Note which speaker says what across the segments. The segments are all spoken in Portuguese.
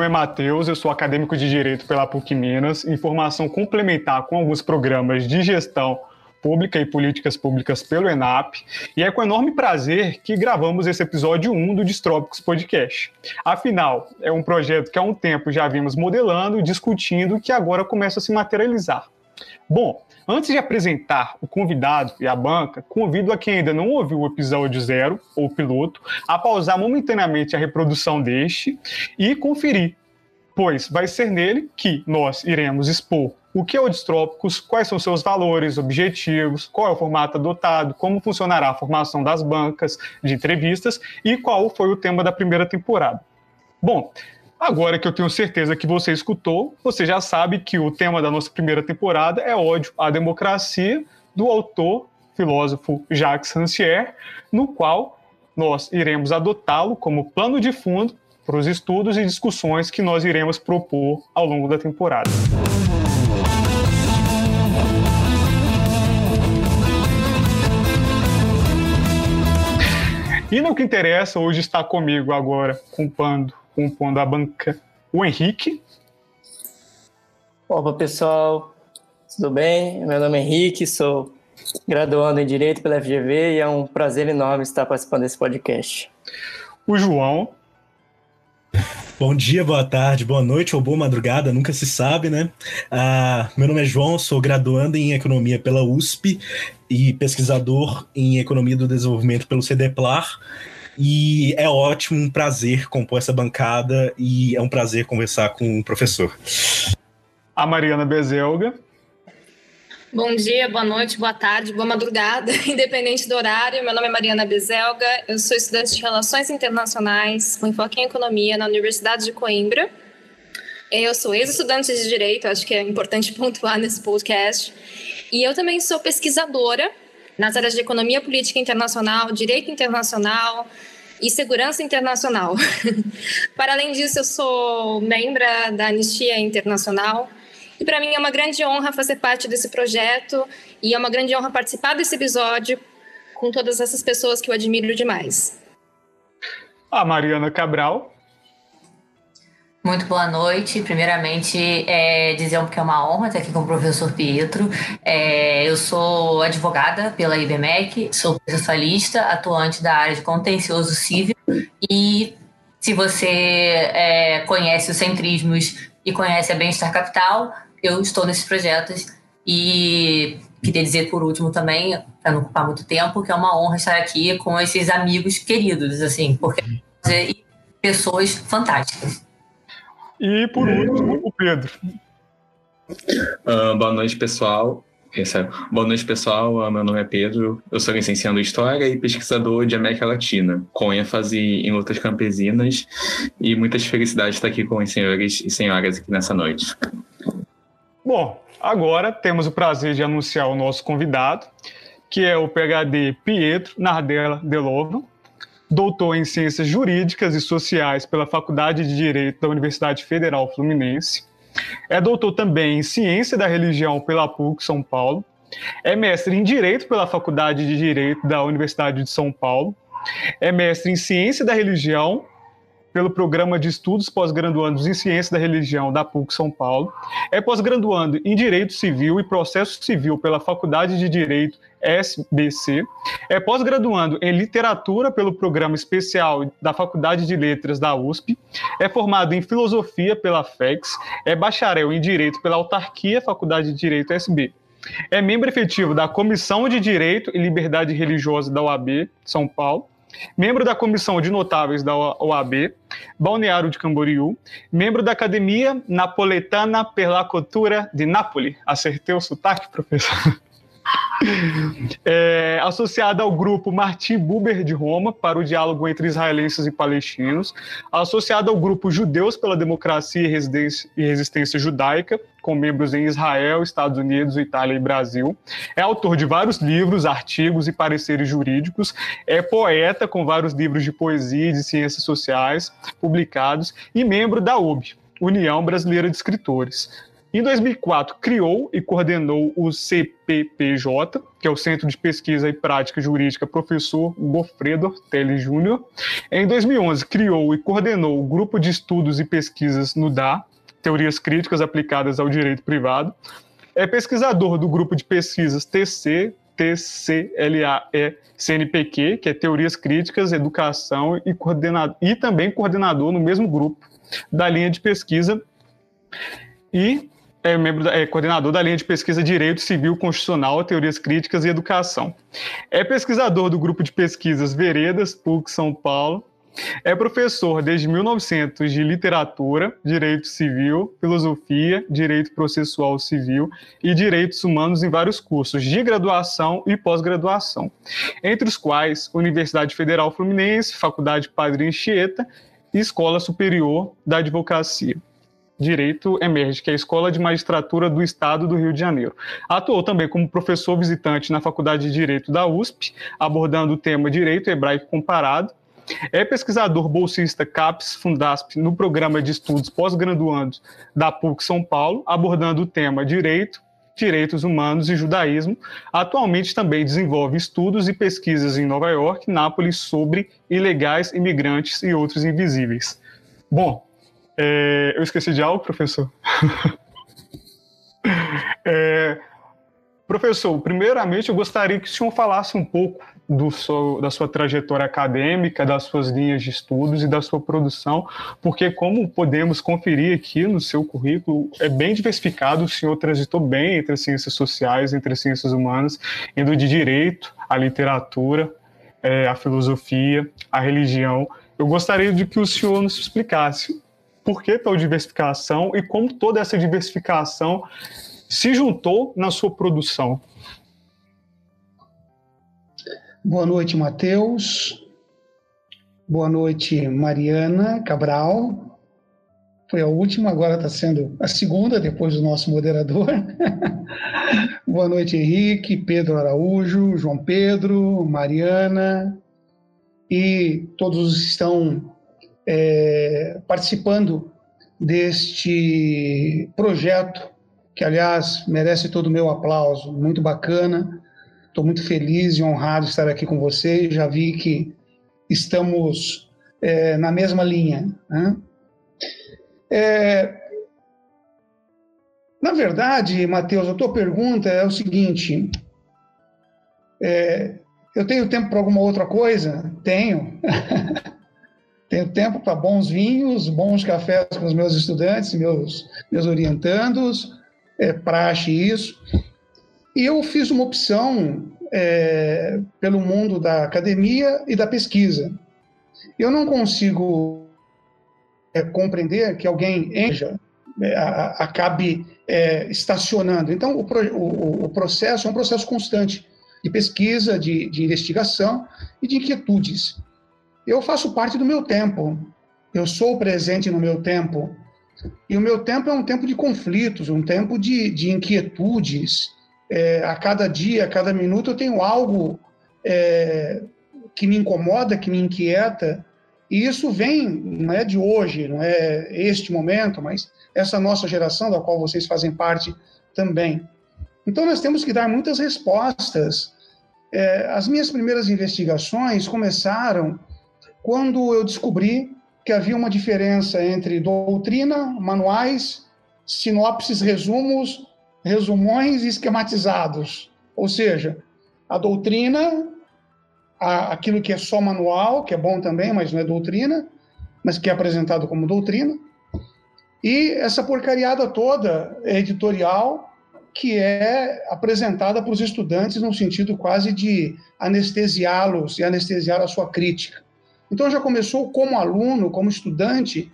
Speaker 1: nome é Matheus, eu sou acadêmico de Direito pela PUC Minas, em formação complementar com alguns programas de gestão pública e políticas públicas pelo ENAP, e é com enorme prazer que gravamos esse episódio 1 do Distrópicos Podcast. Afinal, é um projeto que há um tempo já vimos modelando, discutindo, que agora começa a se materializar. Bom, Antes de apresentar o convidado e a banca, convido a quem ainda não ouviu o episódio zero, ou piloto, a pausar momentaneamente a reprodução deste e conferir, pois vai ser nele que nós iremos expor o que é o Distrópicos, quais são seus valores, objetivos, qual é o formato adotado, como funcionará a formação das bancas de entrevistas e qual foi o tema da primeira temporada. Bom, Agora que eu tenho certeza que você escutou, você já sabe que o tema da nossa primeira temporada é ódio à democracia, do autor, filósofo Jacques Rancière, no qual nós iremos adotá-lo como plano de fundo para os estudos e discussões que nós iremos propor ao longo da temporada. E no que interessa, hoje está comigo agora, compando compondo a banca o Henrique.
Speaker 2: Opa, pessoal, tudo bem? Meu nome é Henrique, sou graduando em Direito pela FGV e é um prazer enorme estar participando desse podcast.
Speaker 1: O João.
Speaker 3: Bom dia, boa tarde, boa noite ou boa madrugada, nunca se sabe, né? Ah, meu nome é João, sou graduando em Economia pela USP e pesquisador em Economia do Desenvolvimento pelo CDPLAR e é ótimo, um prazer compor essa bancada e é um prazer conversar com o professor.
Speaker 1: A Mariana Bezelga.
Speaker 4: Bom dia, boa noite, boa tarde, boa madrugada, independente do horário. Meu nome é Mariana Bezelga, eu sou estudante de Relações Internacionais com enfoque em Economia na Universidade de Coimbra. Eu sou ex-estudante de Direito, acho que é importante pontuar nesse podcast. E eu também sou pesquisadora nas áreas de Economia Política Internacional, Direito Internacional, e segurança internacional. Para além disso, eu sou membra da Anistia Internacional e para mim é uma grande honra fazer parte desse projeto e é uma grande honra participar desse episódio com todas essas pessoas que eu admiro demais.
Speaker 1: A Mariana Cabral.
Speaker 5: Muito boa noite. Primeiramente, é, dizer que é uma honra estar aqui com o professor Pietro. É, eu sou advogada pela IBMEC, sou processualista, atuante da área de contencioso civil e se você é, conhece os centrismos e conhece a Bem-Estar Capital, eu estou nesses projetos e queria dizer por último também, para não ocupar muito tempo, que é uma honra estar aqui com esses amigos queridos, assim, porque pessoas fantásticas.
Speaker 1: E por último, o Pedro.
Speaker 6: Uh, boa noite, pessoal. É boa noite, pessoal. Uh, meu nome é Pedro. Eu sou licenciado em História e pesquisador de América Latina, com ênfase em lutas campesinas. E muitas felicidades estar aqui com os senhores e senhoras aqui nessa noite.
Speaker 1: Bom, agora temos o prazer de anunciar o nosso convidado, que é o PhD Pietro Nardella Delovo doutor em Ciências Jurídicas e Sociais pela Faculdade de Direito da Universidade Federal Fluminense. É doutor também em Ciência da Religião pela PUC São Paulo. É mestre em Direito pela Faculdade de Direito da Universidade de São Paulo. É mestre em Ciência da Religião pelo Programa de Estudos Pós-Graduandos em Ciência da Religião da PUC São Paulo. É pós-graduando em Direito Civil e Processo Civil pela Faculdade de Direito SBC. É pós-graduando em Literatura pelo Programa Especial da Faculdade de Letras da USP. É formado em Filosofia pela FEX. É bacharel em Direito pela Autarquia Faculdade de Direito SB. É membro efetivo da Comissão de Direito e Liberdade Religiosa da UAB São Paulo membro da Comissão de Notáveis da OAB, Balneário de Camboriú, membro da Academia Napoletana per la Cultura de Nápoles. Acertei o sotaque, professor? É, associada ao grupo Martim Buber de Roma para o diálogo entre israelenses e palestinos, associada ao grupo Judeus pela Democracia e Resistência Judaica, com membros em Israel, Estados Unidos, Itália e Brasil. É autor de vários livros, artigos e pareceres jurídicos. É poeta com vários livros de poesia e de ciências sociais publicados e membro da UB, União Brasileira de Escritores. Em 2004, criou e coordenou o CPPJ, que é o Centro de Pesquisa e Prática Jurídica Professor Gofredo Ortelli Júnior. Em 2011, criou e coordenou o Grupo de Estudos e Pesquisas no DA, Teorias Críticas Aplicadas ao Direito Privado. É pesquisador do Grupo de Pesquisas TC, TCLAE CNPq, que é Teorias Críticas, Educação e, e também coordenador no mesmo grupo da linha de pesquisa e é membro é coordenador da linha de pesquisa Direito Civil Constitucional, Teorias Críticas e Educação. É pesquisador do grupo de pesquisas Veredas, PUC São Paulo. É professor desde 1900 de literatura, direito civil, filosofia, direito processual civil e direitos humanos em vários cursos de graduação e pós-graduação, entre os quais Universidade Federal Fluminense, Faculdade Padre Anchieta e Escola Superior da Advocacia. Direito Emerge, que é a Escola de Magistratura do Estado do Rio de Janeiro. Atuou também como professor visitante na Faculdade de Direito da USP, abordando o tema Direito Hebraico Comparado. É pesquisador bolsista CAPES Fundasp no programa de estudos pós-graduandos da PUC São Paulo, abordando o tema Direito, Direitos Humanos e Judaísmo. Atualmente também desenvolve estudos e pesquisas em Nova York, Nápoles sobre ilegais, imigrantes e outros invisíveis. Bom, é, eu esqueci de algo, professor? é, professor, primeiramente eu gostaria que o senhor falasse um pouco do seu, da sua trajetória acadêmica, das suas linhas de estudos e da sua produção, porque como podemos conferir aqui no seu currículo, é bem diversificado, o senhor transitou bem entre as ciências sociais, entre as ciências humanas, indo de direito, à literatura, é, à filosofia, à religião. Eu gostaria de que o senhor nos explicasse por que tal diversificação e como toda essa diversificação se juntou na sua produção.
Speaker 7: Boa noite, Matheus. Boa noite, Mariana Cabral. Foi a última, agora está sendo a segunda, depois do nosso moderador. Boa noite, Henrique, Pedro Araújo, João Pedro, Mariana e todos estão é, participando deste projeto, que, aliás, merece todo o meu aplauso, muito bacana. Estou muito feliz e honrado de estar aqui com vocês. Já vi que estamos é, na mesma linha. Né? É, na verdade, Matheus, a tua pergunta é o seguinte: é, eu tenho tempo para alguma outra coisa? Tenho. Tenho tempo para bons vinhos, bons cafés com os meus estudantes, meus, meus orientandos, é praxe isso. E eu fiz uma opção é, pelo mundo da academia e da pesquisa. Eu não consigo é, compreender que alguém enja, é, acabe é, estacionando. Então, o, o, o, processo é um processo constante de pesquisa, de, de investigação e de inquietudes eu faço parte do meu tempo. Eu sou presente no meu tempo. E o meu tempo é um tempo de conflitos, um tempo de, de inquietudes. É, a cada dia, a cada minuto, eu tenho algo é, que me incomoda, que me inquieta. E isso vem, não é de hoje, não é este momento, mas essa nossa geração, da qual vocês fazem parte também. Então, nós temos que dar muitas respostas. É, as minhas primeiras investigações começaram quando eu descobri que havia uma diferença entre doutrina, manuais, sinopses, resumos, resumões esquematizados. Ou seja, a doutrina, a, aquilo que é só manual, que é bom também, mas não é doutrina, mas que é apresentado como doutrina, e essa porcariada toda editorial que é apresentada para os estudantes no sentido quase de anestesiá-los e anestesiar a sua crítica. Então já começou como aluno, como estudante.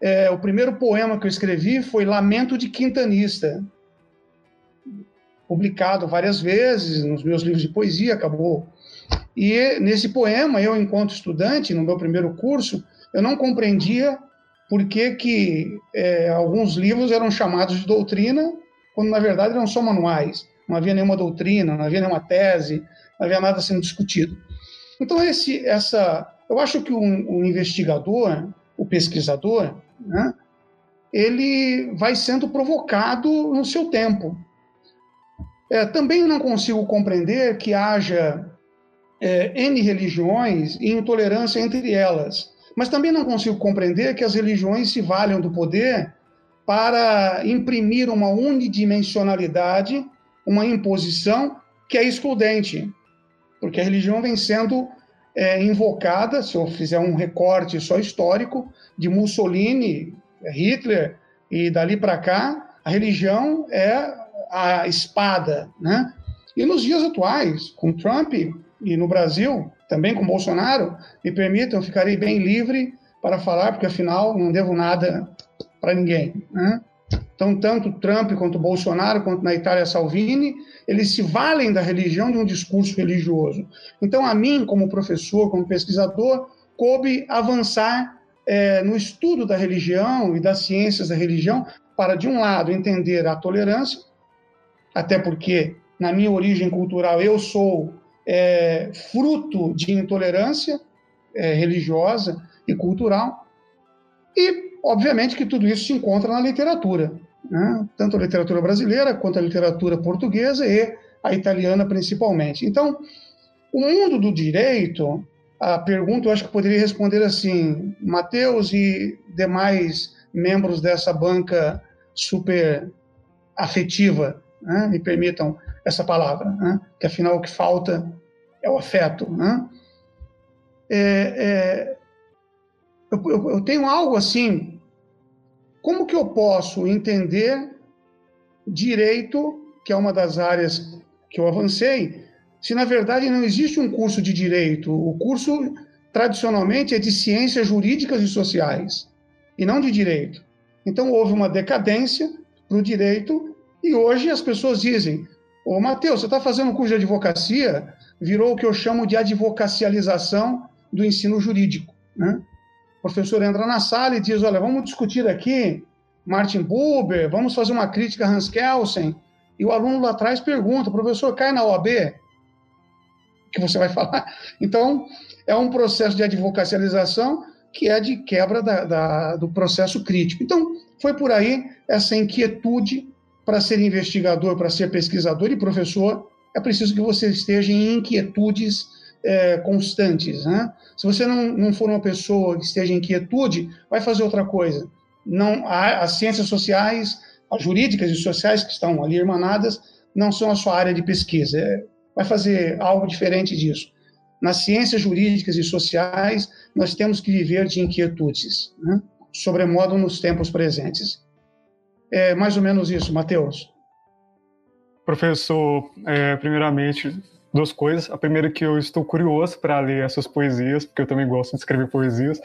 Speaker 7: É, o primeiro poema que eu escrevi foi Lamento de Quintanista, publicado várias vezes nos meus livros de poesia, acabou. E nesse poema, eu, enquanto estudante, no meu primeiro curso, eu não compreendia por que, que é, alguns livros eram chamados de doutrina, quando na verdade eram só manuais. Não havia nenhuma doutrina, não havia nenhuma tese, não havia nada sendo discutido. Então, esse, essa eu acho que o, investigador, o pesquisador, né, ele vai sendo provocado no seu tempo. É, também não consigo compreender que haja é, N religiões e intolerância entre elas. Mas também não consigo compreender que as religiões se valham do poder para imprimir uma unidimensionalidade, uma imposição que é excludente, porque a religião vem sendo é, invocada, se eu fizer um recorte só histórico, de Mussolini, Hitler e dali para cá, a religião é a espada, né? E nos dias atuais, com Trump e no Brasil, também com Bolsonaro, me permitam, ficarei bem livre para falar, porque afinal não devo nada para ninguém. Né? Então, tanto Trump quanto Bolsonaro, quanto na Itália Salvini, eles se valem da religião de um discurso religioso. Então, a mim, como professor, como pesquisador, coube avançar é, no estudo da religião e das ciências da religião, para, de um lado, entender a tolerância, até porque, na minha origem cultural, eu sou é, fruto de intolerância é, religiosa e cultural, e, obviamente, que tudo isso se encontra na literatura, né? tanto a literatura brasileira quanto a literatura portuguesa e a italiana, principalmente. Então, o mundo do direito, a pergunta eu acho que poderia responder assim: Mateus e demais membros dessa banca super afetiva, né? me permitam essa palavra, né? que afinal o que falta é o afeto. Né? É, é, eu, eu, eu tenho algo assim, como que eu posso entender direito, que é uma das áreas que eu avancei, se na verdade não existe um curso de direito? O curso tradicionalmente é de ciências jurídicas e sociais, e não de direito. Então houve uma decadência para o direito, e hoje as pessoas dizem: Ô Matheus, você está fazendo um curso de advocacia, virou o que eu chamo de advocacialização do ensino jurídico. Né? Professor entra na sala e diz: Olha, vamos discutir aqui Martin Buber, vamos fazer uma crítica a Hans Kelsen. E o aluno lá atrás pergunta: Professor, cai na OAB? Que você vai falar? Então, é um processo de advocacialização que é de quebra da, da, do processo crítico. Então, foi por aí essa inquietude para ser investigador, para ser pesquisador e professor, é preciso que você esteja em inquietudes é, constantes. Né? Se você não, não for uma pessoa que esteja em inquietude, vai fazer outra coisa. Não, as ciências sociais, as jurídicas e sociais que estão ali irmanadas, não são a sua área de pesquisa. É, vai fazer algo diferente disso. Nas ciências jurídicas e sociais, nós temos que viver de inquietudes, né? sobremodo nos tempos presentes. É mais ou menos isso, Matheus.
Speaker 1: Professor, é, primeiramente, duas coisas. A primeira é que eu estou curioso para ler essas poesias, porque eu também gosto de escrever poesias.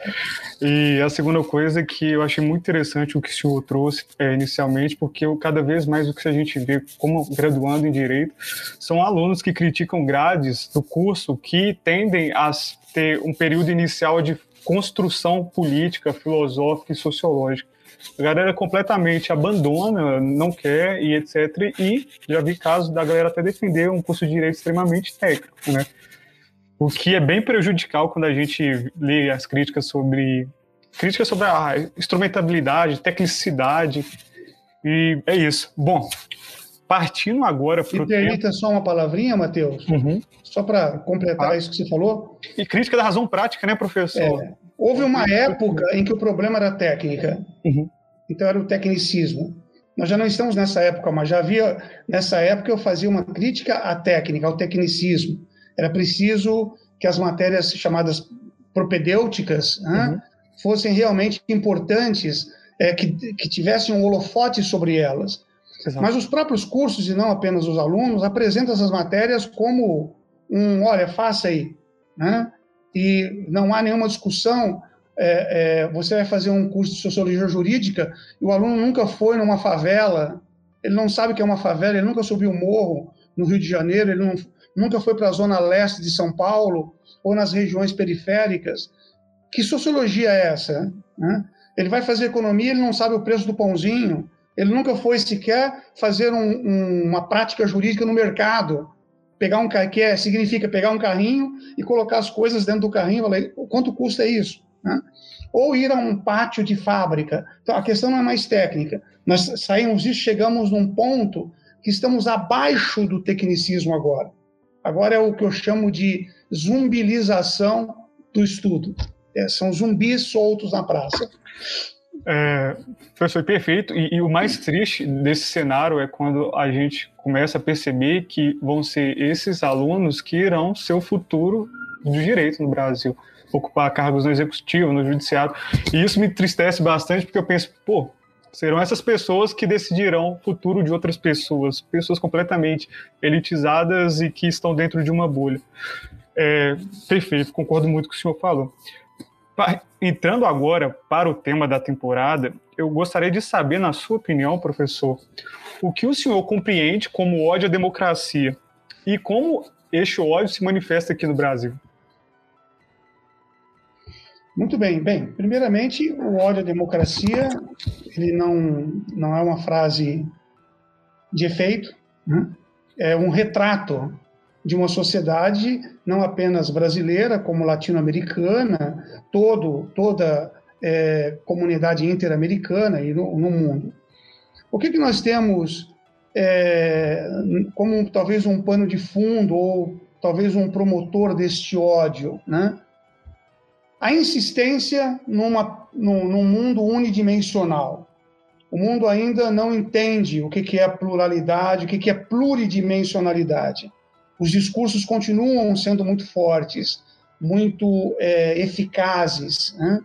Speaker 1: E a segunda coisa é que eu achei muito interessante o que o senhor trouxe é, inicialmente, porque eu, cada vez mais o que a gente vê como graduando em Direito são alunos que criticam grades do curso que tendem a ter um período inicial de construção política, filosófica e sociológica a galera completamente abandona, não quer e etc. E já vi casos da galera até defender um curso de direito extremamente técnico, né? O que é bem prejudicial quando a gente lê as críticas sobre críticas sobre a instrumentabilidade, tecnicidade e é isso. Bom, partindo agora para
Speaker 7: o permita tempo... só uma palavrinha, Matheus, uhum. só para completar ah. isso que você falou.
Speaker 1: E crítica da razão prática, né, professor? É.
Speaker 7: Houve uma época em que o problema era técnica. Uhum. Então era o tecnicismo. Nós já não estamos nessa época, mas já havia nessa época eu fazia uma crítica à técnica, ao tecnicismo. Era preciso que as matérias chamadas propedêuticas né, uhum. fossem realmente importantes, é, que, que tivessem um holofote sobre elas. Exato. Mas os próprios cursos, e não apenas os alunos, apresentam essas matérias como um, olha, faça aí. Né? E não há nenhuma discussão. É, é, você vai fazer um curso de sociologia jurídica e o aluno nunca foi numa favela, ele não sabe o que é uma favela, ele nunca subiu um morro no Rio de Janeiro, ele não, nunca foi para a zona leste de São Paulo ou nas regiões periféricas. Que sociologia é essa? Né? Ele vai fazer economia, ele não sabe o preço do pãozinho, ele nunca foi sequer fazer um, um, uma prática jurídica no mercado pegar um que é, significa pegar um carrinho e colocar as coisas dentro do carrinho, falei, quanto custa isso? Né? ou ir a um pátio de fábrica. Então, a questão não é mais técnica. Nós saímos disso, chegamos num ponto que estamos abaixo do tecnicismo agora. Agora é o que eu chamo de zumbilização do estudo. É, são zumbis soltos na praça.
Speaker 1: É, professor, perfeito. E, e, o mais triste desse cenário é quando a gente começa a perceber que vão ser esses alunos que irão ser o futuro do direito no Brasil, ocupar cargos no executivo, no judiciário. E isso me entristece bastante porque eu penso, pô, serão essas pessoas que decidirão o futuro de outras pessoas, pessoas completamente elitizadas e que estão dentro de uma bolha. É, perfeito, concordo muito com o que o senhor falou. Entrando agora para o tema da temporada, eu gostaria de saber, na sua opinião, professor, o que o senhor compreende como ódio à democracia e como este ódio se manifesta aqui no Brasil.
Speaker 7: Muito bem. Bem, primeiramente, o ódio à democracia, ele não, não é uma frase de efeito, né? é um retrato de uma sociedade não apenas brasileira, como latino-americana, todo, toda é, comunidade interamericana e no, no, mundo. O que, que nós temos é, como talvez um pano de fundo ou talvez um promotor deste ódio, né? A insistência numa, num, num mundo unidimensional. O mundo ainda não entende o que, é pluralidade, o que é pluridimensionalidade os discursos continuam sendo muito fortes, muito é, eficazes. Né?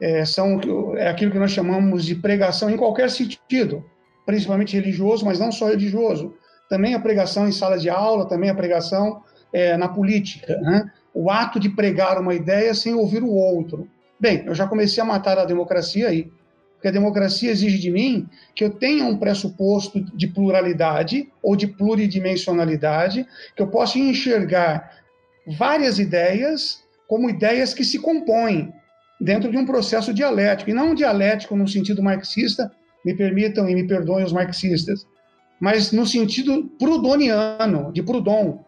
Speaker 7: É, são é aquilo que nós chamamos de pregação em qualquer sentido, principalmente religioso, mas não só religioso. Também a pregação em sala de aula, também a pregação é, na política. Né? O ato de pregar uma ideia sem ouvir o outro. Bem, eu já comecei a matar a democracia aí. Porque a democracia exige de mim que eu tenha um pressuposto de pluralidade ou de pluridimensionalidade, que eu possa enxergar várias ideias como ideias que se compõem dentro de um processo dialético, e não dialético no sentido marxista, me permitam e me perdoem os marxistas, mas no sentido prudoniano, de Proudhon.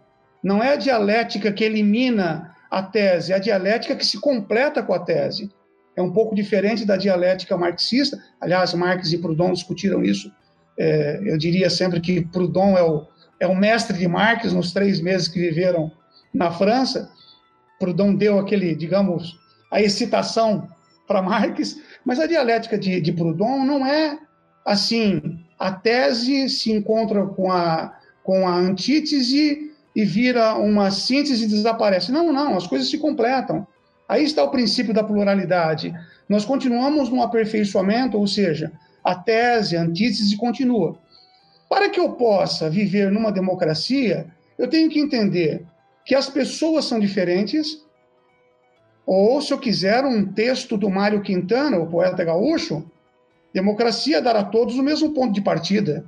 Speaker 7: Não é a dialética que elimina a tese, é a dialética que se completa com a tese é um pouco diferente da dialética marxista. Aliás, Marx e Proudhon discutiram isso. É, eu diria sempre que Proudhon é o, é o mestre de Marx nos três meses que viveram na França. Proudhon deu aquele, digamos, a excitação para Marx, mas a dialética de, de Proudhon não é assim. A tese se encontra com a, com a antítese e vira uma síntese e desaparece. Não, não, as coisas se completam. Aí está o princípio da pluralidade. Nós continuamos no aperfeiçoamento, ou seja, a tese, a antítese continua. Para que eu possa viver numa democracia, eu tenho que entender que as pessoas são diferentes, ou, se eu quiser, um texto do Mário Quintana, o poeta gaúcho, democracia dará a todos o mesmo ponto de partida.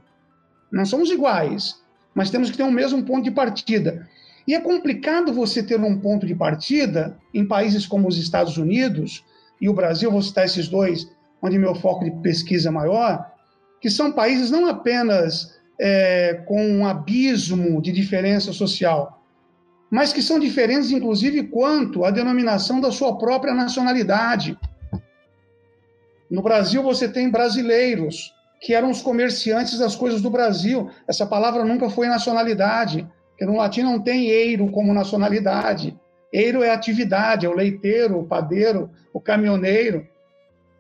Speaker 7: Não somos iguais, mas temos que ter o mesmo ponto de partida. E é complicado você ter um ponto de partida em países como os Estados Unidos e o Brasil, vou citar esses dois, onde meu foco de pesquisa é maior, que são países não apenas é, com um abismo de diferença social, mas que são diferentes, inclusive, quanto à denominação da sua própria nacionalidade. No Brasil, você tem brasileiros, que eram os comerciantes das coisas do Brasil. Essa palavra nunca foi nacionalidade. No latim não tem eiro como nacionalidade. Eiro é atividade, é o leiteiro, o padeiro, o caminhoneiro.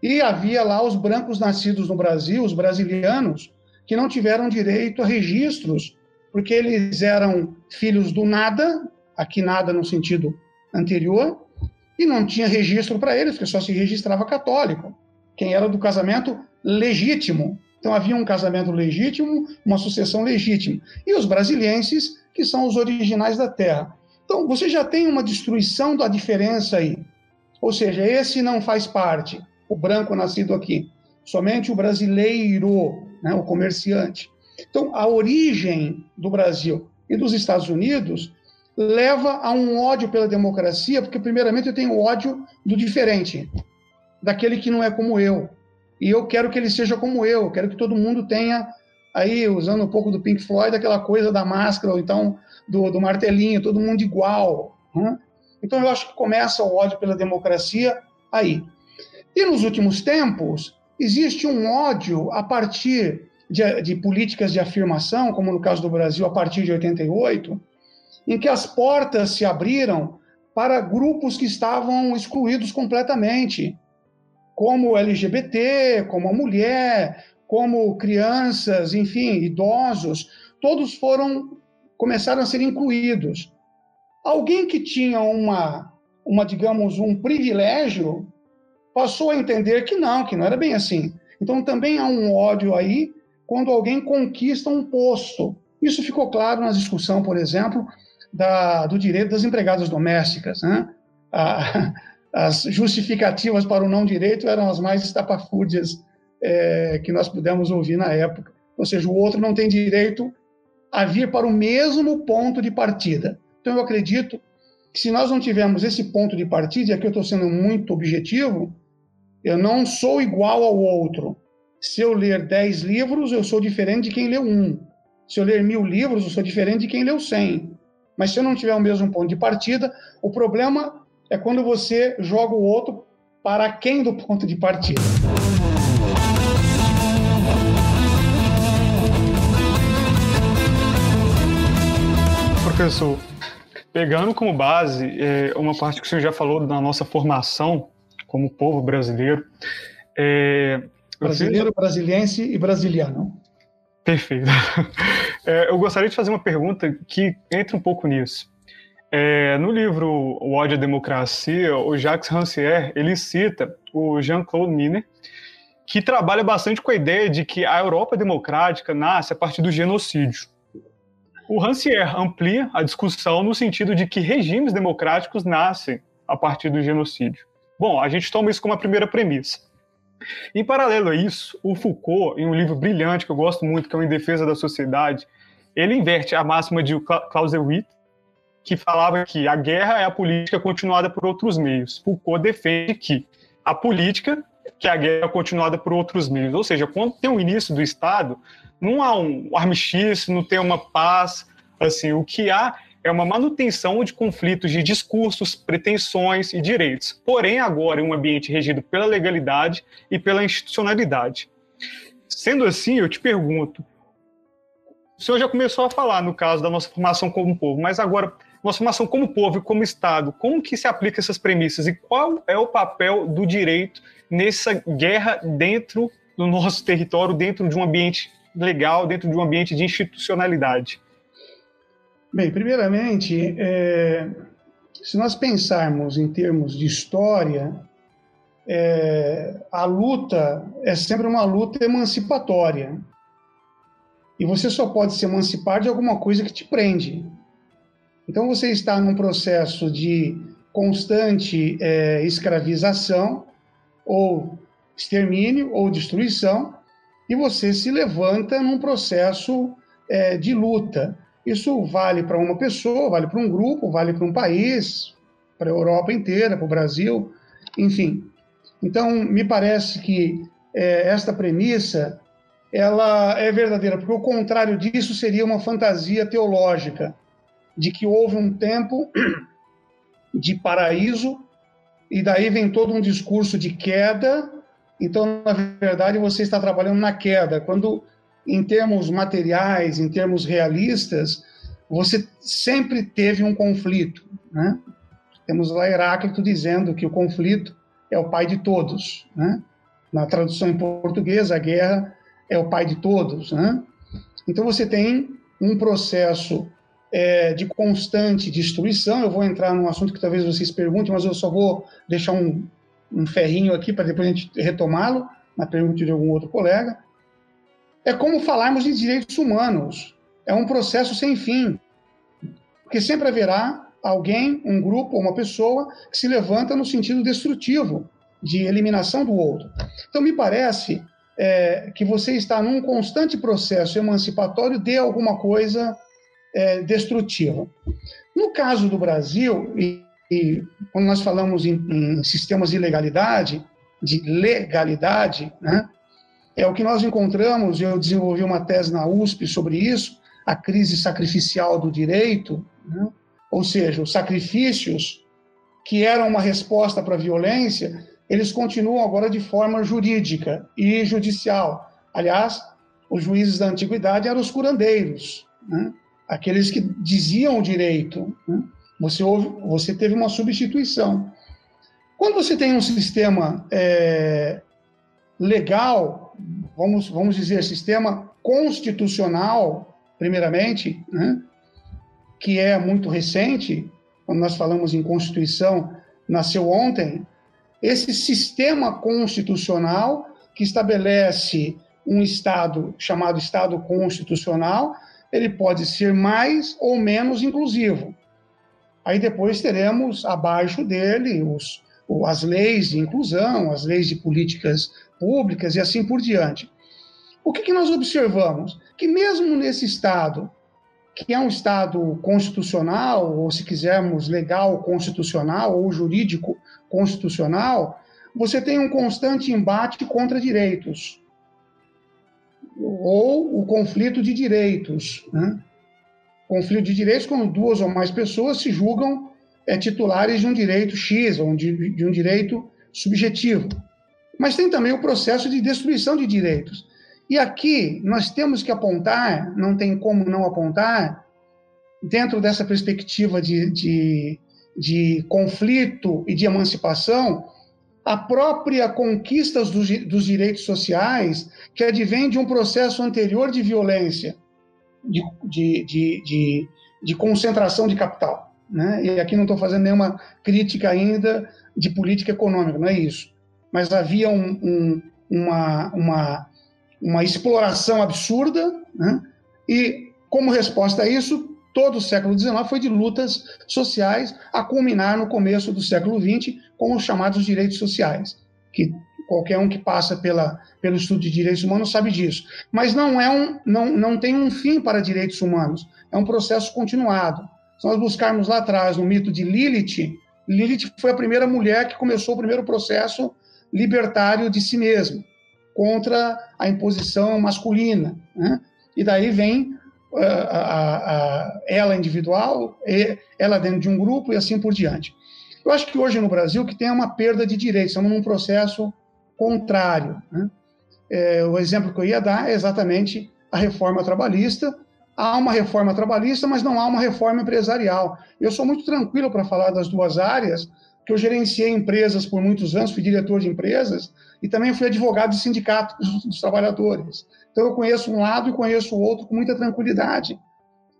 Speaker 7: E havia lá os brancos nascidos no Brasil, os brasilianos, que não tiveram direito a registros, porque eles eram filhos do nada, aqui nada no sentido anterior, e não tinha registro para eles, porque só se registrava católico, quem era do casamento legítimo. Então havia um casamento legítimo, uma sucessão legítima. E os brasilienses que são os originais da Terra. Então, você já tem uma destruição da diferença aí. Ou seja, esse não faz parte, o branco nascido aqui. Somente o brasileiro, né, o comerciante. Então, a origem do Brasil e dos Estados Unidos leva a um ódio pela democracia, porque, primeiramente, eu tenho ódio do diferente, daquele que não é como eu. E eu quero que ele seja como eu, quero que todo mundo tenha aí usando um pouco do Pink Floyd, aquela coisa da máscara, ou então do, do martelinho, todo mundo igual. Né? Então eu acho que começa o ódio pela democracia aí. E nos últimos tempos, existe um ódio a partir de, de, políticas de afirmação, como no caso do Brasil, a partir de 88, em que as portas se abriram para grupos que estavam excluídos completamente, como o LGBT, como a mulher, como crianças, enfim, idosos, todos foram começaram a ser incluídos. Alguém que tinha uma, uma digamos, um privilégio passou a entender que não, que não era bem assim. Então também há um ódio aí quando alguém conquista um posto. Isso ficou claro na discussão, por exemplo, da, do direito das empregadas domésticas. Né? A, as justificativas para o não direito eram as mais estapafúrdias é, que nós pudemos ouvir na época. Ou seja, o outro não tem direito a vir para o mesmo ponto de partida. Então, eu acredito que se nós não tivermos esse ponto de partida, e aqui eu estou sendo muito objetivo, eu não sou igual ao outro. Se eu ler 10 livros, eu sou diferente de quem leu um. Se eu ler mil livros, eu sou diferente de quem leu 100. Mas se eu não tiver o mesmo ponto de partida, o problema é quando você joga o outro para quem do ponto de partida.
Speaker 1: Professor, pegando como base é, uma parte que o senhor já falou da nossa formação como povo brasileiro,
Speaker 7: é, Brasileiro, fiz... brasiliense e brasiliano.
Speaker 1: Perfeito. É, eu gostaria de fazer uma pergunta que entra um pouco nisso. É, no livro O ódio à democracia, o Jacques Rancière, ele cita o Jean-Claude Miner, que trabalha bastante com a ideia de que a Europa democrática nasce a partir do genocídio. O Rancière amplia a discussão no sentido de que regimes democráticos nascem a partir do genocídio. Bom, a gente toma isso como a primeira premissa. Em paralelo a isso, o Foucault, em um livro brilhante que eu gosto muito, que é o Em Defesa da Sociedade, ele inverte a máxima de Clausewitz, que falava que a guerra é a política continuada por outros meios. Foucault defende que a política que a guerra é continuada por outros meios. Ou seja, quando tem o início do Estado, não há um armistício, não tem uma paz. Assim, o que há é uma manutenção de conflitos de discursos, pretensões e direitos, porém agora em um ambiente regido pela legalidade e pela institucionalidade. Sendo assim, eu te pergunto, o senhor já começou a falar no caso da nossa formação como povo, mas agora nossa formação como povo e como Estado, como que se aplica essas premissas e qual é o papel do direito nessa guerra dentro do nosso território, dentro de um ambiente legal, dentro de um ambiente de institucionalidade?
Speaker 7: Bem, primeiramente, é, se nós pensarmos em termos de história, é, a luta é sempre uma luta emancipatória. E você só pode se emancipar de alguma coisa que te prende. Então você está num processo de constante é, escravização, ou extermínio, ou destruição, e você se levanta num processo é, de luta. Isso vale para uma pessoa, vale para um grupo, vale para um país, para a Europa inteira, para o Brasil, enfim. Então, me parece que é, esta premissa ela é verdadeira, porque o contrário disso seria uma fantasia teológica, de que houve um tempo de paraíso e daí vem todo um discurso de queda. Então, na verdade, você está trabalhando na queda. Quando em termos materiais, em termos realistas, você sempre teve um conflito. Né? Temos lá Heráclito dizendo que o conflito é o pai de todos. Né? Na tradução em português, a guerra é o pai de todos. Né? Então você tem um processo é, de constante destruição. Eu vou entrar num assunto que talvez vocês perguntem, mas eu só vou deixar um, um ferrinho aqui para depois a gente retomá-lo na pergunta de algum outro colega é como falarmos de direitos humanos. É um processo sem fim. Porque sempre haverá alguém, um grupo ou uma pessoa que se levanta no sentido destrutivo, de eliminação do outro. Então, me parece é, que você está num constante processo emancipatório de alguma coisa é, destrutiva. No caso do Brasil, e quando nós falamos em, em sistemas de legalidade, de legalidade, né, é o que nós encontramos, eu desenvolvi uma tese na USP sobre isso, a crise sacrificial do direito, né? ou seja, os sacrifícios que eram uma resposta para a violência, eles continuam agora de forma jurídica e judicial. Aliás, os juízes da antiguidade eram os curandeiros, né? aqueles que diziam o direito. Né? Você, você teve uma substituição. Quando você tem um sistema é, legal, vamos, vamos dizer, sistema constitucional, primeiramente, né? que é muito recente, quando nós falamos em Constituição, nasceu ontem, esse sistema constitucional que estabelece um Estado chamado Estado constitucional, ele pode ser mais ou menos inclusivo. Aí depois teremos abaixo dele os, as leis de inclusão, as leis de políticas públicas e assim por diante. O que, que nós observamos? Que mesmo nesse Estado que é um Estado constitucional, ou se quisermos legal constitucional, ou jurídico constitucional, você tem um constante embate contra direitos, ou o conflito de direitos. Né? Conflito de direitos quando duas ou mais pessoas se julgam é, titulares de um direito X, ou de, de um direito subjetivo. Mas tem também o processo de destruição de direitos. E aqui nós temos que apontar, não tem como não apontar, dentro dessa perspectiva de, de, de conflito e de emancipação, a própria conquista dos, dos direitos sociais que advém de um processo anterior de violência, de, de, de, de, de concentração de capital. Né? E aqui não estou fazendo nenhuma crítica ainda de política econômica, não é isso. Mas havia um, um, uma, uma uma exploração absurda, né? e como resposta a isso, todo o século XIX foi de lutas sociais, a culminar no começo do século XX com os chamados direitos sociais, que qualquer um que passa pela, pelo estudo de direitos humanos sabe disso. Mas não é um, não, não tem um fim para direitos humanos, é um processo continuado. Se nós buscarmos lá atrás no mito de Lilith, Lilith foi a primeira mulher que começou o primeiro processo libertário de si mesma contra a imposição masculina. Né? E daí vem uh, a, a, ela individual, ela dentro de um grupo e assim por diante. Eu acho que hoje no Brasil que tem uma perda de direitos, estamos num processo contrário. Né? É, o exemplo que eu ia dar é exatamente a reforma trabalhista. Há uma reforma trabalhista, mas não há uma reforma empresarial. Eu sou muito tranquilo para falar das duas áreas, que eu gerenciei empresas por muitos anos, fui diretor de empresas, e também fui advogado de sindicato dos trabalhadores. Então eu conheço um lado e conheço o outro com muita tranquilidade.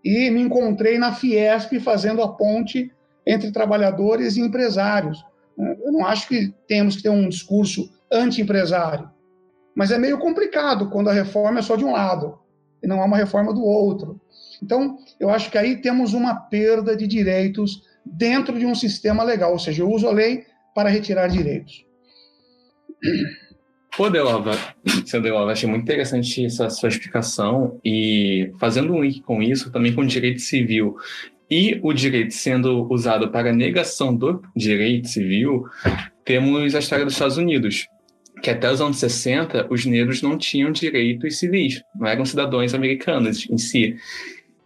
Speaker 7: E me encontrei na Fiesp fazendo a ponte entre trabalhadores e empresários. Eu não acho que temos que ter um discurso anti-empresário, mas é meio complicado quando a reforma é só de um lado e não há uma reforma do outro. Então, eu acho que aí temos uma perda de direitos dentro de um sistema legal, ou seja, eu uso a lei para retirar direitos.
Speaker 6: Pô, Delova, seu Delova, achei muito interessante essa sua explicação e fazendo um link com isso, também com direito civil e o direito sendo usado para negação do direito civil, temos a história dos Estados Unidos, que até os anos 60 os negros não tinham direitos civis, não eram cidadãos americanos em si.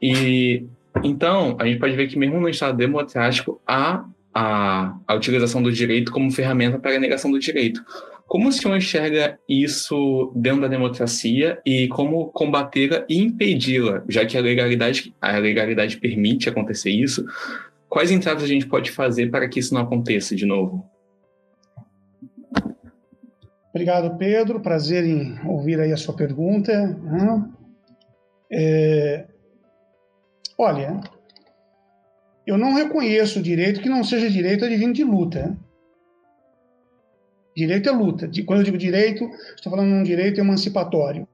Speaker 6: E então, a gente pode ver que mesmo no Estado democrático há a, a utilização do direito como ferramenta para a negação do direito. Como o senhor enxerga isso dentro da democracia e como combatê-la e impedi-la, já que a legalidade, a legalidade permite acontecer isso? Quais entradas a gente pode fazer para que isso não aconteça de novo?
Speaker 7: Obrigado, Pedro. Prazer em ouvir aí a sua pergunta. Né? É... Olha, eu não reconheço direito que não seja direito advindo de luta. Direito é luta. Quando eu digo direito, estou falando de um direito emancipatório.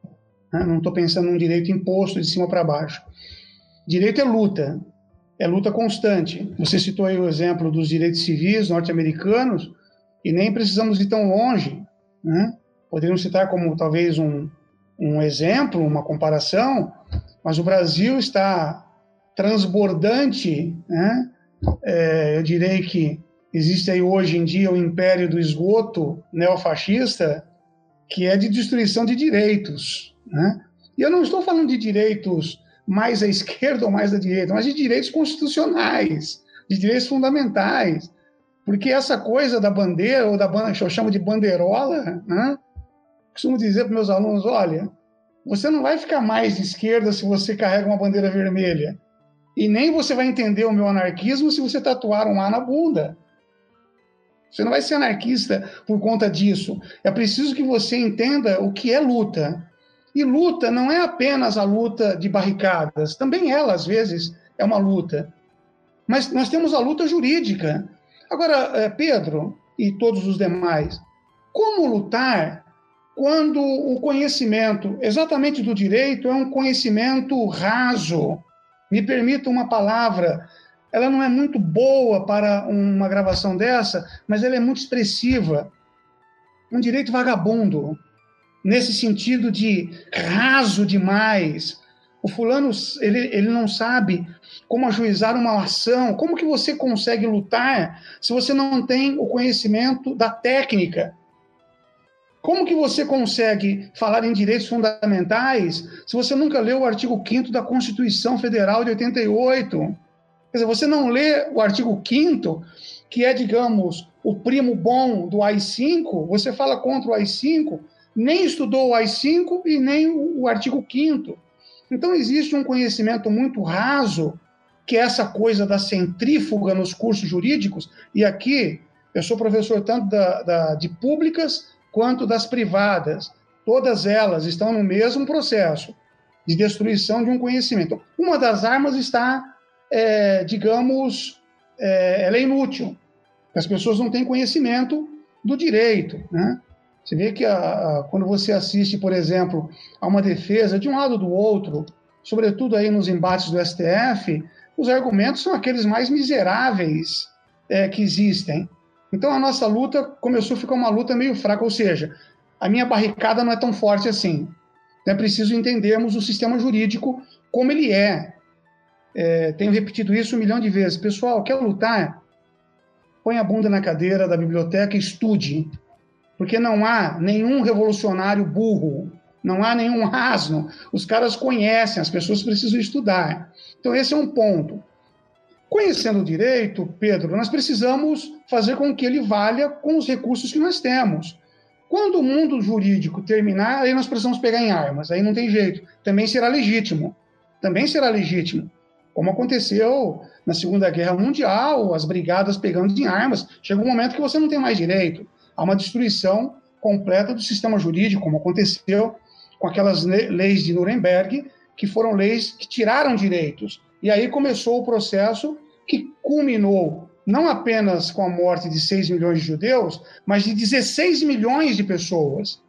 Speaker 7: Né? Não estou pensando num direito imposto de cima para baixo. Direito é luta. É luta constante. Você citou aí o exemplo dos direitos civis norte-americanos, e nem precisamos ir tão longe. Né? Poderíamos citar como talvez um, um exemplo, uma comparação, mas o Brasil está transbordante, né? É, eu direi que existe aí hoje em dia o império do esgoto neofascista, que é de destruição de direitos. Né? E eu não estou falando de direitos mais à esquerda ou mais à direita, mas de direitos constitucionais, de direitos fundamentais. Porque essa coisa da bandeira, ou da banda, eu chamo de bandeirola, né? costumo dizer para meus alunos: olha, você não vai ficar mais de esquerda se você carrega uma bandeira vermelha. E nem você vai entender o meu anarquismo se você tatuar um A na bunda. Você não vai ser anarquista por conta disso. É preciso que você entenda o que é luta. E luta não é apenas a luta de barricadas, também ela, às vezes, é uma luta. Mas nós temos a luta jurídica. Agora, eh, Pedro e todos os demais, como lutar quando o conhecimento, exatamente do direito, é um conhecimento raso? Me permita uma palavra ela não é muito boa para uma gravação dessa, mas ela é muito expressiva. Um direito vagabundo, nesse sentido de raso demais. O fulano, ele, ele não sabe como ajuizar uma ação. Como que você consegue lutar se você não tem o conhecimento da técnica? Como que você consegue falar em direitos fundamentais se você nunca leu o artigo 5 da Constituição Federal de 88? Quer dizer, você não lê o artigo 5 que é, digamos, o primo bom do AI-5, você fala contra o AI-5, nem estudou o AI-5 e nem o, artigo 5 Então, existe um conhecimento muito raso, que é essa coisa da centrífuga nos cursos jurídicos, e aqui eu sou professor tanto da, da, de públicas quanto das privadas. Todas elas estão no mesmo processo de destruição de um conhecimento. Uma das armas está é, digamos, é, ela é inútil. As pessoas não têm conhecimento do direito, né? Você vê que a, a, quando você assiste, por exemplo, a uma defesa de um lado ou do outro, sobretudo aí nos embates do STF, os argumentos são aqueles mais miseráveis é, que existem. Então a nossa luta começou a ficar uma luta meio fraca, ou seja, a minha barricada não é tão forte assim. É preciso entendermos o sistema jurídico como ele é. É, tenho repetido isso um milhão de vezes. Pessoal, quer lutar? Põe a bunda na cadeira da biblioteca e estude. Porque não há nenhum revolucionário burro, não há nenhum asno. Os caras conhecem, as pessoas precisam estudar. Então, esse é um ponto. Conhecendo o direito, Pedro, nós precisamos fazer com que ele valha com os recursos que nós temos. Quando o mundo jurídico terminar, aí nós precisamos pegar em armas, aí não tem jeito. Também será legítimo. Também será legítimo como aconteceu na Segunda Guerra Mundial, as brigadas pegando em armas. Chega um momento que você não tem mais direito. Há uma destruição completa do sistema jurídico, como aconteceu com aquelas leis de Nuremberg, que foram leis que tiraram direitos. E aí começou o processo que culminou não apenas com a morte de 6 milhões de judeus, mas de 16 milhões de pessoas,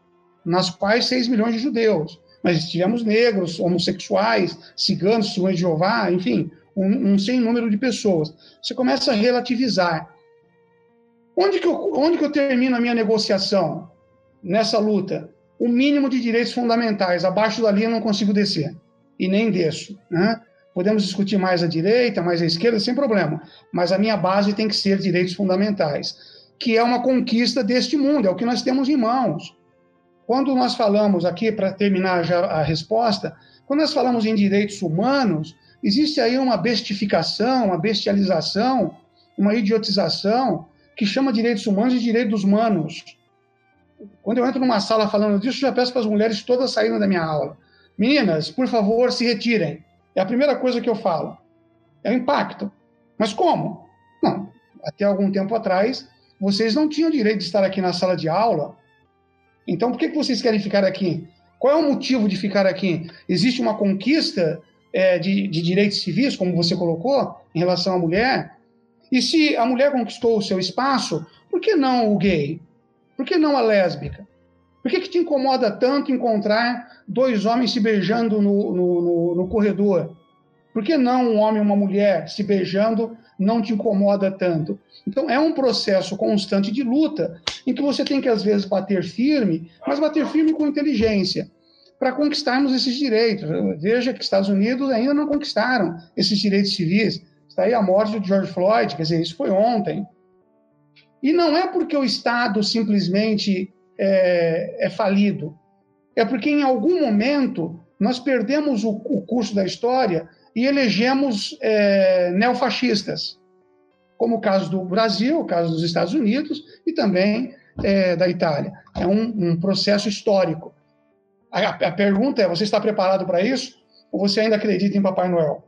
Speaker 7: nas quais 6 milhões de judeus mas tivemos negros, homossexuais, ciganos, testemunhas de Jeová, enfim, um, um sem número de pessoas. Você começa a relativizar. Onde que, eu, onde que eu termino a minha negociação nessa luta? O mínimo de direitos fundamentais. Abaixo da linha eu não consigo descer. E nem desço. Né? Podemos discutir mais à direita, mais à esquerda, sem problema. Mas a minha base tem que ser direitos fundamentais, que é uma conquista deste mundo, é o que nós temos em mãos. Quando nós falamos aqui, para terminar já a resposta, quando nós falamos em direitos humanos, existe aí uma bestificação, uma bestialização, uma idiotização que chama direitos humanos de direitos humanos. Quando eu entro numa sala falando disso, já peço para as mulheres todas saírem da minha aula. Meninas, por favor, se retirem. É a primeira coisa que eu falo. É o impacto. Mas como? Não. Até algum tempo atrás, vocês não tinham direito de estar aqui na sala de aula então, por que, que vocês querem ficar aqui? Qual é o motivo de ficar aqui? Existe uma conquista é, de, de direitos civis, como você colocou, em relação à mulher? E se a mulher conquistou o seu espaço, por que não o gay? Por que não a lésbica? Por que, que te incomoda tanto encontrar dois homens se beijando no, no, no, no corredor? Por que não um homem e uma mulher se beijando não te incomoda tanto? Então, é um processo constante de luta, em que você tem que, às vezes, bater firme, mas bater firme com inteligência, para conquistarmos esses direitos. Veja que Estados Unidos ainda não conquistaram esses direitos civis. Está aí a morte de George Floyd, quer dizer, isso foi ontem. E não é porque o Estado simplesmente é, é falido, é porque em algum momento nós perdemos o, o curso da história e elegemos é, neofascistas como o caso do Brasil, o caso dos Estados Unidos e também é, da Itália. É um, um processo histórico. A, a pergunta é: você está preparado para isso? Ou você ainda acredita em Papai Noel?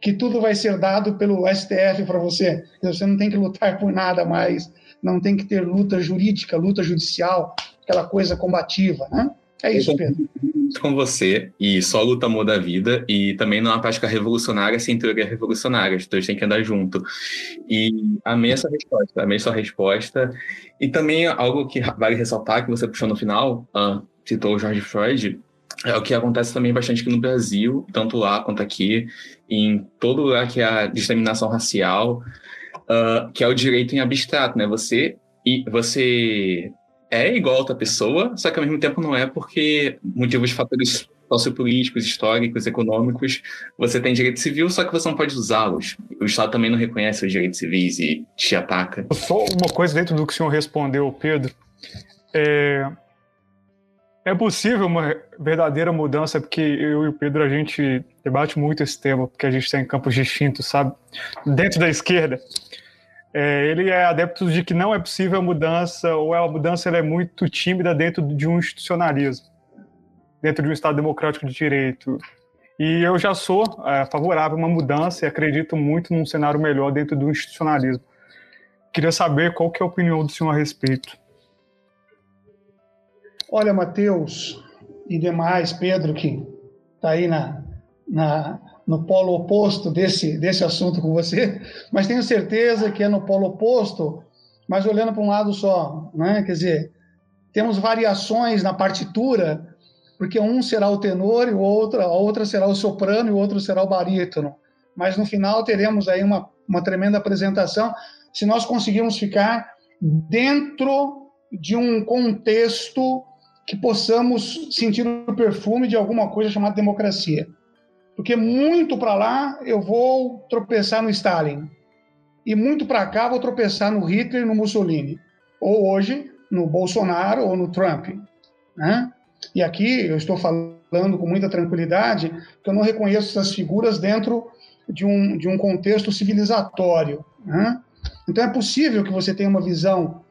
Speaker 7: Que tudo vai ser dado pelo STF para você. Você não tem que lutar por nada mais, não tem que ter luta jurídica, luta judicial, aquela coisa combativa, né? É isso, Pedro.
Speaker 6: Com você, e só luta muda a vida, e também não há prática revolucionária sem teoria revolucionária, os dois têm que andar junto. E amei essa resposta, amei sua resposta. E também algo que vale ressaltar, que você puxou no final, uh, citou o George Floyd, é o que acontece também bastante aqui no Brasil, tanto lá quanto aqui, em todo lugar que há discriminação racial, uh, que é o direito em abstrato, né? Você e você é igual a outra pessoa, só que ao mesmo tempo não é porque motivos fatores sociopolíticos, históricos, econômicos, você tem direito civil, só que você não pode usá-los. O Estado também não reconhece os direitos civis e te ataca.
Speaker 1: Só uma coisa dentro do que o senhor respondeu, Pedro. É, é possível uma verdadeira mudança, porque eu e o Pedro, a gente debate muito esse tema, porque a gente tem campos distintos, sabe? Dentro da esquerda, é, ele é adepto de que não é possível a mudança, ou a mudança é muito tímida dentro de um institucionalismo, dentro de um Estado democrático de direito. E eu já sou é, favorável a uma mudança e acredito muito num cenário melhor dentro do institucionalismo. Queria saber qual que é a opinião do senhor a respeito.
Speaker 7: Olha, Matheus e demais, Pedro, que está aí na, na, no polo oposto desse, desse assunto com você, mas tenho certeza que é no polo oposto, mas olhando para um lado só, né? Quer dizer, temos variações na partitura, porque um será o tenor e o outro, a outra será o soprano e o outro será o barítono. Mas no final teremos aí uma, uma tremenda apresentação se nós conseguirmos ficar dentro de um contexto que possamos sentir o perfume de alguma coisa chamada democracia. Porque muito para lá eu vou tropeçar no Stalin. E muito para cá vou tropeçar no Hitler e no Mussolini. Ou hoje no Bolsonaro ou no Trump. Né? E aqui eu estou falando com muita tranquilidade que eu não reconheço essas figuras dentro de um, de um contexto civilizatório. Né? Então é possível que você tenha uma visão,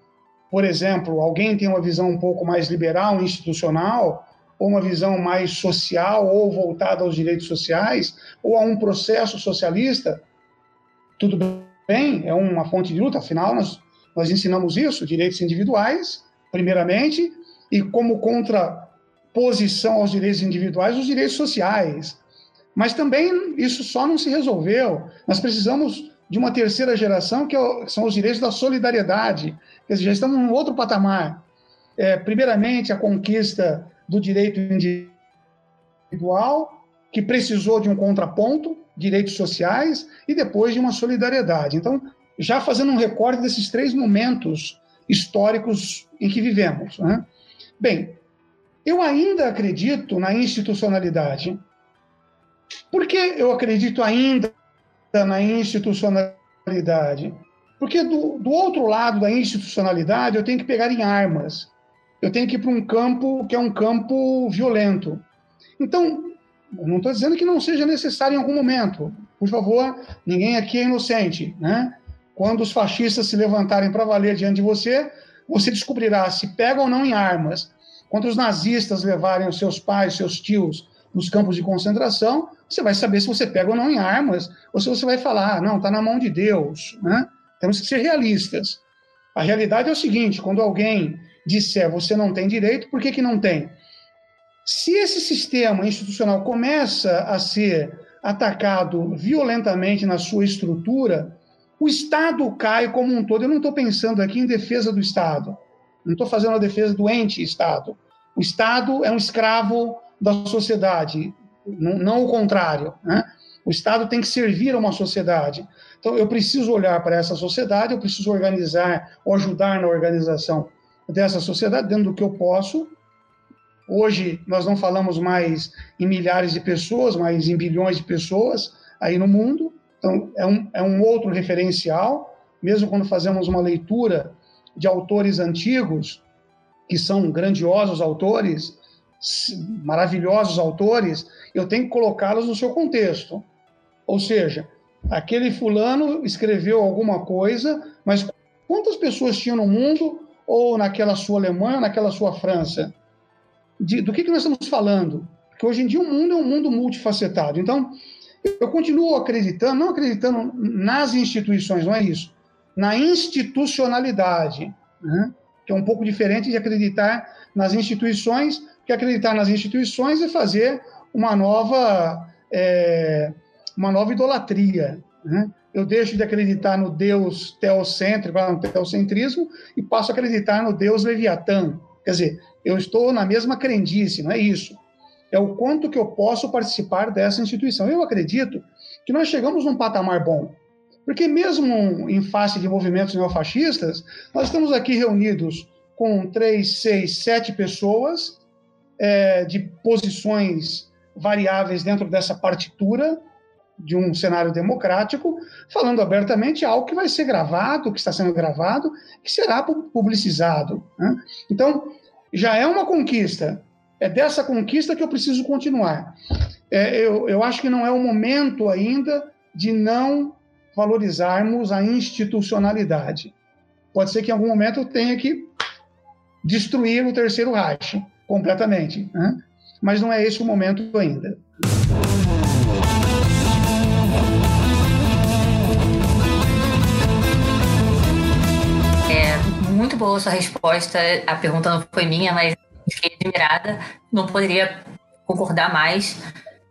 Speaker 7: por exemplo, alguém tem uma visão um pouco mais liberal, institucional, ou uma visão mais social ou voltada aos direitos sociais, ou a um processo socialista, tudo bem, é uma fonte de luta, afinal, nós, nós ensinamos isso, direitos individuais, primeiramente, e como contraposição aos direitos individuais, os direitos sociais. Mas também isso só não se resolveu. Nós precisamos de uma terceira geração, que é são os direitos da solidariedade. Dizer, já estamos num outro patamar. É, primeiramente, a conquista do direito individual, que precisou de um contraponto, direitos sociais, e depois de uma solidariedade. Então, já fazendo um recorte desses três momentos históricos em que vivemos. Né? Bem, eu ainda acredito na institucionalidade. Por que eu acredito ainda na institucionalidade? Porque do, do outro lado da institucionalidade eu tenho que pegar em armas eu tenho que ir para um campo que é um campo violento. Então, não estou dizendo que não seja necessário em algum momento. Por favor, ninguém aqui é inocente. Né? Quando os fascistas se levantarem para valer diante de você, você descobrirá se pega ou não em armas. Quando os nazistas levarem os seus pais, seus tios nos campos de concentração, você vai saber se você pega ou não em armas, ou se você vai falar, ah, não, está na mão de Deus. Né? Temos que ser realistas. A realidade é o seguinte: quando alguém disser você não tem direito, por que, que não tem? Se esse sistema institucional começa a ser atacado violentamente na sua estrutura, o Estado cai como um todo. Eu não estou pensando aqui em defesa do Estado, não estou fazendo a defesa do ente Estado. O Estado é um escravo da sociedade, não, não o contrário. Né? O Estado tem que servir a uma sociedade. Então, eu preciso olhar para essa sociedade, eu preciso organizar ou ajudar na organização dessa sociedade dentro do que eu posso. Hoje nós não falamos mais em milhares de pessoas, mas em bilhões de pessoas aí no mundo. Então é um, é um outro referencial, mesmo quando fazemos uma leitura de autores antigos, que são grandiosos autores, maravilhosos autores, eu tenho que colocá-los no seu contexto. Ou seja, aquele fulano escreveu alguma coisa, mas quantas pessoas tinham no mundo, ou naquela sua Alemanha, ou naquela sua França? De, do que, que nós estamos falando? Porque hoje em dia o mundo é um mundo multifacetado. Então, eu continuo acreditando, não acreditando nas instituições, não é isso, na institucionalidade, né? que é um pouco diferente de acreditar nas instituições, que acreditar nas instituições é fazer uma nova, é, uma nova idolatria. Né? Eu deixo de acreditar no Deus teocêntrico, no teocentrismo, e passo a acreditar no Deus leviatã. Quer dizer, eu estou na mesma crendice, não é isso é o quanto que eu posso participar dessa instituição. Eu acredito que nós chegamos num patamar bom, porque mesmo em face de movimentos neofascistas, nós estamos aqui reunidos com três, seis, sete pessoas é, de posições variáveis dentro dessa partitura de um cenário democrático, falando abertamente algo que vai ser gravado, que está sendo gravado, que será publicizado. Né? Então, já é uma conquista é dessa conquista que eu preciso continuar. É, eu, eu acho que não é o momento ainda de não valorizarmos a institucionalidade. Pode ser que em algum momento eu tenha que destruir o terceiro Reich completamente, né? mas não é esse o momento ainda.
Speaker 5: Muito boa sua resposta. A pergunta não foi minha, mas fiquei admirada, não poderia concordar mais.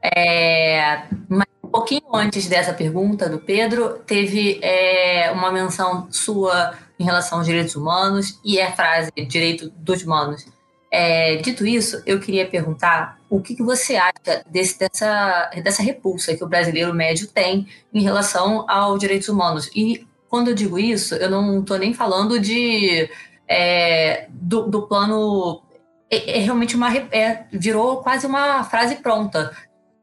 Speaker 5: É, mas um pouquinho antes dessa pergunta do Pedro, teve é, uma menção sua em relação aos direitos humanos e a frase direito dos humanos. É, dito isso, eu queria perguntar o que, que você acha desse, dessa, dessa repulsa que o brasileiro médio tem em relação aos direitos humanos. E quando eu digo isso, eu não estou nem falando de é, do, do plano é, é realmente uma. É, virou quase uma frase pronta.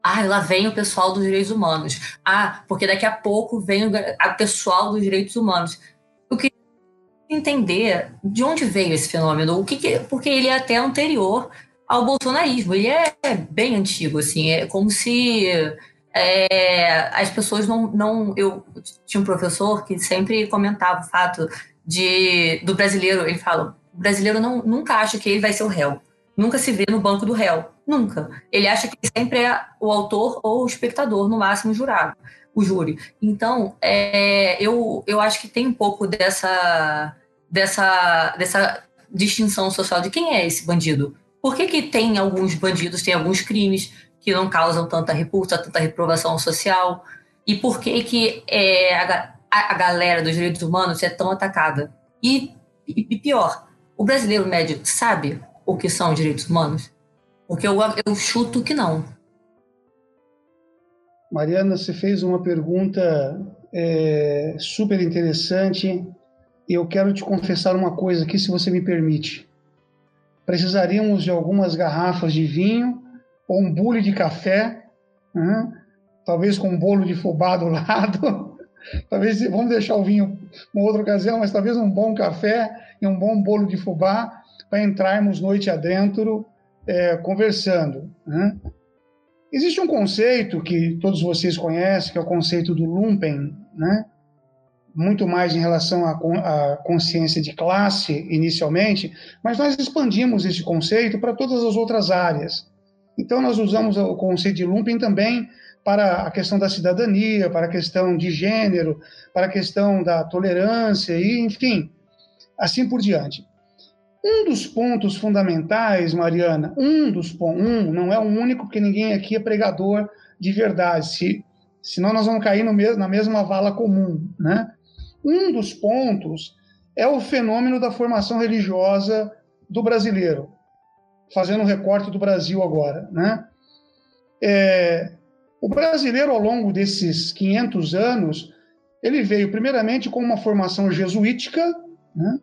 Speaker 5: Ah, lá vem o pessoal dos direitos humanos. Ah, porque daqui a pouco vem o pessoal dos direitos humanos. Eu queria entender de onde veio esse fenômeno, o que, que porque ele é até anterior ao bolsonarismo. Ele é bem antigo, assim, é como se é, as pessoas não, não. Eu tinha um professor que sempre comentava o fato de do brasileiro, ele fala, o brasileiro não, nunca acha que ele vai ser o réu. Nunca se vê no banco do réu. Nunca. Ele acha que sempre é o autor ou o espectador, no máximo o jurado, o júri. Então, é, eu, eu acho que tem um pouco dessa, dessa, dessa distinção social de quem é esse bandido. Por que, que tem alguns bandidos, tem alguns crimes que não causam tanta repulsa, tanta reprovação social? E por que, que é, a, a, galera dos direitos humanos é tão atacada? E, e, e pior, o brasileiro médio sabe o que são direitos humanos? Porque eu, eu chuto que não.
Speaker 7: Mariana, você fez uma pergunta é, super interessante. Eu quero te confessar uma coisa aqui, se você me permite. Precisaríamos de algumas garrafas de vinho ou um bule de café, né? talvez com um bolo de fubá do lado. talvez, vamos deixar o vinho uma outra ocasião, mas talvez um bom café e um bom bolo de fubá para entrarmos noite adentro é, conversando. Né? Existe um conceito que todos vocês conhecem, que é o conceito do lumpen, né? muito mais em relação à consciência de classe inicialmente, mas nós expandimos esse conceito para todas as outras áreas. Então, nós usamos o conceito de lumpen também para a questão da cidadania, para a questão de gênero, para a questão da tolerância, e enfim, assim por diante. Um dos pontos fundamentais, Mariana, um dos pontos, um, não é o único, porque ninguém aqui é pregador de verdade, se, senão nós vamos cair mesmo, na mesma vala comum, né? Um dos pontos é o fenômeno da formação religiosa do brasileiro, fazendo um recorte do Brasil agora, né? É, o brasileiro, ao longo desses 500 anos, ele veio primeiramente com uma formação jesuítica, né?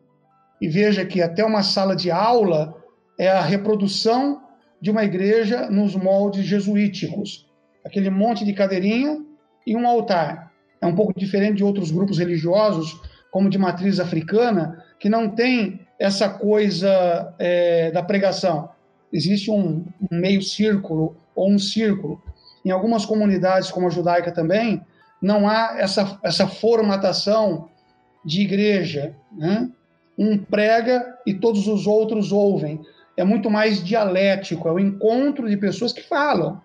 Speaker 7: e veja que até uma sala de aula é a reprodução de uma igreja nos moldes jesuíticos. Aquele monte de cadeirinha e um altar. É um pouco diferente de outros grupos religiosos, como de matriz africana, que não tem essa coisa é, da pregação. Existe um, meio círculo ou um círculo. Em algumas comunidades, como a judaica também, não há essa, essa formatação de igreja. Né? Um prega e todos os outros ouvem. É muito mais dialético, é o encontro de pessoas que falam.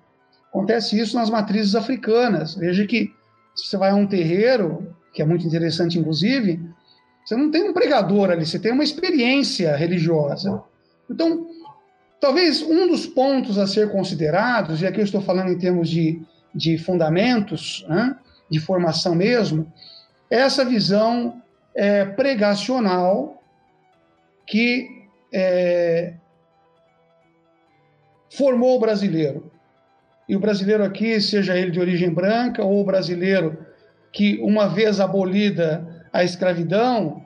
Speaker 7: Acontece isso nas matrizes africanas. Veja que se você vai a um terreiro, que é muito interessante, inclusive, você não tem um pregador ali, você tem uma experiência religiosa. Então, talvez um dos pontos a ser considerados, e aqui eu estou falando em termos de, de fundamentos, né, de formação mesmo, é essa visão é, pregacional que é, formou o brasileiro. E o brasileiro aqui, seja ele de origem branca ou o brasileiro que, uma vez abolida a escravidão,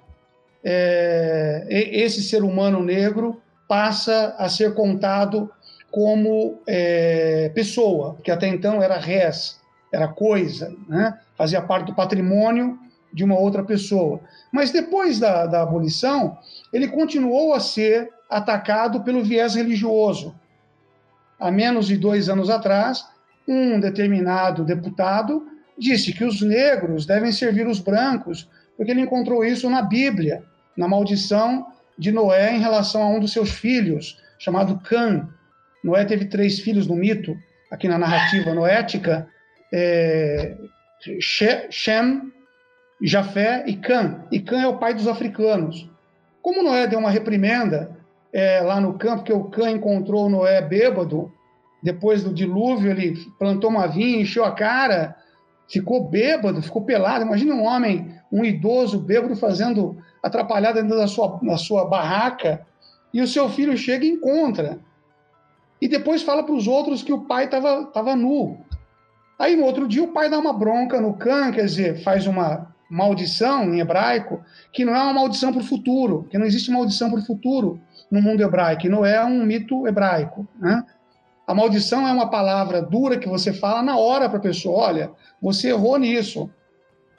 Speaker 7: é, esse ser humano negro passa a ser contado como é, pessoa, que até então era res, era coisa, né? fazia parte do patrimônio de uma outra pessoa. Mas depois da, da abolição, ele continuou a ser atacado pelo viés religioso. Há menos de dois anos atrás, um determinado deputado disse que os negros devem servir os brancos porque ele encontrou isso na Bíblia, na maldição de Noé em relação a um dos seus filhos, chamado Cã. Noé teve três filhos no mito, aqui na narrativa noética, é, Shem, Jafé e Cã. E Cã é o pai dos africanos. Como Noé deu uma reprimenda é, lá no campo, que o Cã encontrou Noé bêbado, depois do dilúvio, ele plantou uma vinha, encheu a cara, ficou bêbado, ficou pelado. Imagina um homem um idoso bêbado fazendo atrapalhada dentro da sua, da sua barraca, e o seu filho chega e encontra. E depois fala para os outros que o pai estava tava nu. Aí no outro dia o pai dá uma bronca no cã, quer dizer, faz uma maldição em hebraico, que não é uma maldição para o futuro, que não existe maldição para o futuro no mundo hebraico, não é um mito hebraico. Né? A maldição é uma palavra dura que você fala na hora para a pessoa: olha, você errou nisso.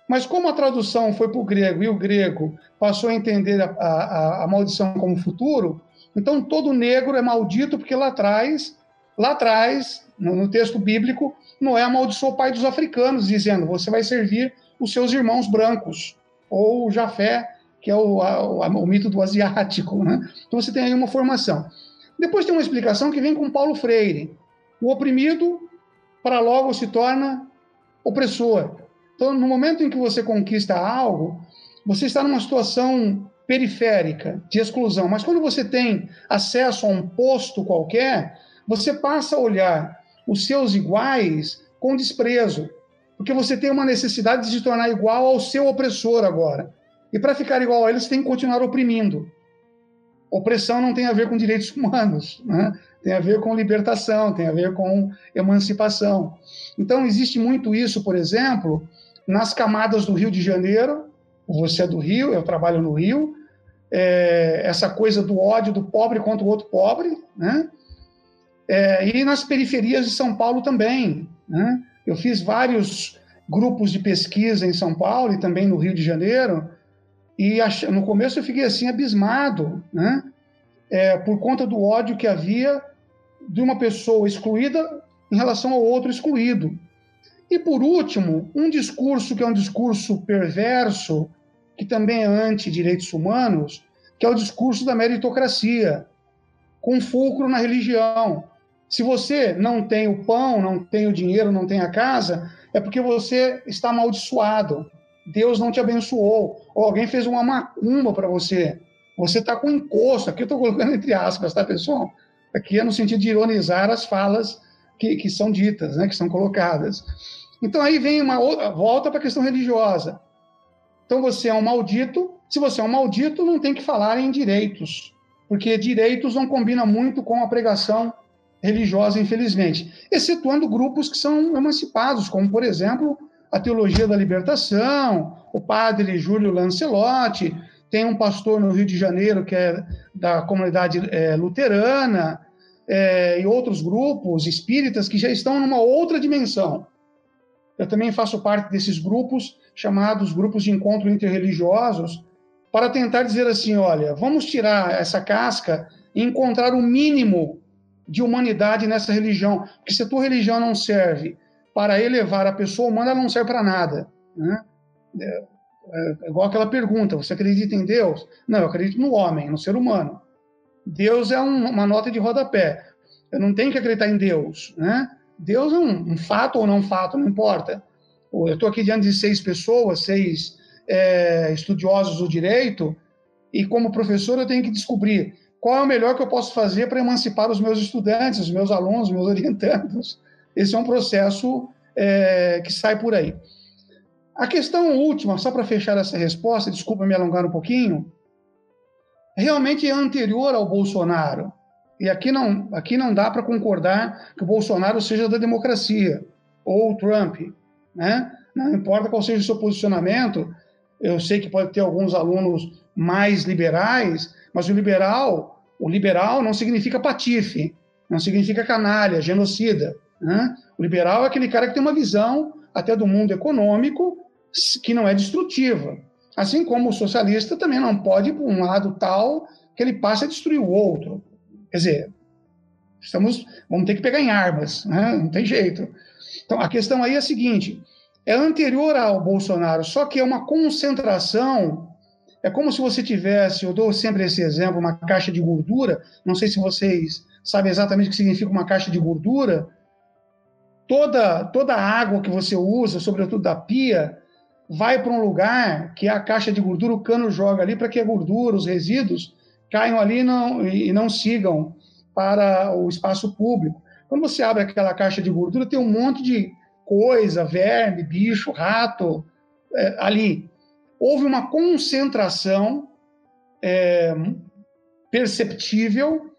Speaker 7: Mas como a tradução foi para o grego e o grego passou a entender a, a, a, maldição como futuro, então todo negro é maldito porque lá atrás, lá atrás, no, no texto bíblico, Noé amaldiçoou o pai dos africanos, dizendo: você vai servir os seus irmãos brancos, ou Jafé, que é o, o mito do asiático. Né? Então você tem aí uma formação. Depois tem uma explicação que vem com Paulo Freire. O oprimido, para logo, se torna opressor. Então, no momento em que você conquista algo, você está numa situação periférica, de exclusão. Mas quando você tem acesso a um posto qualquer, você passa a olhar os seus iguais com desprezo, porque você tem uma necessidade de se tornar igual ao seu opressor agora. E para ficar igual a você tem que continuar oprimindo. Opressão não tem a ver com direitos humanos, né? tem a ver com libertação, tem a ver com emancipação. Então, existe muito isso, por exemplo, nas camadas do Rio de Janeiro, você é do Rio, eu trabalho no Rio, é, essa coisa do ódio do pobre contra o outro pobre, né? É, e nas periferias de São Paulo também. Né? Eu fiz vários grupos de pesquisa em São Paulo e também no Rio de Janeiro, e ach... no começo eu fiquei assim abismado, né? É, por conta do ódio que havia de uma pessoa excluída em relação ao outro excluído. E, por último, um discurso que é um discurso perverso, que também é anti-direitos humanos, que é o discurso da meritocracia, com fulcro na religião. Se você não tem o pão, não tem o dinheiro, não tem a casa, é porque você está amaldiçoado. Deus não te abençoou. Ou alguém fez uma macumba para você. Você está com encosto. Aqui eu estou colocando entre aspas, tá, pessoal? Aqui é no sentido de ironizar as falas que, que são ditas, né, que são colocadas. Então aí vem uma outra, volta para a questão religiosa. Então você é um maldito, se você é um maldito, não tem que falar em direitos, porque direitos não combina muito com a pregação religiosa, infelizmente, excetuando grupos que são emancipados, como por exemplo a teologia da libertação, o padre Júlio Lancelotti, tem um pastor no Rio de Janeiro que é da comunidade é, luterana, é, e outros grupos espíritas que já estão numa outra dimensão. Eu também faço parte desses grupos, chamados grupos de encontro interreligiosos, para tentar dizer assim: olha, vamos tirar essa casca e encontrar o mínimo de humanidade nessa religião. Porque se a tua religião não serve para elevar a pessoa humana, ela não serve para nada. Né? É, é igual aquela pergunta: você acredita em Deus? Não, eu acredito no homem, no ser humano. Deus é um, uma nota de rodapé. Eu não tenho que acreditar em Deus. Né? Deus é um, um fato ou não fato, não importa. Eu estou aqui diante de seis pessoas, seis é, estudiosos do direito, e como professor eu tenho que descobrir qual é o melhor que eu posso fazer para emancipar os meus estudantes, os meus alunos, os meus orientandos. Esse é um processo é, que sai por aí. A questão última, só para fechar essa resposta, desculpa me alongar um pouquinho, realmente é anterior ao Bolsonaro. E aqui não, aqui não dá para concordar que o Bolsonaro seja da democracia ou o Trump, né? Não importa qual seja o seu posicionamento, eu sei que pode ter alguns alunos mais liberais, mas o liberal, o liberal não significa patife, não significa canalha, genocida. Né? O liberal é aquele cara que tem uma visão até do mundo econômico que não é destrutiva. Assim como o socialista também não pode ir para um lado tal que ele passe a destruir o outro. Quer dizer, estamos, vamos ter que pegar em armas, né? não tem jeito. Então, a questão aí é a seguinte: é anterior ao Bolsonaro, só que é uma concentração. É como se você tivesse, eu dou sempre esse exemplo, uma caixa de gordura. Não sei se vocês sabem exatamente o que significa uma caixa de gordura. Toda, toda a água que você usa, sobretudo da pia, vai para um lugar que é a caixa de gordura, o cano joga ali para que a gordura, os resíduos, caiam ali e não, e não sigam para o espaço público. Quando você abre aquela caixa de gordura, tem um monte de coisa, verme, bicho, rato, é, ali. Houve uma concentração é, perceptível,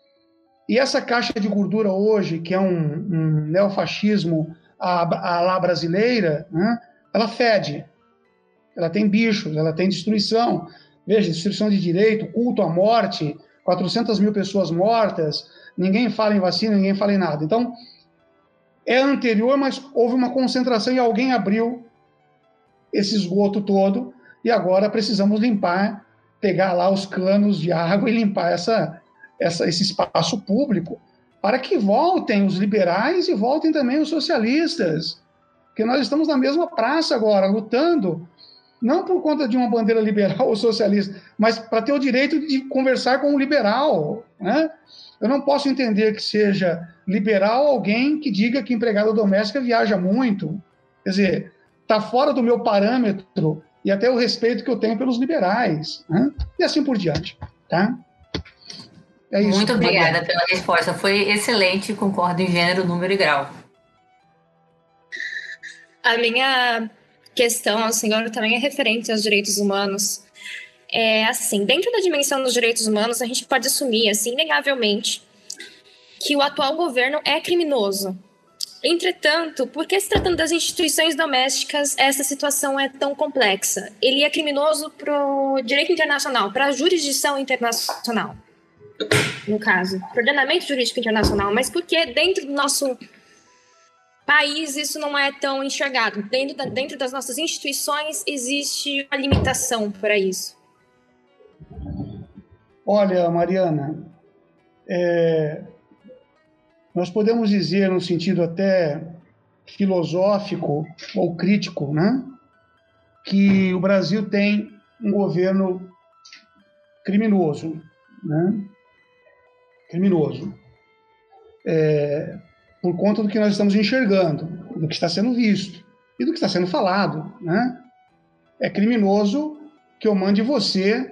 Speaker 7: e essa caixa de gordura hoje, que é um, um neofascismo à, à lá brasileira, né, ela fede, ela tem bichos, ela tem destruição. Veja, destruição de direito, culto à morte, 400 mil pessoas mortas, ninguém fala em vacina, ninguém fala em nada. Então, é anterior, mas houve uma concentração e alguém abriu esse esgoto todo e agora precisamos limpar, pegar lá os canos de água e limpar essa, essa, esse espaço público para que voltem os liberais e voltem também os socialistas, porque nós estamos na mesma praça agora, lutando, não por conta de uma bandeira liberal ou socialista, mas para ter o direito de conversar com um liberal, né? Eu não posso entender que seja liberal alguém que diga que empregada doméstica viaja muito. Quer dizer, está fora do meu parâmetro e até o respeito que eu tenho pelos liberais. Né? E assim por diante. Tá?
Speaker 5: É isso, muito obrigada Mariana. pela resposta. Foi excelente, concordo em gênero, número e grau.
Speaker 4: A minha questão ao senhor também é referente aos direitos humanos é assim, dentro da dimensão dos direitos humanos, a gente pode assumir, assim, inegavelmente, que o atual governo é criminoso. Entretanto, por que se tratando das instituições domésticas, essa situação é tão complexa? Ele é criminoso para o direito internacional, para a jurisdição internacional, no caso, para o ordenamento jurídico internacional, mas por que dentro do nosso país isso não é tão enxergado? Dentro, da, dentro das nossas instituições existe uma limitação para isso.
Speaker 7: Olha, Mariana, é, nós podemos dizer, no sentido até filosófico ou crítico, né, que o Brasil tem um governo criminoso, né, criminoso, é, por conta do que nós estamos enxergando, do que está sendo visto e do que está sendo falado, né? É criminoso que eu mande você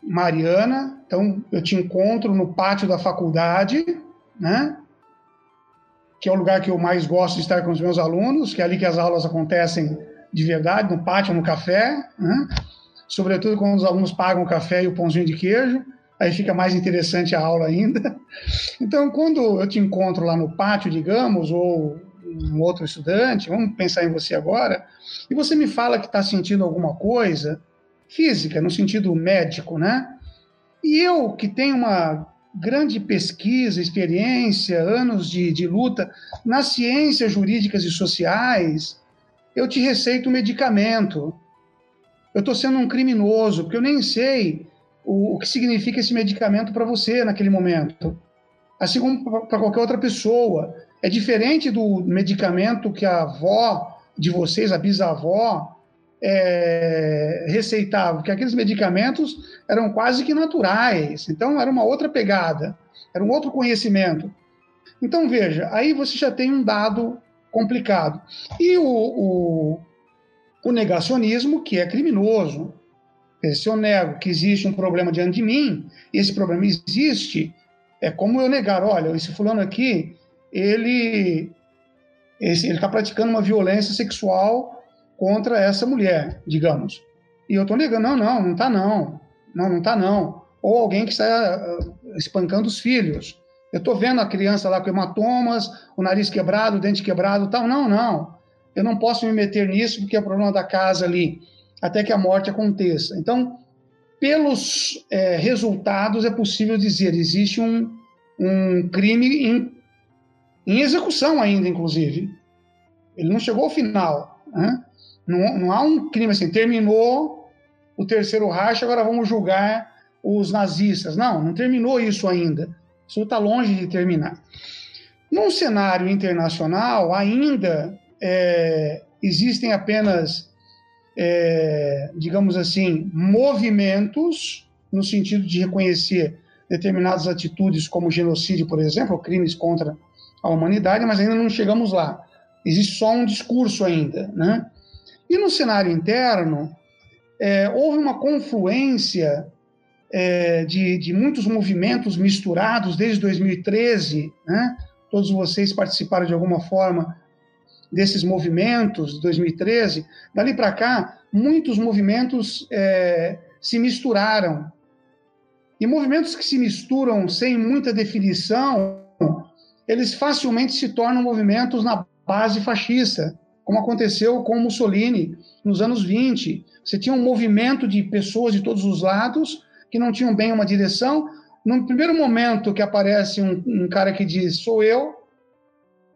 Speaker 7: Mariana. Então, eu te encontro no pátio da faculdade, né? Que é o lugar que eu mais gosto de estar com os meus alunos, que é ali que as aulas acontecem de verdade, no pátio, no café, né? Sobretudo quando os alunos pagam o café e o pãozinho de queijo, aí fica mais interessante a aula ainda. Então, quando eu te encontro lá no pátio, digamos, ou um outro estudante, vamos pensar em você agora, e você me fala que está sentindo alguma coisa, física, no sentido médico, né? E eu, que tenho uma grande pesquisa, experiência, anos de, de luta nas ciências jurídicas e sociais, eu te receito um medicamento. Eu estou sendo um criminoso, porque eu nem sei o, o que significa esse medicamento para você naquele momento. Assim como para qualquer outra pessoa. É diferente do medicamento que a avó de vocês, a bisavó, é, receitava, porque aqueles medicamentos eram quase que naturais, então era uma outra pegada, era um outro conhecimento. Então veja, aí você já tem um dado complicado. E o, o, o negacionismo, que é criminoso. Se eu nego que existe um problema diante de mim, esse problema existe, é como eu negar, olha, esse fulano aqui, ele ele está praticando uma violência sexual contra essa mulher, digamos. E eu estou negando, não, não, não está não. Não, não está não. Ou alguém que está uh, espancando os filhos. Eu estou vendo a criança lá com hematomas, o nariz quebrado, o dente quebrado tal. Não, não. Eu não posso me meter nisso porque é problema da casa ali, até que a morte aconteça. Então, pelos é, resultados, é possível dizer existe um, um crime em, em execução ainda, inclusive. Ele não chegou ao final. Né? Não, não há um crime assim, terminou o terceiro racha, agora vamos julgar os nazistas. Não, não terminou isso ainda. Isso está longe de terminar. Num cenário internacional, ainda é, existem apenas, é, digamos assim, movimentos no sentido de reconhecer determinadas atitudes, como genocídio, por exemplo, crimes contra a humanidade, mas ainda não chegamos lá. Existe só um discurso ainda, né? E no cenário interno, é, houve uma confluência é, de, de, muitos movimentos misturados desde 2013, né? Todos vocês participaram de alguma forma desses movimentos de 2013. Dali para cá, muitos movimentos é, se misturaram. E movimentos que se misturam sem muita definição, eles facilmente se tornam movimentos na base fascista, como aconteceu com Mussolini nos anos 20. Você tinha um movimento de pessoas de todos os lados que não tinham bem uma direção. No primeiro momento que aparece um, um cara que diz sou eu,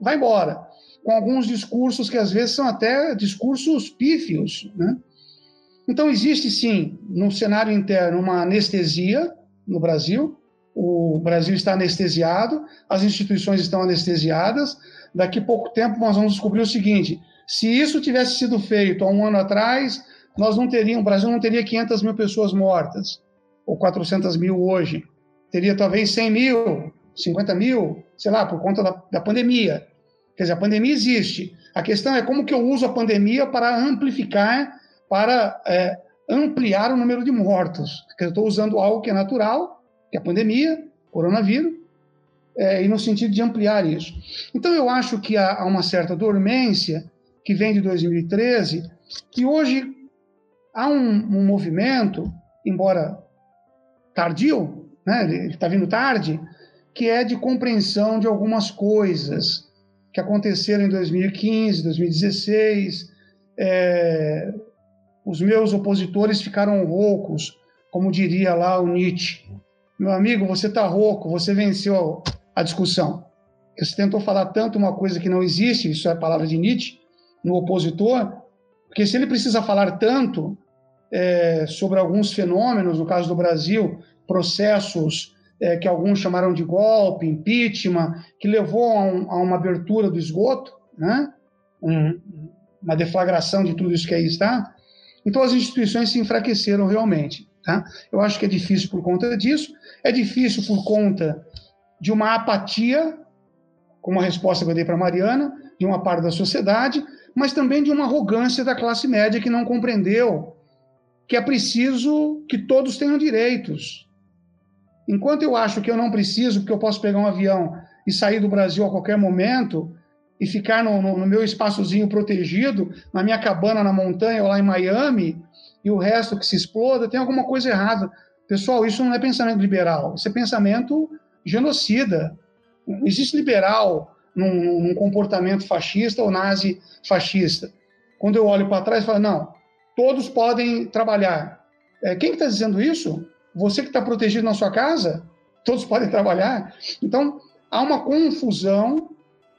Speaker 7: vai embora, com alguns discursos que às vezes são até discursos pífios, né? Então existe sim no cenário interno uma anestesia no Brasil. O Brasil está anestesiado, as instituições estão anestesiadas, daqui a pouco tempo nós vamos descobrir o seguinte: se isso tivesse sido feito há um ano atrás, nós não teríamos, o Brasil não teria 500 mil pessoas mortas, ou 400 mil hoje. Teria talvez 100 mil, 50 mil, sei lá, por conta da, da pandemia. Quer dizer, a pandemia existe. A questão é como que eu uso a pandemia para amplificar, para é, ampliar o número de mortos. Porque eu estou usando algo que é natural, que é a pandemia, coronavírus, é, e no sentido de ampliar isso. Então, eu acho que há, há uma certa dormência que vem de 2013, que hoje há um, um movimento, embora tardio, né, ele está vindo tarde, que é de compreensão de algumas coisas que aconteceram em 2015, 2016. É, os meus opositores ficaram roucos, como diria lá o Nietzsche. Meu amigo, você está rouco, você venceu a discussão. Você tentou falar tanto uma coisa que não existe, isso é a palavra de Nietzsche, no opositor, porque se ele precisa falar tanto é, sobre alguns fenômenos, no caso do Brasil, processos é, que alguns chamaram de golpe, impeachment, que levou a, um, a uma abertura do esgoto, né? Um, uma deflagração de tudo isso que aí está. Então as instituições se enfraqueceram realmente. Tá? Eu acho que é difícil por conta disso, é difícil por conta de uma apatia, como a resposta que eu dei para a Mariana, de uma parte da sociedade, mas também de uma arrogância da classe média que não compreendeu que é preciso que todos tenham direitos. Enquanto eu acho que eu não preciso, porque eu posso pegar um avião e sair do Brasil a qualquer momento e ficar no, no, no meu espaçozinho protegido, na minha cabana na montanha ou lá em Miami, e o resto que se exploda, tem alguma coisa errada. Pessoal, isso não é pensamento liberal, isso é pensamento genocida. Não existe liberal num, num comportamento fascista ou nazi-fascista. Quando eu olho para trás, eu falo, não, todos podem trabalhar. É, quem está tá dizendo isso? Você que está protegido na sua casa? Todos podem trabalhar? Então, há uma confusão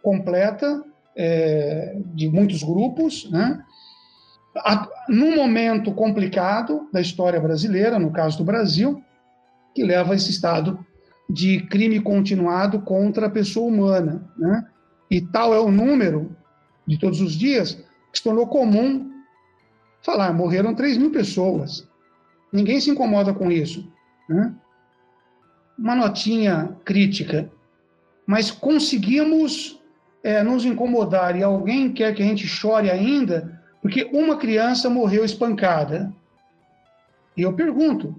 Speaker 7: completa é, de muitos grupos, né? num momento complicado da história brasileira, no caso do Brasil, que leva a esse estado de crime continuado contra a pessoa humana. Né? e tal é o número de todos os dias, que se tornou comum falar, morreram 3 mil pessoas. Ninguém se incomoda com isso. Né? Uma notinha crítica. Mas conseguimos é, nos incomodar e alguém quer que a gente chore ainda porque uma criança morreu espancada. E eu pergunto,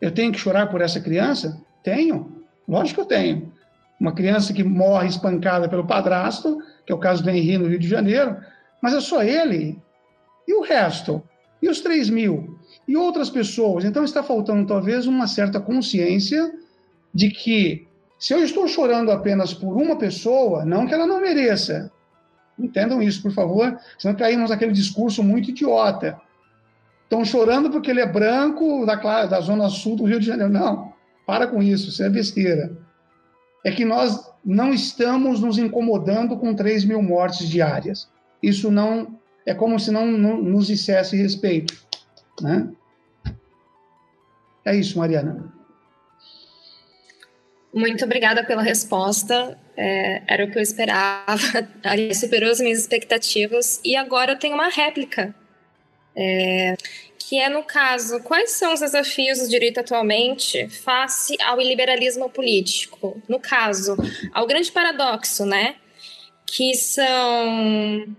Speaker 7: eu tenho que chorar por essa criança? Tenho. Lógico que eu tenho. Uma criança que morre espancada pelo padrasto, que é o caso do Henri no Rio de Janeiro, mas é só ele. E o resto? E os 3 mil? E outras pessoas? Então está faltando talvez uma certa consciência de que se eu estou chorando apenas por uma pessoa, não que ela não mereça. Entendam isso, por favor, senão caímos naquele discurso muito idiota. Estão chorando porque ele é branco da, da zona sul do Rio de Janeiro. Não, para com isso, isso é besteira é que nós não estamos nos incomodando com 3 mil mortes diárias. Isso não é como se não, não nos dissesse respeito. Né? É isso, Mariana.
Speaker 4: Muito obrigada pela resposta. É, era o que eu esperava. Superou as minhas expectativas. E agora eu tenho uma réplica. É, que é, no caso, quais são os desafios do direito atualmente face ao iliberalismo político? No caso, ao grande paradoxo, né? Que são.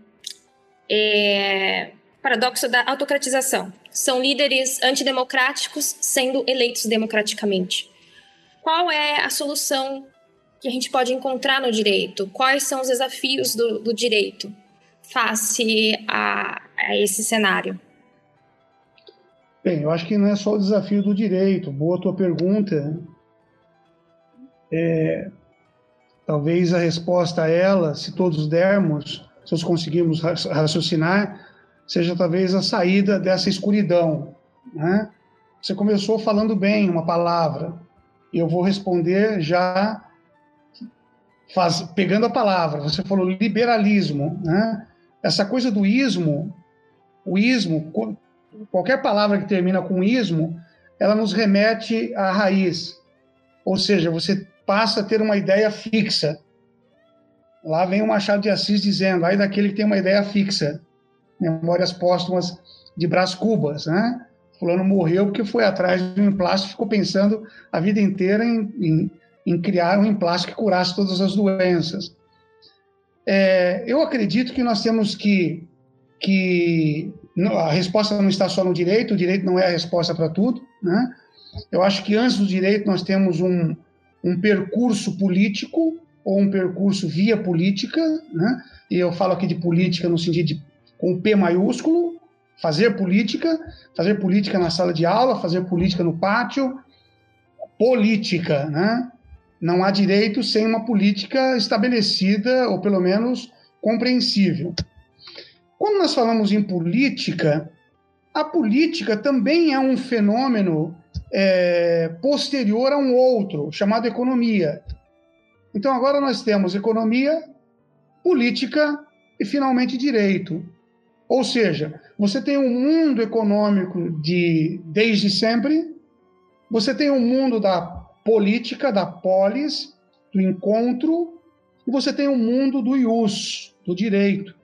Speaker 4: É, paradoxo da autocratização. São líderes antidemocráticos sendo eleitos democraticamente. Qual é a solução que a gente pode encontrar no direito? Quais são os desafios do, do direito face a, a esse cenário?
Speaker 7: Bem, eu acho que não é só o desafio do direito. Boa tua pergunta. É, talvez a resposta a ela, se todos dermos, se nós conseguirmos raciocinar, seja talvez a saída dessa escuridão. Né? Você começou falando bem uma palavra, eu vou responder já faz, pegando a palavra. Você falou liberalismo. Né? Essa coisa do ismo, o ismo, qualquer palavra que termina com ismo, ela nos remete à raiz. Ou seja, você passa a ter uma ideia fixa. Lá vem o Machado de Assis dizendo, aí daquele que tem uma ideia fixa. Memórias póstumas de Brás Cubas, né? Fulano morreu porque foi atrás de um emplasto ficou pensando a vida inteira em, em, em criar um emplasto que curasse todas as doenças. É, eu acredito que nós temos que, que a resposta não está só no direito, o direito não é a resposta para tudo. Né? Eu acho que antes do direito nós temos um, um percurso político ou um percurso via política, né? e eu falo aqui de política no sentido de com P maiúsculo, fazer política, fazer política na sala de aula, fazer política no pátio, política, né? Não há direito sem uma política estabelecida ou pelo menos compreensível. Quando nós falamos em política, a política também é um fenômeno é, posterior a um outro, chamado economia. Então, agora nós temos economia, política e, finalmente, direito. Ou seja, você tem um mundo econômico de desde sempre, você tem um mundo da política, da polis, do encontro, e você tem um mundo do ius, do direito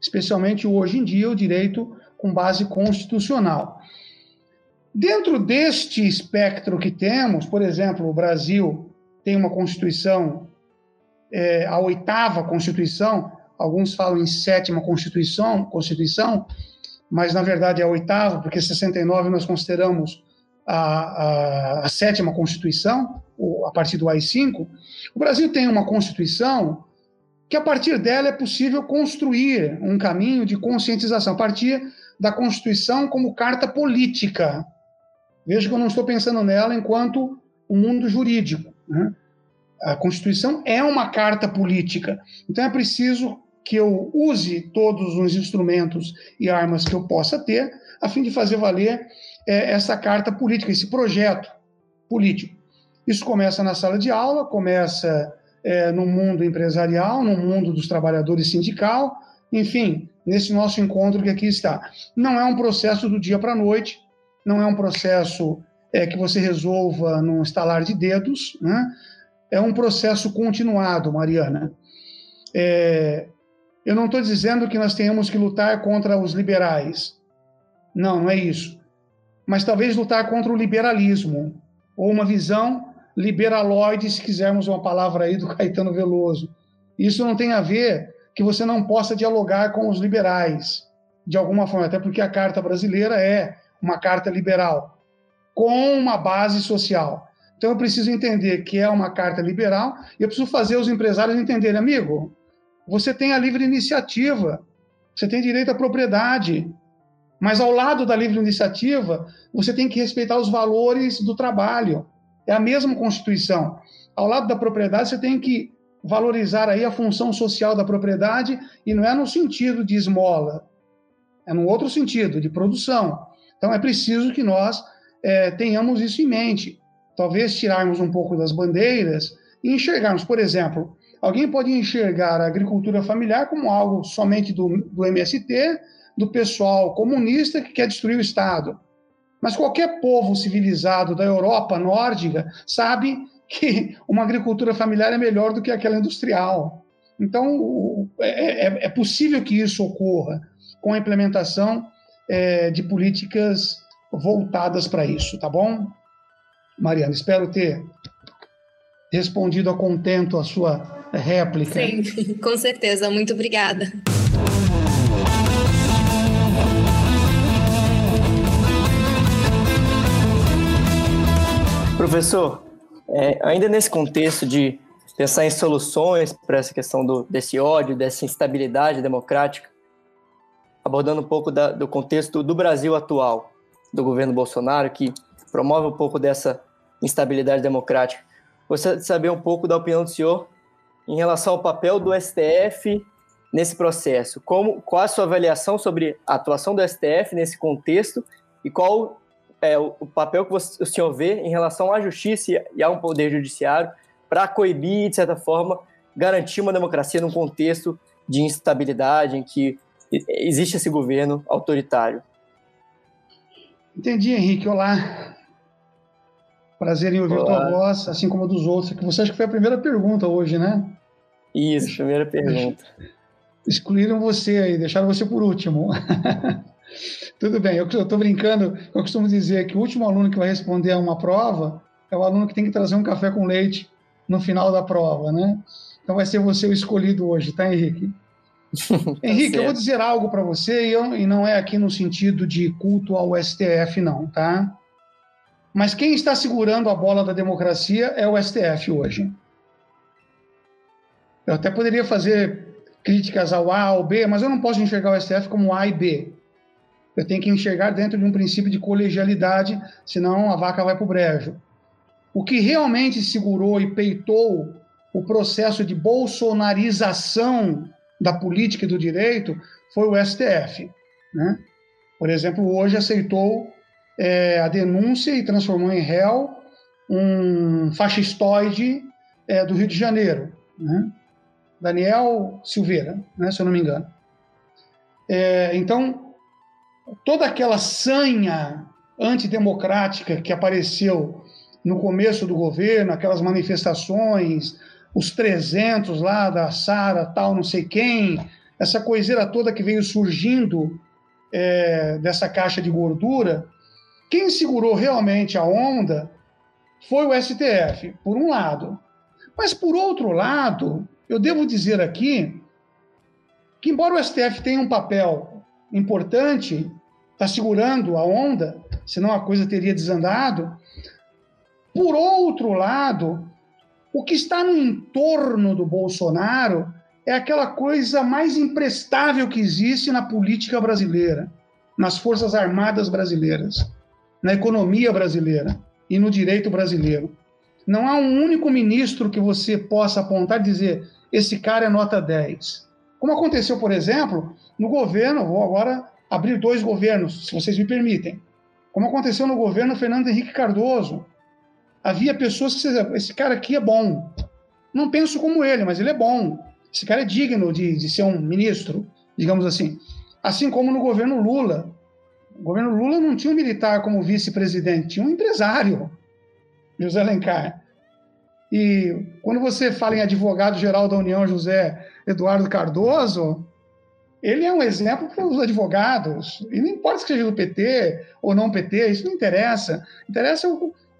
Speaker 7: especialmente hoje em dia, o direito com base constitucional. Dentro deste espectro que temos, por exemplo, o Brasil tem uma Constituição, é, a oitava Constituição, alguns falam em sétima Constituição, Constituição, mas na verdade é a oitava, porque 69 nós consideramos a, a, a sétima Constituição, a partir do AI-5. O Brasil tem uma Constituição que a partir dela é possível construir um caminho de conscientização, a partir da Constituição como carta política. Veja que eu não estou pensando nela enquanto um mundo jurídico. Né? A Constituição é uma carta política. Então é preciso que eu use todos os instrumentos e armas que eu possa ter, a fim de fazer valer é, essa carta política, esse projeto político. Isso começa na sala de aula, começa é, no mundo empresarial, no mundo dos trabalhadores sindical, enfim, nesse nosso encontro que aqui está. Não é um processo do dia para a noite, não é um processo é, que você resolva num estalar de dedos, né? é um processo continuado, Mariana. É, eu não estou dizendo que nós tenhamos que lutar contra os liberais. Não, não é isso. Mas talvez lutar contra o liberalismo, ou uma visão liberaloide, se quisermos uma palavra aí do Caetano Veloso. Isso não tem a ver que você não possa dialogar com os liberais, de alguma forma, até porque a Carta Brasileira é uma carta liberal, com uma base social. Então eu preciso entender que é uma carta liberal e eu preciso fazer os empresários entenderem, amigo, você tem a livre iniciativa, você tem direito à propriedade, mas ao lado da livre iniciativa, você tem que respeitar os valores do trabalho. É a mesma Constituição. Ao lado da propriedade, você tem que valorizar aí a função social da propriedade e não é no sentido de esmola, é no outro sentido, de produção. Então é preciso que nós é, tenhamos isso em mente. Talvez tirarmos um pouco das bandeiras e enxergarmos, por exemplo, alguém pode enxergar a agricultura familiar como algo somente do, do MST, do pessoal comunista que quer destruir o Estado. Mas qualquer povo civilizado da Europa nórdica sabe que uma agricultura familiar é melhor do que aquela industrial. Então, é, é, é possível que isso ocorra com a implementação é, de políticas voltadas para isso, tá bom? Mariana, espero ter respondido a contento a sua réplica.
Speaker 4: Sim, com certeza. Muito obrigada.
Speaker 2: Professor, é, ainda nesse contexto de pensar em soluções para essa questão do, desse ódio, dessa instabilidade democrática, abordando um pouco da, do contexto do Brasil atual, do governo Bolsonaro, que promove um pouco dessa instabilidade democrática. Gostaria de saber um pouco da opinião do senhor em relação ao papel do STF nesse processo. Como, qual a sua avaliação sobre a atuação do STF nesse contexto e qual é, o, o, papel que você, o senhor vê em relação à justiça e a um poder judiciário para coibir, de certa forma, garantir uma democracia num contexto de instabilidade em que existe esse governo autoritário.
Speaker 7: Entendi, Henrique. Olá. Prazer em ouvir Olá. tua voz, assim como a dos outros. Que você acha que foi a primeira pergunta hoje, né?
Speaker 2: Isso, primeira pergunta.
Speaker 7: Excluíram você aí, deixaram você por último. Tudo bem, eu estou brincando, eu costumo dizer que o último aluno que vai responder a uma prova é o aluno que tem que trazer um café com leite no final da prova, né? Então vai ser você o escolhido hoje, tá, Henrique? tá Henrique, eu vou dizer algo para você e, eu, e não é aqui no sentido de culto ao STF, não, tá? Mas quem está segurando a bola da democracia é o STF hoje. Eu até poderia fazer críticas ao A, ao B, mas eu não posso enxergar o STF como A e B. Eu tenho que enxergar dentro de um princípio de colegialidade, senão a vaca vai para o brejo. O que realmente segurou e peitou o processo de bolsonarização da política e do direito foi o STF. Né? Por exemplo, hoje aceitou é, a denúncia e transformou em réu um fascistoide é, do Rio de Janeiro, né? Daniel Silveira, né, se eu não me engano. É, então, toda aquela sanha antidemocrática que apareceu no começo do governo, aquelas manifestações, os 300 lá da Sara, tal, não sei quem, essa coiseira toda que veio surgindo é, dessa caixa de gordura, quem segurou realmente a onda foi o STF, por um lado. Mas, por outro lado, eu devo dizer aqui que, embora o STF tenha um papel importante, está segurando a onda, senão a coisa teria desandado. Por outro lado, o que está no entorno do Bolsonaro é aquela coisa mais imprestável que existe na política brasileira, nas Forças Armadas brasileiras, na economia brasileira e no direito brasileiro. Não há um único ministro que você possa apontar e dizer: esse cara é nota 10. Como aconteceu, por exemplo, no governo, vou agora abrir dois governos, se vocês me permitem. Como aconteceu no governo Fernando Henrique Cardoso. Havia pessoas que diziam, esse cara aqui é bom. Não penso como ele, mas ele é bom. Esse cara é digno de, de ser um ministro, digamos assim. Assim como no governo Lula. O governo Lula não tinha um militar como vice-presidente, tinha um empresário, José Alencar. E quando você fala em advogado-geral da União, José Eduardo Cardoso, ele é um exemplo para os advogados. E não importa se seja do PT ou não PT, isso não interessa. Interessa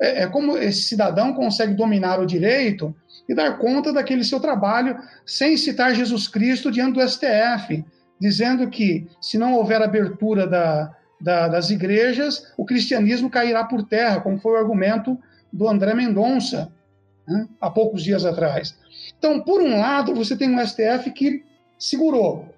Speaker 7: é, é como esse cidadão consegue dominar o direito e dar conta daquele seu trabalho sem citar Jesus Cristo diante do STF, dizendo que se não houver abertura da, da, das igrejas, o cristianismo cairá por terra, como foi o argumento do André Mendonça né, há poucos dias atrás. Então, por um lado, você tem um STF que segurou.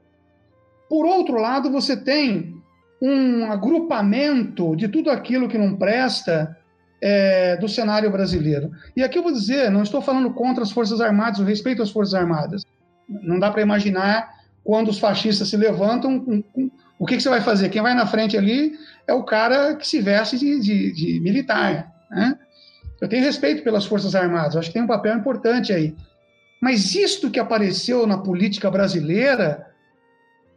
Speaker 7: Por outro lado, você tem um agrupamento de tudo aquilo que não presta é, do cenário brasileiro. E aqui eu vou dizer, não estou falando contra as Forças Armadas, o respeito às Forças Armadas. Não dá para imaginar quando os fascistas se levantam, com, com, o que, que, você vai fazer? Quem vai na frente ali é o cara que se veste de, de, de militar. Né? Eu tenho respeito pelas Forças Armadas, acho que tem um papel importante aí. Mas isto que apareceu na política brasileira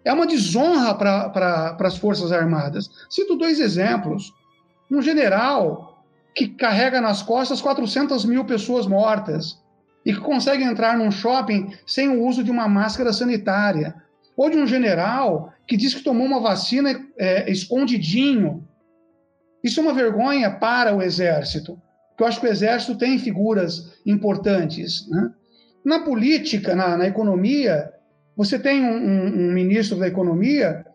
Speaker 7: é uma desonra para as Forças Armadas. Cito dois exemplos. Um general que carrega nas costas 400 mil pessoas mortas e que consegue entrar num shopping sem o uso de uma máscara sanitária. Ou de um general que diz que tomou uma vacina é, escondidinho. Isso é uma vergonha para o Exército, porque eu acho que o Exército tem figuras importantes. Né? Na política, na, na, economia, você tem um, um, um, ministro da Economia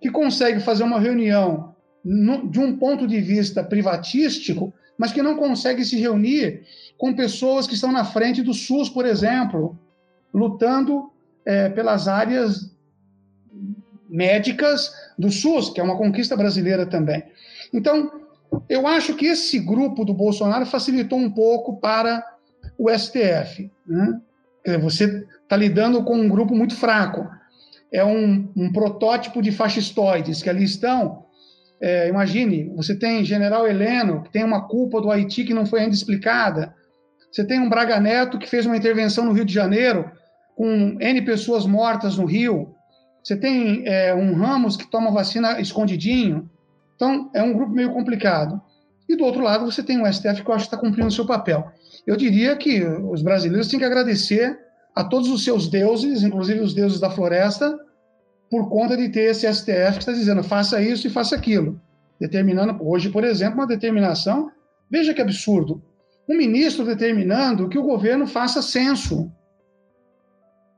Speaker 7: que consegue fazer uma reunião no, de um ponto de vista privatístico, mas que não consegue se reunir com pessoas que estão na frente do SUS, por exemplo, lutando é, pelas áreas médicas do SUS, que é uma conquista brasileira também. Então, eu acho que esse grupo do Bolsonaro facilitou um pouco para o STF. Né? Você está lidando com um grupo muito fraco. É um, um protótipo de fascistoides que ali estão. É, imagine, você tem General Heleno, que tem uma culpa do Haiti que não foi ainda explicada. Você tem um Braga Neto que fez uma intervenção no Rio de Janeiro, com N pessoas mortas no Rio. Você tem é, um Ramos que toma vacina escondidinho. Então, é um grupo meio complicado. E do outro lado, você tem o STF que eu acho que está cumprindo o seu papel. Eu diria que os brasileiros têm que agradecer a todos os seus deuses, inclusive os deuses da floresta, por conta de ter esse STF que está dizendo faça isso e faça aquilo. Determinando, hoje, por exemplo, uma determinação. Veja que absurdo. Um ministro determinando que o governo faça censo.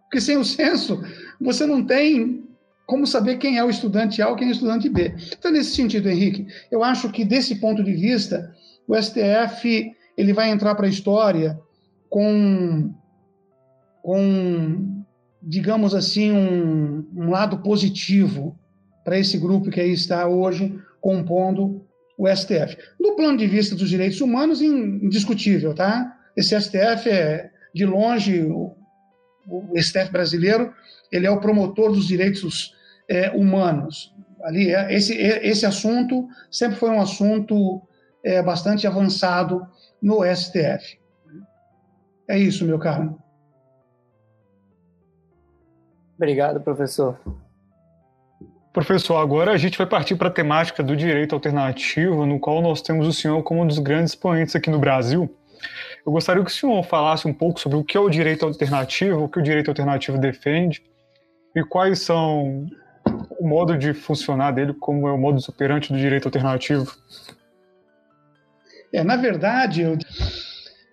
Speaker 7: Porque sem o censo, você não tem como saber quem é o estudante A ou quem é o estudante B. Então, nesse sentido, Henrique, eu acho que desse ponto de vista, o STF ele vai entrar para a história com, com, digamos assim, um, um lado positivo para esse grupo que aí está hoje compondo o STF. Do plano de vista dos direitos humanos, indiscutível, tá? Esse STF é, de longe, o, o STF brasileiro ele é o promotor dos direitos é, humanos. Ali, é, esse, é, esse assunto sempre foi um assunto é, bastante avançado no STF. É isso, meu caro.
Speaker 2: Obrigado, professor.
Speaker 1: Professor, agora a gente vai partir para a temática do direito alternativo, no qual nós temos o senhor como um dos grandes expoentes aqui no Brasil. Eu gostaria que o senhor falasse um pouco sobre o que é o direito alternativo, o que o direito alternativo defende e quais são o modo de funcionar dele, como é o modo operante do direito alternativo.
Speaker 7: É, na verdade, eu,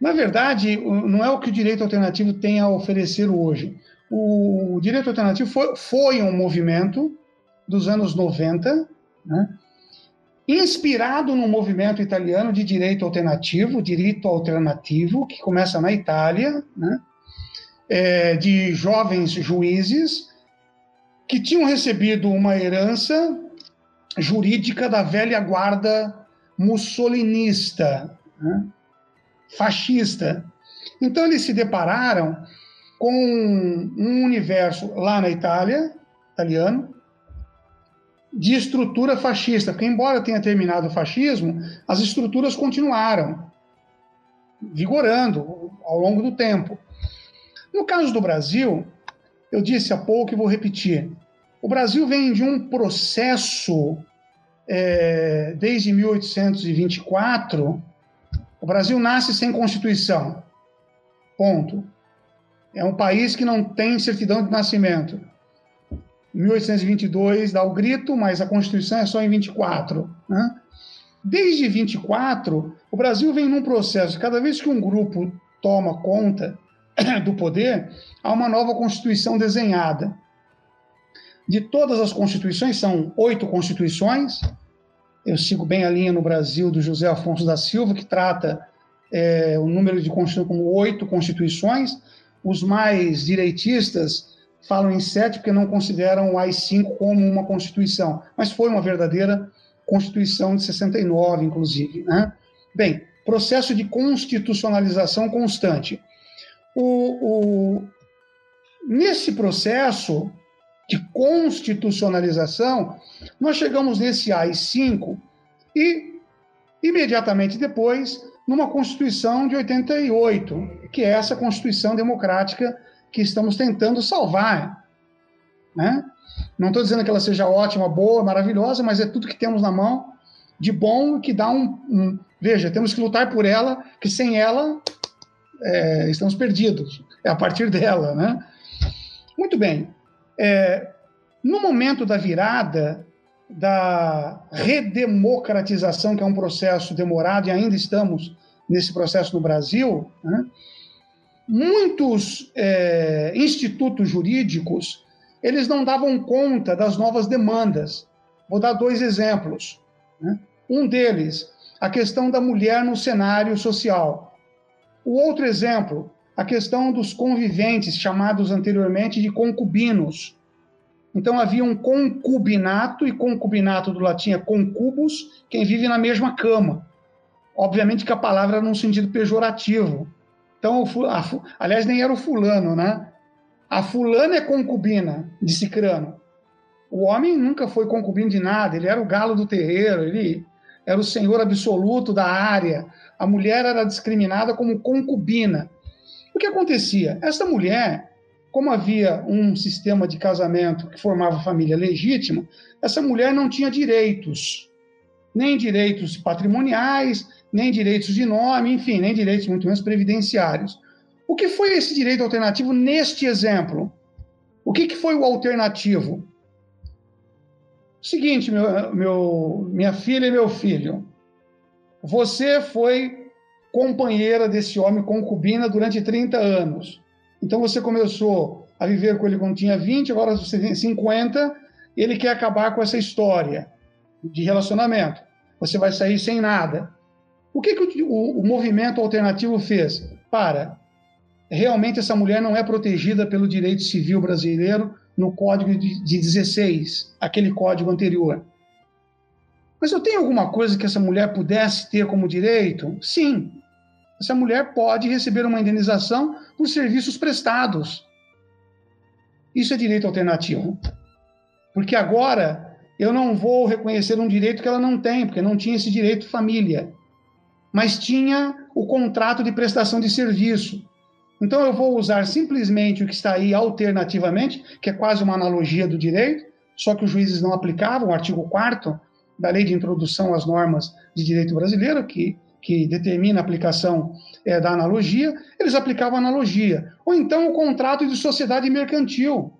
Speaker 7: na verdade, não é o que o direito alternativo tem a oferecer hoje. O direito alternativo foi, foi um movimento dos anos 90, né, inspirado no movimento italiano de direito alternativo, direito alternativo, que começa na Itália, né, é, de jovens juízes que tinham recebido uma herança jurídica da velha guarda mussolinista, né, fascista. Então eles se depararam com um universo lá na Itália, italiano, de estrutura fascista, porque embora tenha terminado o fascismo, as estruturas continuaram vigorando ao longo do tempo. No caso do Brasil, eu disse há pouco e vou repetir, o Brasil vem de um processo é, desde 1824. O Brasil nasce sem Constituição. Ponto. É um país que não tem certidão de nascimento. 1822 dá o grito, mas a Constituição é só em 24. Né? Desde 24, o Brasil vem num processo, cada vez que um grupo toma conta do poder, há uma nova Constituição desenhada. De todas as constituições, são oito constituições. Eu sigo bem a linha no Brasil do José Afonso da Silva, que trata é, o número de constituições como oito constituições. Os mais direitistas falam em sete porque não consideram o AI-5 como uma constituição, mas foi uma verdadeira constituição de 69, inclusive. Né? Bem, processo de constitucionalização constante. O, o, nesse processo de constitucionalização, nós chegamos nesse AI-5 e, imediatamente depois, numa Constituição de 88, que é essa Constituição democrática que estamos tentando salvar. Né? Não estou dizendo que ela seja ótima, boa, maravilhosa, mas é tudo que temos na mão de bom que dá um, um veja, temos que lutar por ela, que sem ela é, estamos perdidos. É a partir dela, né? Muito bem. É, no momento da virada da redemocratização, que é um processo demorado e ainda estamos nesse processo no Brasil, né? muitos é, institutos jurídicos eles não davam conta das novas demandas. Vou dar dois exemplos. Né? Um deles, a questão da mulher no cenário social. O outro exemplo, a questão dos conviventes, chamados anteriormente de concubinos. Então havia um concubinato, e concubinato do latim é concubus, quem vive na mesma cama. Obviamente que a palavra era num sentido pejorativo. Então, a, aliás, nem era o fulano, né? A fulana é concubina de Cicrano. O homem nunca foi concubino de nada, ele era o galo do terreiro, ele era o senhor absoluto da área. A mulher era discriminada como concubina. O que acontecia? Essa mulher, como havia um sistema de casamento que formava família legítima, essa mulher não tinha direitos, nem direitos patrimoniais, nem direitos de nome, enfim, nem direitos muito menos previdenciários. O que foi esse direito alternativo neste exemplo? O que, que foi o alternativo? Seguinte, meu, meu, minha filha e meu filho, você foi companheira desse homem concubina durante 30 anos. Então você começou a viver com ele quando tinha 20, agora você tem 50, ele quer acabar com essa história de relacionamento. Você vai sair sem nada. O que, que o, o, movimento alternativo fez? Para, realmente essa mulher não é protegida pelo direito civil brasileiro no Código de, de 16, aquele código anterior. Mas eu tenho alguma coisa que essa mulher pudesse ter como direito? Sim. Essa mulher pode receber uma indenização por serviços prestados. Isso é direito alternativo. Porque agora eu não vou reconhecer um direito que ela não tem, porque não tinha esse direito família mas tinha o contrato de prestação de serviço. Então eu vou usar simplesmente o que está aí alternativamente, que é quase uma analogia do direito, só que os juízes não aplicavam o artigo 4 da Lei de Introdução às Normas de Direito Brasileiro, que, que determina a aplicação é, da analogia, eles aplicavam analogia. Ou então o contrato de sociedade mercantil,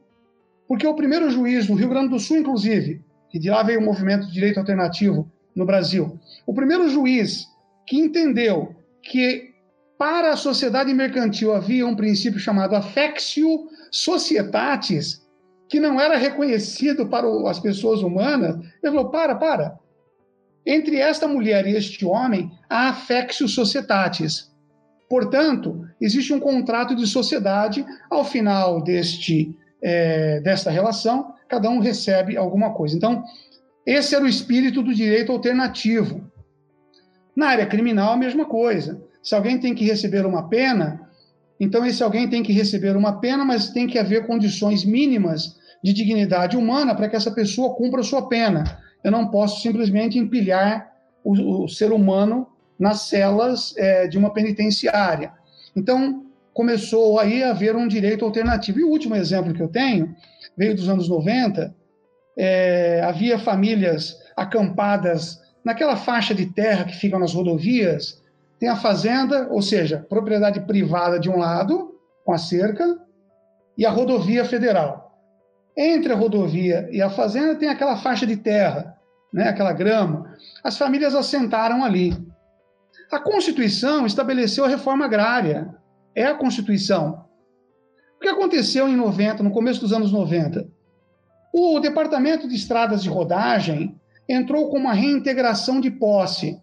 Speaker 7: porque o primeiro juiz do Rio Grande do Sul, inclusive, que de lá veio o movimento de direito alternativo no Brasil, o primeiro juiz que entendeu que para a sociedade mercantil havia um princípio chamado affectio societatis, que não era reconhecido para as pessoas humanas, ele falou: para, para. Entre esta mulher e este homem, há affectio societatis. Portanto, existe um contrato de sociedade. Ao final deste, é, desta relação, cada um recebe alguma coisa. Então, esse era o espírito do direito alternativo. Na área criminal, a mesma coisa. Se alguém tem que receber uma pena, então esse alguém tem que receber uma pena, mas tem que haver condições mínimas de dignidade humana para que essa pessoa cumpra a sua pena. Eu não posso simplesmente empilhar o, o ser humano nas celas é, de uma penitenciária. Então, começou aí a haver um direito alternativo. E o último exemplo que eu tenho veio dos anos 90. É, havia famílias acampadas naquela faixa de terra que fica nas rodovias, tem a fazenda, ou seja, propriedade privada de um lado, com a cerca, e a rodovia federal. Entre a rodovia e a fazenda tem aquela faixa de terra, né, aquela grama. As famílias assentaram ali. A Constituição estabeleceu a reforma agrária. É a Constituição. O que aconteceu em 90, no começo dos anos 90? O Departamento de Estradas de Rodagem entrou com uma reintegração de posse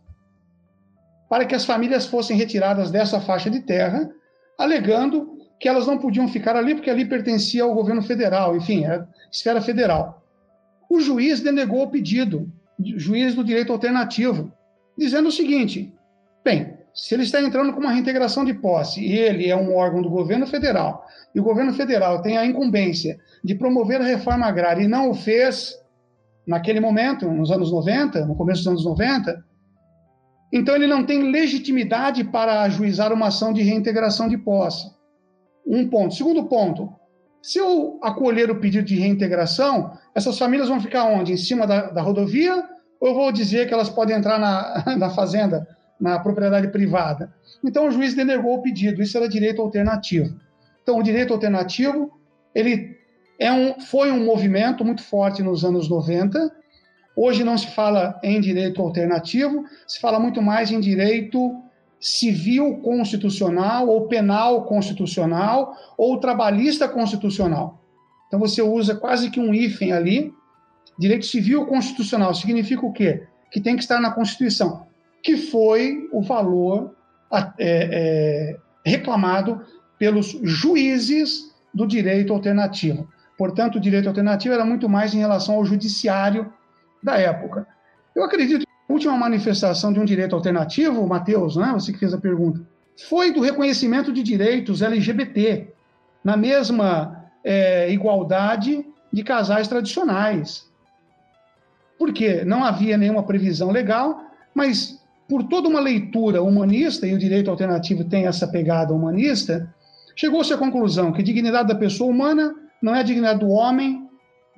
Speaker 7: para que as famílias fossem retiradas dessa faixa de terra, alegando que elas não podiam ficar ali porque ali pertencia ao governo federal, enfim, é esfera federal. O juiz denegou o pedido, juiz do direito alternativo, dizendo o seguinte: bem, se ele está entrando com uma reintegração de posse e ele é um órgão do governo federal, e o governo federal tem a incumbência de promover a reforma agrária e não o fez naquele momento, nos anos 90, no começo dos anos 90, então ele não tem legitimidade para ajuizar uma ação de reintegração de posse. Um ponto. Segundo ponto, se eu acolher o pedido de reintegração, essas famílias vão ficar onde? Em cima da, da rodovia? Ou eu vou dizer que elas podem entrar na, na fazenda, na propriedade privada? Então o juiz denegou o pedido. Isso era direito alternativo. Então o direito alternativo ele é um, foi um movimento muito forte nos anos 90. Hoje não se fala em direito alternativo, se fala muito mais em direito civil constitucional ou penal constitucional ou trabalhista constitucional. Então você usa quase que um hífen ali. Direito civil constitucional significa o quê? Que tem que estar na Constituição, que foi o valor é, é, reclamado pelos juízes do direito alternativo. Portanto, o direito alternativo era muito mais em relação ao judiciário da época. Eu acredito última manifestação de um direito alternativo, Matheus, né, você que fez a pergunta, foi do reconhecimento de direitos LGBT, na mesma é, igualdade de casais tradicionais. Porque não havia nenhuma previsão legal, mas por toda uma leitura humanista, e o direito alternativo tem essa pegada humanista, chegou-se à conclusão que a dignidade da pessoa humana não é a dignidade do homem,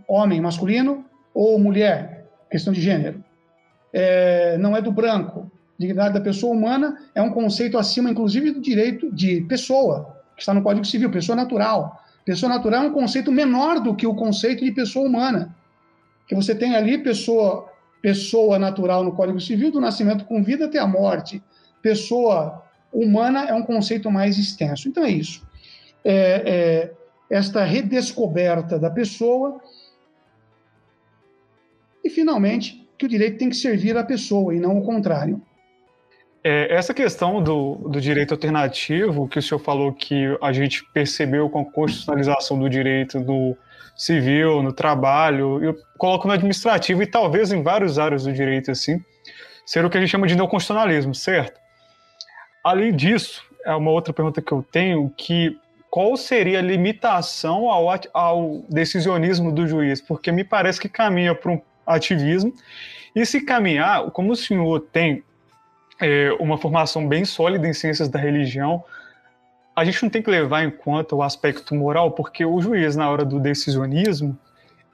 Speaker 7: homem masculino, ou mulher, questão de gênero. É, não é do branco. Dignidade da pessoa humana é um conceito acima, inclusive, do direito de pessoa, que está no Código Civil, pessoa natural. Pessoa natural é um conceito menor do que o conceito de pessoa humana. Que você tem ali pessoa, pessoa natural no Código Civil, do nascimento com vida até a morte. Pessoa humana é um conceito mais extenso. Então é isso. É, é, esta redescoberta da pessoa. E, finalmente, que o direito tem que servir à pessoa e não o contrário.
Speaker 1: É, essa questão do, do direito alternativo, que o senhor falou que a gente percebeu com a constitucionalização do direito no civil, no trabalho, eu coloco no administrativo e talvez em várias áreas do direito, assim, ser o que a gente chama de neoconstitucionalismo, certo? Além disso, é uma outra pergunta que eu tenho, que qual seria a limitação ao, ao decisionismo do juiz? Porque me parece que caminha para um ativismo. E se caminhar, como o senhor tem é, uma formação bem sólida em ciências da religião, a gente não tem que levar em conta o aspecto moral, porque o juiz, na hora do decisionismo,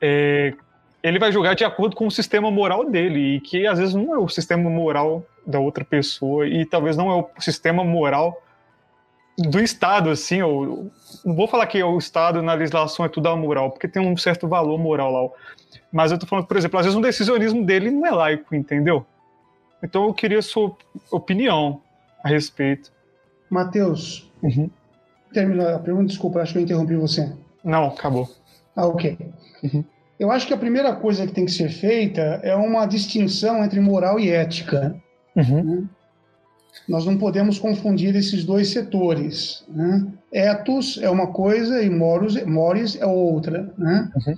Speaker 1: é, ele vai julgar de acordo com o sistema moral dele, e que às vezes não é o sistema moral da outra pessoa, e talvez não é o sistema moral do Estado, assim, eu não vou falar que o Estado na legislação é tudo moral, porque tem um certo valor moral lá. Mas eu tô falando, por exemplo, às vezes um decisionismo dele não é laico, entendeu? Então eu queria sua opinião a respeito.
Speaker 7: Matheus, uhum. termina a pergunta, desculpa, acho que eu interrompi você.
Speaker 1: Não, acabou.
Speaker 7: Ah, ok. Uhum. Eu acho que a primeira coisa que tem que ser feita é uma distinção entre moral e ética. Uhum. Né? Nós não podemos confundir esses dois setores. Né? Ethos é uma coisa e moros, mores é outra. Né? Uhum.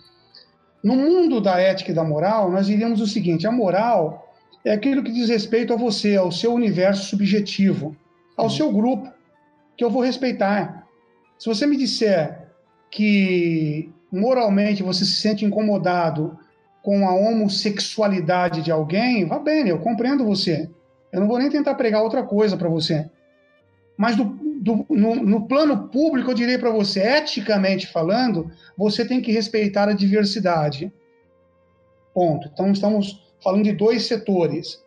Speaker 7: No mundo da ética e da moral, nós diríamos o seguinte: a moral é aquilo que diz respeito a você, ao seu universo subjetivo, ao uhum. seu grupo, que eu vou respeitar. Se você me disser que moralmente você se sente incomodado com a homossexualidade de alguém, vá bem, eu compreendo você. Eu não vou nem tentar pregar outra coisa para você. Mas do, do, no, no, plano público, eu direi para você, eticamente falando, você tem que respeitar a diversidade. Ponto. Então, estamos falando de dois setores.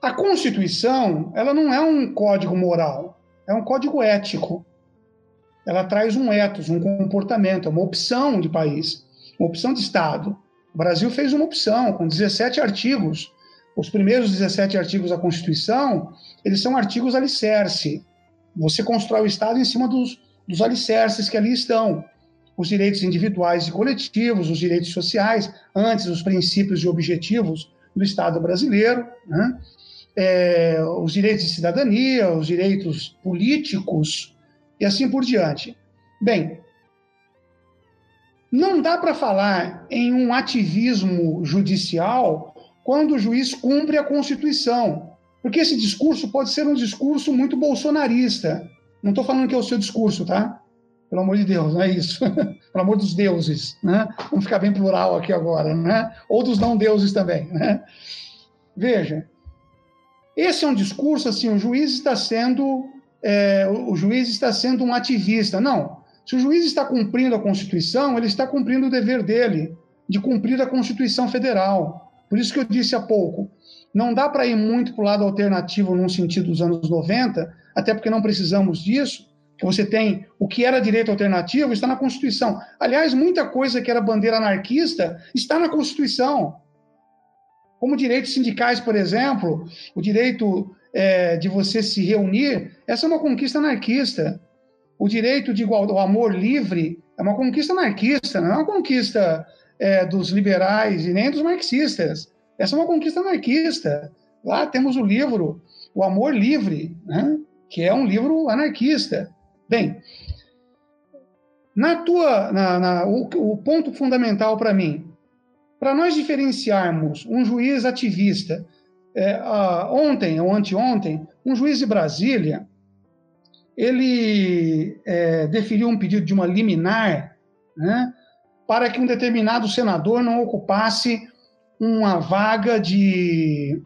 Speaker 7: A Constituição, ela não é um código moral, é um código ético. Ela traz um ethos, um comportamento, uma opção de país, uma opção de Estado. O Brasil fez uma opção com 17 artigos. Os primeiros 17 artigos da Constituição, eles são artigos alicerce. Você constrói o Estado em cima dos, dos alicerces que ali estão. Os direitos individuais e coletivos, os direitos sociais, antes os princípios e objetivos do Estado brasileiro, né? é, os direitos de cidadania, os direitos políticos e assim por diante. Bem, não dá para falar em um ativismo judicial quando o juiz cumpre a Constituição, porque esse discurso pode ser um discurso muito bolsonarista. Não estou falando que é o seu discurso, tá? Pelo amor de Deus, não é isso. Pelo amor dos deuses, né? Vamos ficar bem plural aqui agora, né? Ou dos não deuses também, né? Veja, esse é um discurso assim, o juiz está sendo é, o juiz está sendo um ativista. Não. Se o juiz está cumprindo a Constituição, ele está cumprindo o dever dele de cumprir a Constituição Federal. Por isso que eu disse há pouco, não dá para ir muito para o lado alternativo num sentido dos anos 90, até porque não precisamos disso, que você tem o que era direito alternativo está na Constituição. Aliás, muita coisa que era bandeira anarquista está na Constituição. Como direitos sindicais, por exemplo, o direito é, de você se reunir, essa é uma conquista anarquista. O direito de igual, o amor livre é uma conquista anarquista, não é uma conquista é, dos liberais e nem dos marxistas. Essa é uma conquista anarquista. Lá temos o livro O Amor Livre, né? que é um livro anarquista. Bem, na tua, na, na o, o ponto fundamental para mim, para nós diferenciarmos um juiz ativista, é, ontem ou anteontem, um juiz de Brasília ele é, deferiu um pedido de uma liminar né, para que um determinado senador não ocupasse uma vaga de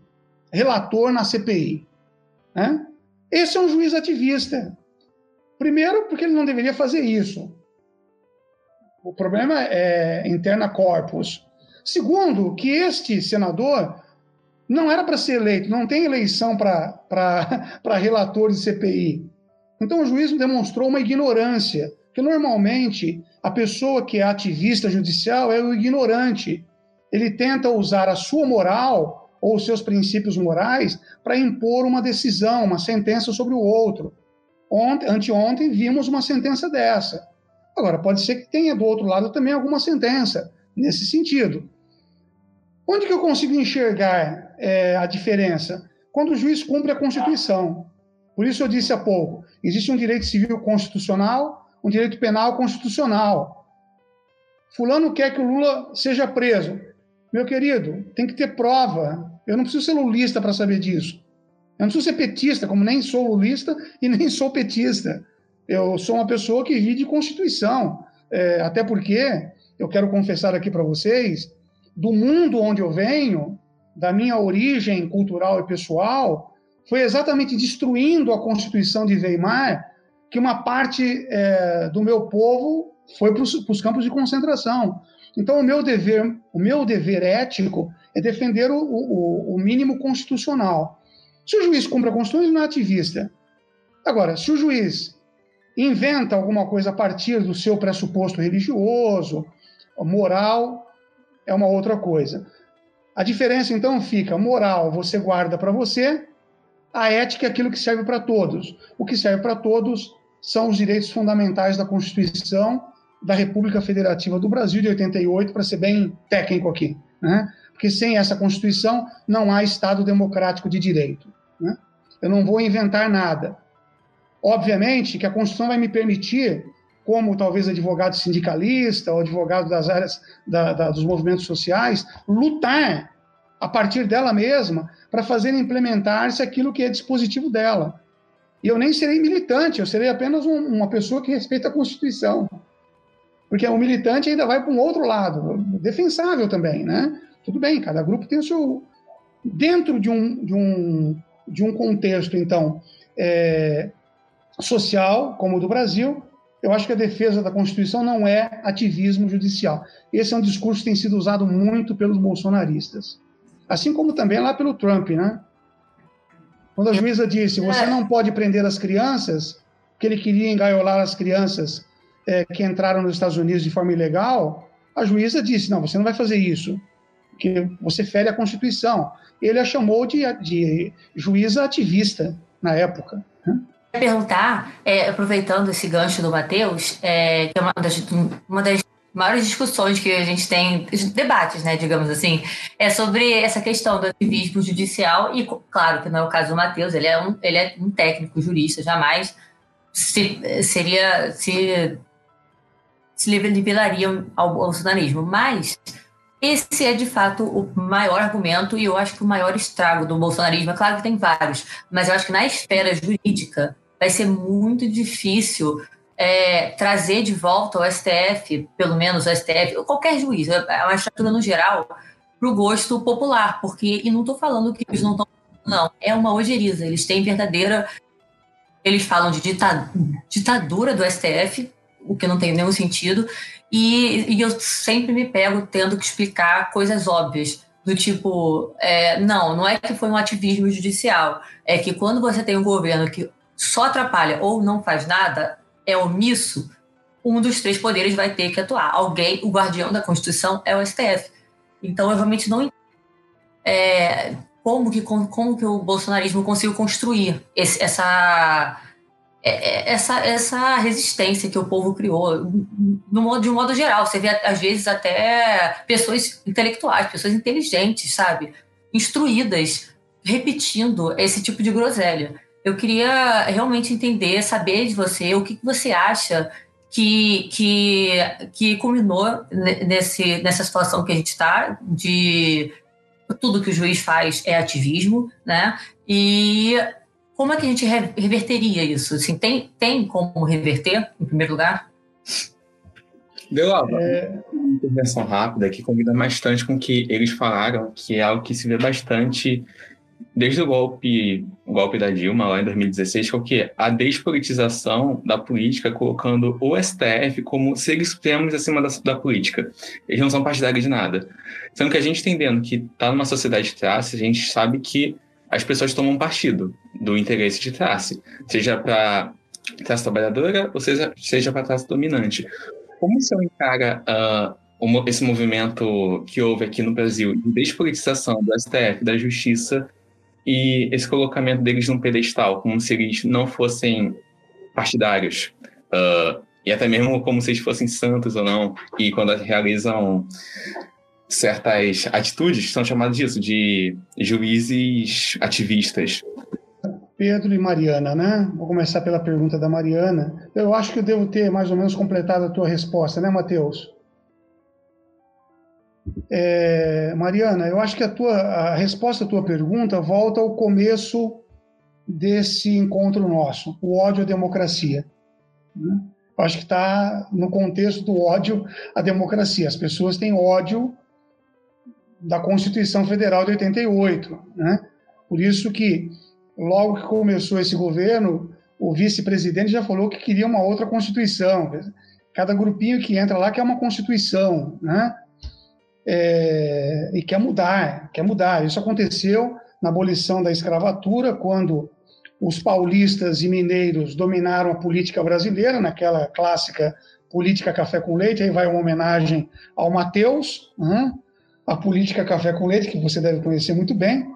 Speaker 7: relator na CPI. Né? Esse é um juiz ativista. Primeiro, porque ele não deveria fazer isso. O problema é interna corpus. Segundo, que este senador não era para ser eleito, não tem eleição para relator de CPI. Então o juiz demonstrou uma ignorância, que normalmente a pessoa que é ativista judicial é o ignorante. Ele tenta usar a sua moral ou os seus princípios morais para impor uma decisão, uma sentença sobre o outro. Ontem, anteontem vimos uma sentença dessa. Agora, pode ser que tenha do outro lado também alguma sentença nesse sentido. Onde que eu consigo enxergar é, a diferença? Quando o juiz cumpre a Constituição. Por isso eu disse há pouco, existe um direito civil constitucional, um direito penal constitucional. Fulano quer que o Lula seja preso. Meu querido, tem que ter prova. Eu não preciso ser lulista para saber disso. Eu não preciso ser petista, como nem sou lulista e nem sou petista. Eu sou uma pessoa que vive de Constituição. É, até porque, eu quero confessar aqui para vocês, do mundo onde eu venho, da minha origem cultural e pessoal, foi exatamente destruindo a Constituição de Weimar que uma parte é, do meu povo foi para os campos de concentração. Então, o meu dever, o meu dever ético é defender o, o, o mínimo constitucional. Se o juiz cumpre a Constituição, ele não é ativista. Agora, se o juiz inventa alguma coisa a partir do seu pressuposto religioso, moral, é uma outra coisa. A diferença então fica: moral você guarda para você, a ética é aquilo que serve para todos. O que serve para todos são os direitos fundamentais da Constituição da República Federativa do Brasil de 88, para ser bem técnico aqui. Né? Porque sem essa Constituição não há Estado democrático de direito. Né? Eu não vou inventar nada. Obviamente que a Constituição vai me permitir como talvez advogado sindicalista ou advogado das áreas da, da, dos movimentos sociais, lutar a partir dela mesma para fazer implementar-se aquilo que é dispositivo dela. E eu nem serei militante, eu serei apenas um, uma pessoa que respeita a Constituição. Porque o militante ainda vai para um outro lado, defensável também, né? Tudo bem, cada grupo tem o seu. Dentro de um, de um, de um contexto, então, é, social, como o do Brasil, eu acho que a defesa da Constituição não é ativismo judicial. Esse é um discurso que tem sido usado muito pelos bolsonaristas. Assim como também lá pelo Trump, né? Quando a juíza disse, você
Speaker 5: É.
Speaker 7: não pode prender as crianças, que ele queria engaiolar as crianças é, que entraram nos Estados Unidos de forma ilegal, a juíza disse, não, você não vai fazer isso, porque você fere a Constituição. Ele a chamou de, de juíza ativista na época. né?
Speaker 5: perguntar, é, aproveitando esse gancho do Matheus, é, que é uma das, uma das maiores discussões que a gente tem, debates, né, digamos assim, é sobre essa questão do ativismo judicial e, claro, que não é o caso do Matheus, ele é um, ele é um técnico jurista, jamais se, seria, se, se liberaria ao bolsonarismo, mas esse é, de fato, o maior argumento e eu acho que o maior estrago do bolsonarismo. É claro que tem vários, mas eu acho que na esfera jurídica vai ser muito difícil é, trazer de volta o STF, pelo menos o STF, ou qualquer juiz, a magistratura no geral, para o gosto popular, porque, e não estou falando que eles não estão, não, é uma ojeriza, eles têm verdadeira, eles falam de dita- ditadura do STF, o que não tem nenhum sentido, e, e eu sempre me pego tendo que explicar coisas óbvias, do tipo, é, não, não é que foi um ativismo judicial, é que quando você tem um governo que só atrapalha ou não faz nada, é omisso, um dos três poderes vai ter que atuar. Alguém, o guardião da Constituição é o STF. Então, eu realmente não é, como, que, como que o bolsonarismo conseguiu construir esse- essa, é- é- essa, essa resistência que o povo criou, no modo, de um modo geral. Você vê, às vezes, até pessoas intelectuais, pessoas inteligentes, sabe? Instruídas, repetindo esse tipo de groselha. Eu queria realmente entender, saber de você o que que você acha que, que, que culminou ne- nesse, nessa situação que a gente está, de tudo que o juiz faz é ativismo, né? E como é que a gente re- reverteria isso? Assim, tem, tem como reverter, em primeiro lugar?
Speaker 6: Deu lá, uma intervenção rápida que combina bastante com o que eles falaram, que é algo que se vê bastante desde o golpe, o golpe da Dilma lá em 2016, que é o quê? A despolitização da política, colocando o STF como seres supremos acima da, da política. Eles não são partidários de nada. Sendo que a gente entendendo que está numa sociedade de classe, a gente sabe que as pessoas tomam partido do interesse de classe, seja para classe trabalhadora ou seja, seja para classe dominante. Como o senhor encara mo- esse movimento que houve aqui no Brasil de despolitização do STF, da Justiça, e esse colocamento deles num pedestal, como se eles não fossem partidários, ah, e até mesmo como se eles fossem santos ou não, e quando realizam certas atitudes, são chamados disso, de juízes ativistas.
Speaker 7: Pedro e Mariana, né? Vou começar pela pergunta da Mariana. Eu acho que eu devo ter mais ou menos completado a tua resposta, né, Matheus? É, Mariana, eu acho que a, tua, a resposta à tua pergunta volta ao começo desse encontro nosso, o ódio à democracia. né? Eu acho que está no contexto do ódio à democracia. As pessoas têm ódio da Constituição Federal de 88, né? Por isso que logo que começou esse governo, o vice-presidente já falou que queria uma outra constituição. Cada grupinho que entra lá quer uma constituição, né? É, e quer mudar, quer mudar. Isso aconteceu na abolição da escravatura, quando os paulistas e mineiros dominaram a política brasileira, naquela clássica política café com leite. Aí vai uma homenagem ao Mateus, a política café com leite, que você deve conhecer muito bem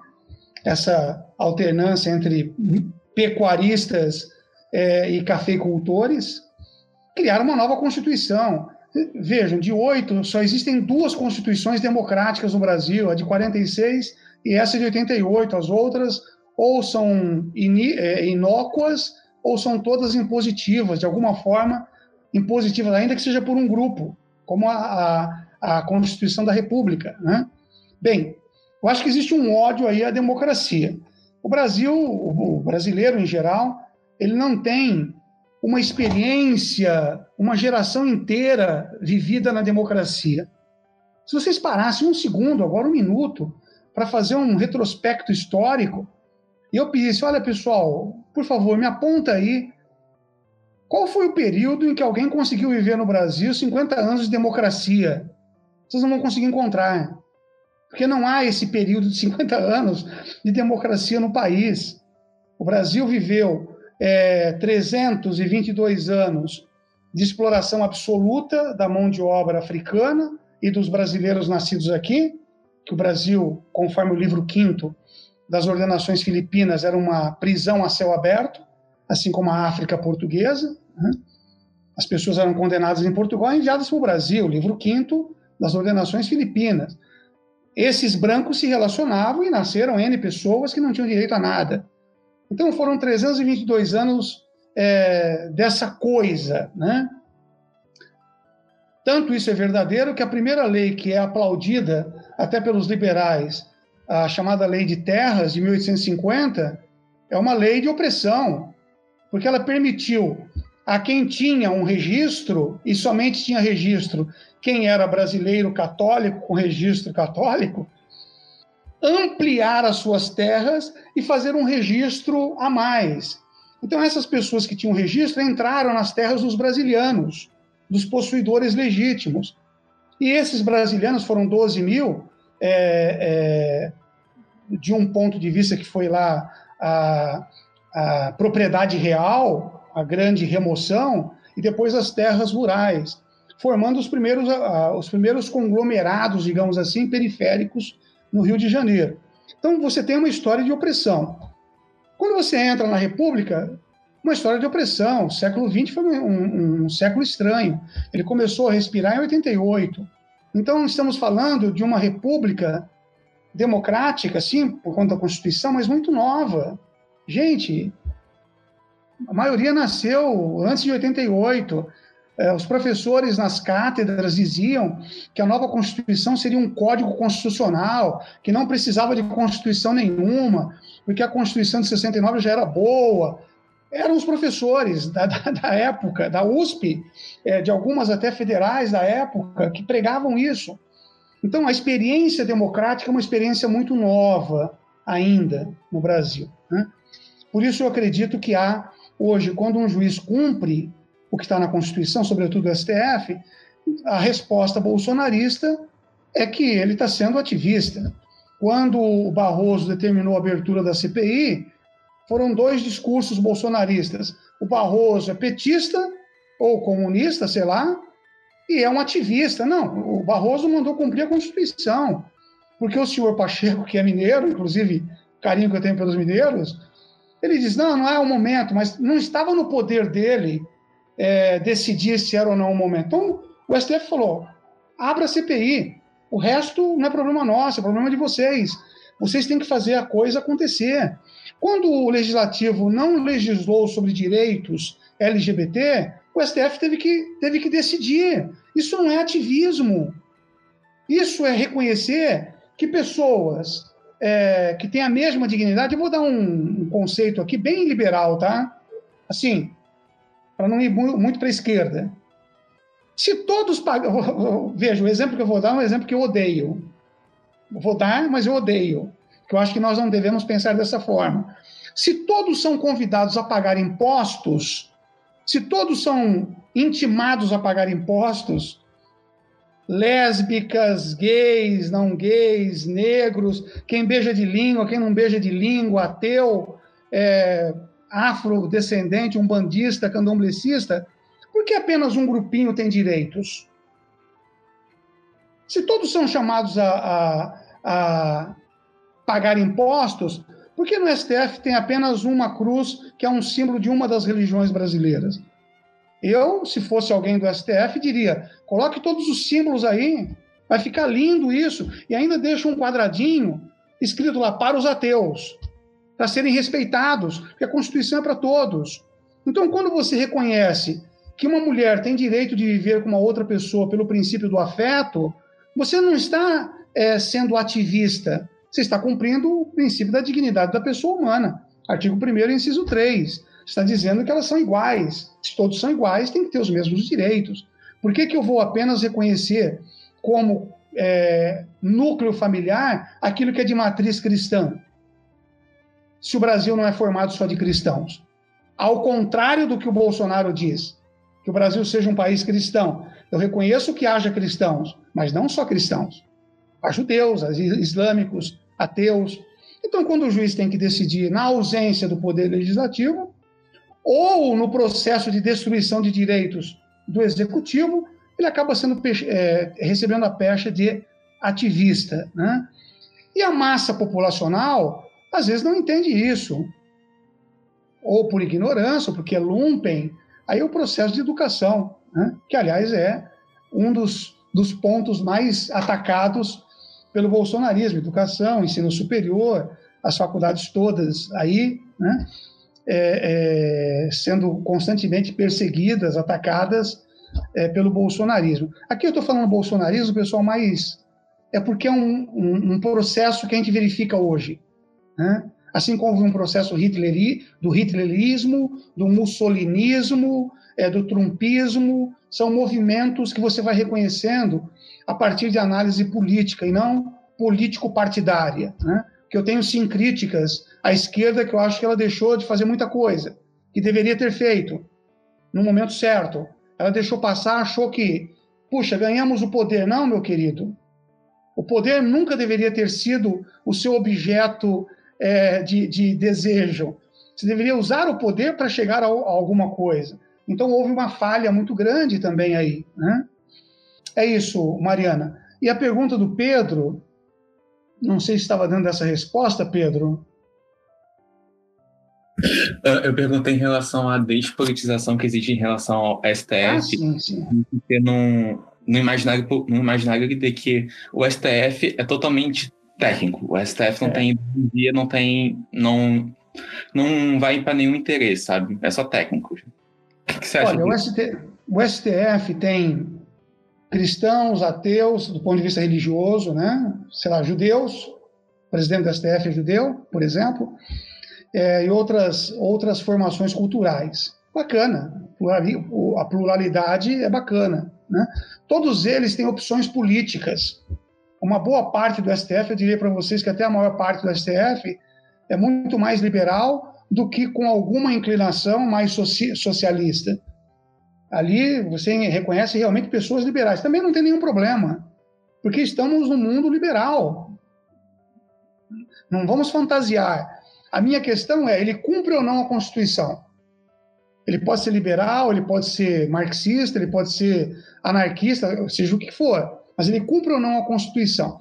Speaker 7: essa alternância entre pecuaristas é, e cafeicultores, criaram uma nova Constituição. Vejam, de oito, só existem duas constituições democráticas no Brasil, a de 46 e essa de 88. As outras ou são é, inócuas ou são todas impositivas, de alguma forma impositivas, ainda que seja por um grupo, como a, a, a Constituição da República. Né? Bem, eu acho que existe um ódio aí à democracia. O Brasil, o brasileiro em geral, ele não tem uma experiência, uma geração inteira vivida na democracia. Se vocês parassem um segundo, agora um minuto, para fazer um retrospecto histórico, e eu pedisse, olha pessoal, por favor, me aponta aí qual foi o período em que alguém conseguiu viver no Brasil 50 anos de democracia. Vocês não vão conseguir encontrar porque não há esse período de 50 anos de democracia no país. O Brasil viveu é, 322 anos de exploração absoluta da mão de obra africana e dos brasileiros nascidos aqui, que o Brasil, conforme o livro quinto das ordenações filipinas, era uma prisão a céu aberto, assim como a África portuguesa. Né? As pessoas eram condenadas em Portugal e enviadas para o Brasil, livro quinto das ordenações filipinas. Esses brancos se relacionavam e nasceram N pessoas que não tinham direito a nada. Então foram 322 anos é, dessa coisa, né? Tanto isso é verdadeiro que a primeira lei que é aplaudida até pelos liberais, a chamada Lei de Terras de 1850, é uma lei de opressão, porque ela permitiu a quem tinha um registro, e somente tinha registro quem era brasileiro católico com registro católico, ampliar as suas terras e fazer um registro a mais. Então, essas pessoas que tinham registro entraram nas terras dos brasileiros, dos possuidores legítimos. E esses brasileiros foram 12 mil, é, é, de um ponto de vista que foi lá a, a propriedade real, a grande remoção, e depois as terras rurais, formando os primeiros, os primeiros conglomerados, digamos assim, periféricos no Rio de Janeiro. Então, você tem uma história de opressão. Quando você entra na República, uma história de opressão. O século XX foi um, um, um, século estranho. Ele começou a respirar em 88. Então, estamos falando de uma república democrática, sim, por conta da Constituição, mas muito nova. Gente, a maioria nasceu antes de 88. É, os professores nas cátedras diziam que a nova Constituição seria um código constitucional, que não precisava de Constituição nenhuma, porque a Constituição de 69 já era boa. Eram os professores da, da, da época, da USP, é, de algumas até federais da época, que pregavam isso. Então, a experiência democrática é uma experiência muito nova ainda no Brasil. Né? Por isso, eu acredito que há, hoje, quando um juiz cumpre o que está na Constituição, sobretudo o STF, a resposta bolsonarista é que ele está sendo ativista. Quando o Barroso determinou a abertura da CPI, foram dois discursos bolsonaristas. O Barroso é petista ou comunista, sei lá, e é um ativista. Não, o Barroso mandou cumprir a Constituição, porque o senhor Pacheco, que é mineiro, inclusive carinho que eu tenho pelos mineiros, ele diz: não, não é o momento, mas não estava no poder dele é, decidir se era ou não o momento. Então, o STF falou: abra a CPI. O resto não é problema nosso, é problema de vocês. Vocês têm que fazer a coisa acontecer. Quando o legislativo não legislou sobre direitos LGBT, o STF teve que, teve que decidir. Isso não é ativismo. Isso é reconhecer que pessoas é, que têm a mesma dignidade. Eu vou dar um, um conceito aqui bem liberal, tá? Assim, para não ir muito para a esquerda. Se todos pagam. Veja, o exemplo que eu vou dar é um exemplo que eu odeio. Vou dar, mas eu odeio. Eu acho que nós não devemos pensar dessa forma. Se todos são convidados a pagar impostos, se todos são intimados a pagar impostos, lésbicas, gays, não gays, negros, quem beija de língua, quem não beija de língua, ateu, é, afrodescendente, um bandista, candomblecista, por que apenas um grupinho tem direitos? Se todos são chamados a, a, a pagar impostos, por que no STF tem apenas uma cruz que é um símbolo de uma das religiões brasileiras? Eu, se fosse alguém do STF, diria: coloque todos os símbolos aí, vai ficar lindo isso, e ainda deixa um quadradinho escrito lá para os ateus para serem respeitados, porque a Constituição é para todos. Então, quando você reconhece que uma mulher tem direito de viver com uma outra pessoa pelo princípio do afeto, você não está é, sendo ativista, você está cumprindo o princípio da dignidade da pessoa humana. Artigo 1 inciso 3. Está dizendo que elas são iguais. Se todos são iguais, tem que ter os mesmos direitos. Por que, que eu vou apenas reconhecer como é, núcleo familiar aquilo que é de matriz cristã? Se o Brasil não é formado só de cristãos. Ao contrário do que o Bolsonaro diz, que o Brasil seja um país cristão. Eu reconheço que haja cristãos, mas não só cristãos. Há judeus, islâmicos, ateus. Então, quando o juiz tem que decidir na ausência do poder legislativo, ou no processo de destruição de direitos do executivo, ele acaba sendo é, recebendo a pecha de ativista. Né? E a massa populacional, às vezes, não entende isso. Ou por ignorância, ou porque é lumpen. Aí é o processo de educação, né? que, aliás, é um dos, dos pontos mais atacados pelo bolsonarismo: educação, ensino superior, as faculdades todas aí, né? É, é, sendo constantemente perseguidas, atacadas é, pelo bolsonarismo. Aqui eu estou falando bolsonarismo, pessoal, mais é porque é um, um, um, processo que a gente verifica hoje. Né? Assim como um processo hitleri, do hitlerismo, do mussolinismo, é, do trumpismo, são movimentos que você vai reconhecendo a partir de análise política e não político-partidária. Né? Que eu tenho sim críticas à esquerda que eu acho que ela deixou de fazer muita coisa que deveria ter feito no momento certo. Ela deixou passar, achou que, puxa, ganhamos o poder. Não, meu querido. O poder nunca deveria ter sido o seu objeto é, de, de, desejo. Você deveria usar o poder para chegar a, a, alguma coisa. Então houve uma falha muito grande também aí. Né? É isso, Mariana. E a pergunta do Pedro, não sei se estava dando essa resposta, Pedro.
Speaker 6: Eu perguntei em relação à despolitização que existe em relação ao STF. Ah, sim, sim. No imaginário, no imaginário de que o STF é totalmente técnico. O STF não é. tem ideologia, não tem. não, não vai para nenhum interesse, sabe? É só técnico.
Speaker 7: O que, você acha? Olha, o, ST, o STF tem cristãos, ateus, do ponto de vista religioso, né? Sei lá, judeus, o presidente do STF é judeu, por exemplo, é, e outras, outras formações culturais. Bacana, a pluralidade é bacana. Né? Todos eles têm opções políticas. Uma boa parte do STF, eu diria para vocês que até a maior parte do STF é muito mais liberal do que com alguma inclinação mais socialista. Ali você reconhece realmente pessoas liberais. Também não tem nenhum problema, porque estamos no mundo liberal. Não vamos fantasiar. A minha questão é: ele cumpre ou não a Constituição? Ele pode ser liberal, ele pode ser marxista, ele pode ser anarquista, seja o que for, mas ele cumpre ou não a Constituição.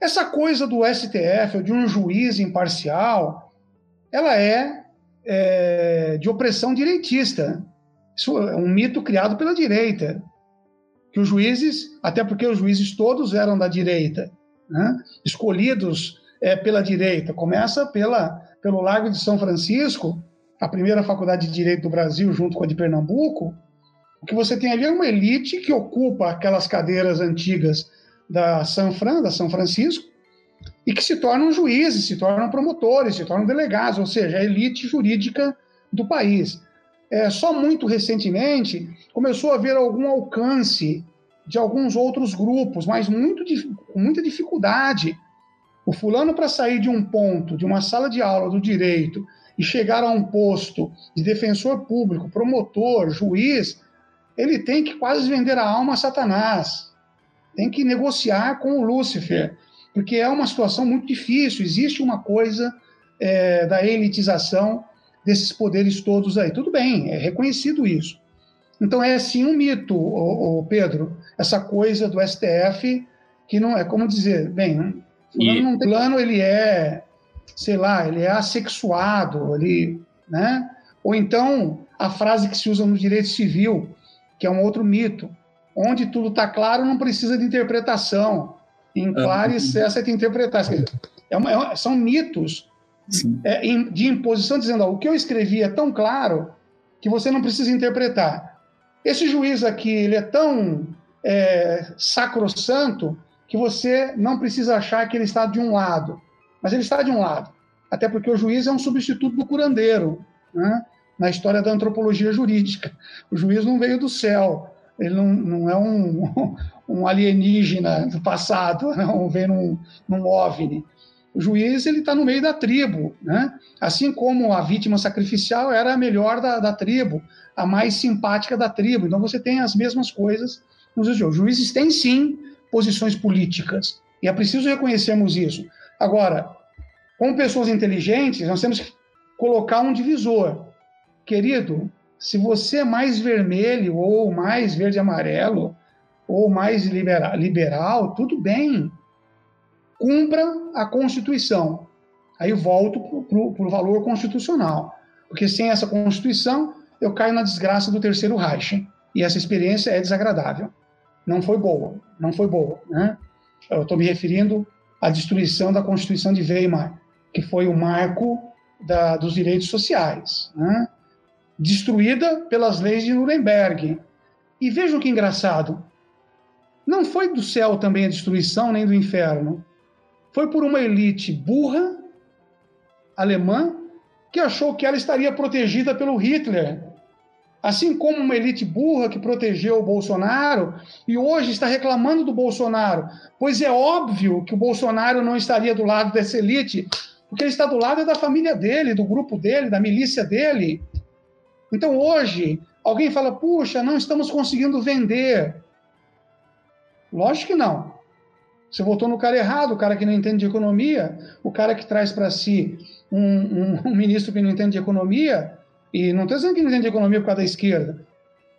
Speaker 7: Essa coisa do STF, ou de um juiz imparcial, ela é, é de opressão direitista. Isso é um mito criado pela direita. Que os juízes, até porque os juízes todos eram da direita, né? escolhidos é, pela direita. Começa pela, pelo Largo de São Francisco, a primeira faculdade de direito do Brasil, junto com a de Pernambuco, o que você tem ali é uma elite que ocupa aquelas cadeiras antigas da São Fran, da São Francisco, e que se tornam juízes, se tornam promotores, se tornam delegados, ou seja, a elite jurídica do país. É, só muito recentemente começou a haver algum alcance de alguns outros grupos, mas muito, com muita dificuldade. O fulano, para sair de um ponto, de uma sala de aula do direito, e chegar a um posto de defensor público, promotor, juiz, ele tem que quase vender a alma a Satanás. Tem que negociar com o Lúcifer, porque é uma situação muito difícil. Existe uma coisa é, da elitização desses poderes todos aí. Tudo bem, é reconhecido isso. Então é sim um mito, ô, ô Pedro, essa coisa do STF que não é como dizer, bem, e... não tem plano, ele é sei lá, ele é assexuado, ele, né? Ou então a frase que se usa no direito civil, que é um outro mito, onde tudo está claro, não precisa de interpretação. Em claro e cessa de interpretar. É uma, é, são mitos é, de imposição, dizendo: ó, o que eu escrevi é tão claro que você não precisa interpretar. Esse juiz aqui, ele é tão é, sacrossanto que você não precisa achar que ele está de um lado mas ele está de um lado, até porque o juiz é um substituto do curandeiro, né? Na história da antropologia jurídica. O juiz não veio do céu, ele não, não é um, um alienígena do passado, não veio num, num OVNI. O juiz ele está no meio da tribo, né? assim como a vítima sacrificial era a melhor da, da tribo, a mais simpática da tribo. Então você tem as mesmas coisas nos dias Os juízes têm sim posições políticas, e é preciso reconhecermos isso. Agora, como pessoas inteligentes, nós temos que colocar um divisor. Querido, se você é mais vermelho ou mais verde-amarelo ou mais liberal, liberal, tudo bem. Cumpra a Constituição. Aí volto para o valor constitucional. Porque sem essa Constituição, eu caio na desgraça do terceiro Reich. E essa experiência é desagradável. Não foi boa, não foi boa. Né? Eu estou me referindo à destruição da Constituição de Weimar, que foi o marco da, dos direitos sociais, né? Destruída pelas leis de Nuremberg. E vejam que engraçado, não foi do céu também a destruição, nem do inferno. Foi por uma elite burra, alemã, que achou que ela estaria protegida pelo Hitler. Assim como uma elite burra que protegeu o Bolsonaro e hoje está reclamando do Bolsonaro, pois é óbvio que o Bolsonaro não estaria do lado dessa elite, porque ele está do lado da família dele, do grupo dele, da milícia dele. Então hoje, alguém fala: puxa, não estamos conseguindo vender. Lógico que não. Você votou no cara errado, o cara que não entende de economia, o cara que traz para si um, um, um, ministro que não entende de economia, e não estou dizendo que não entende de economia por causa da esquerda.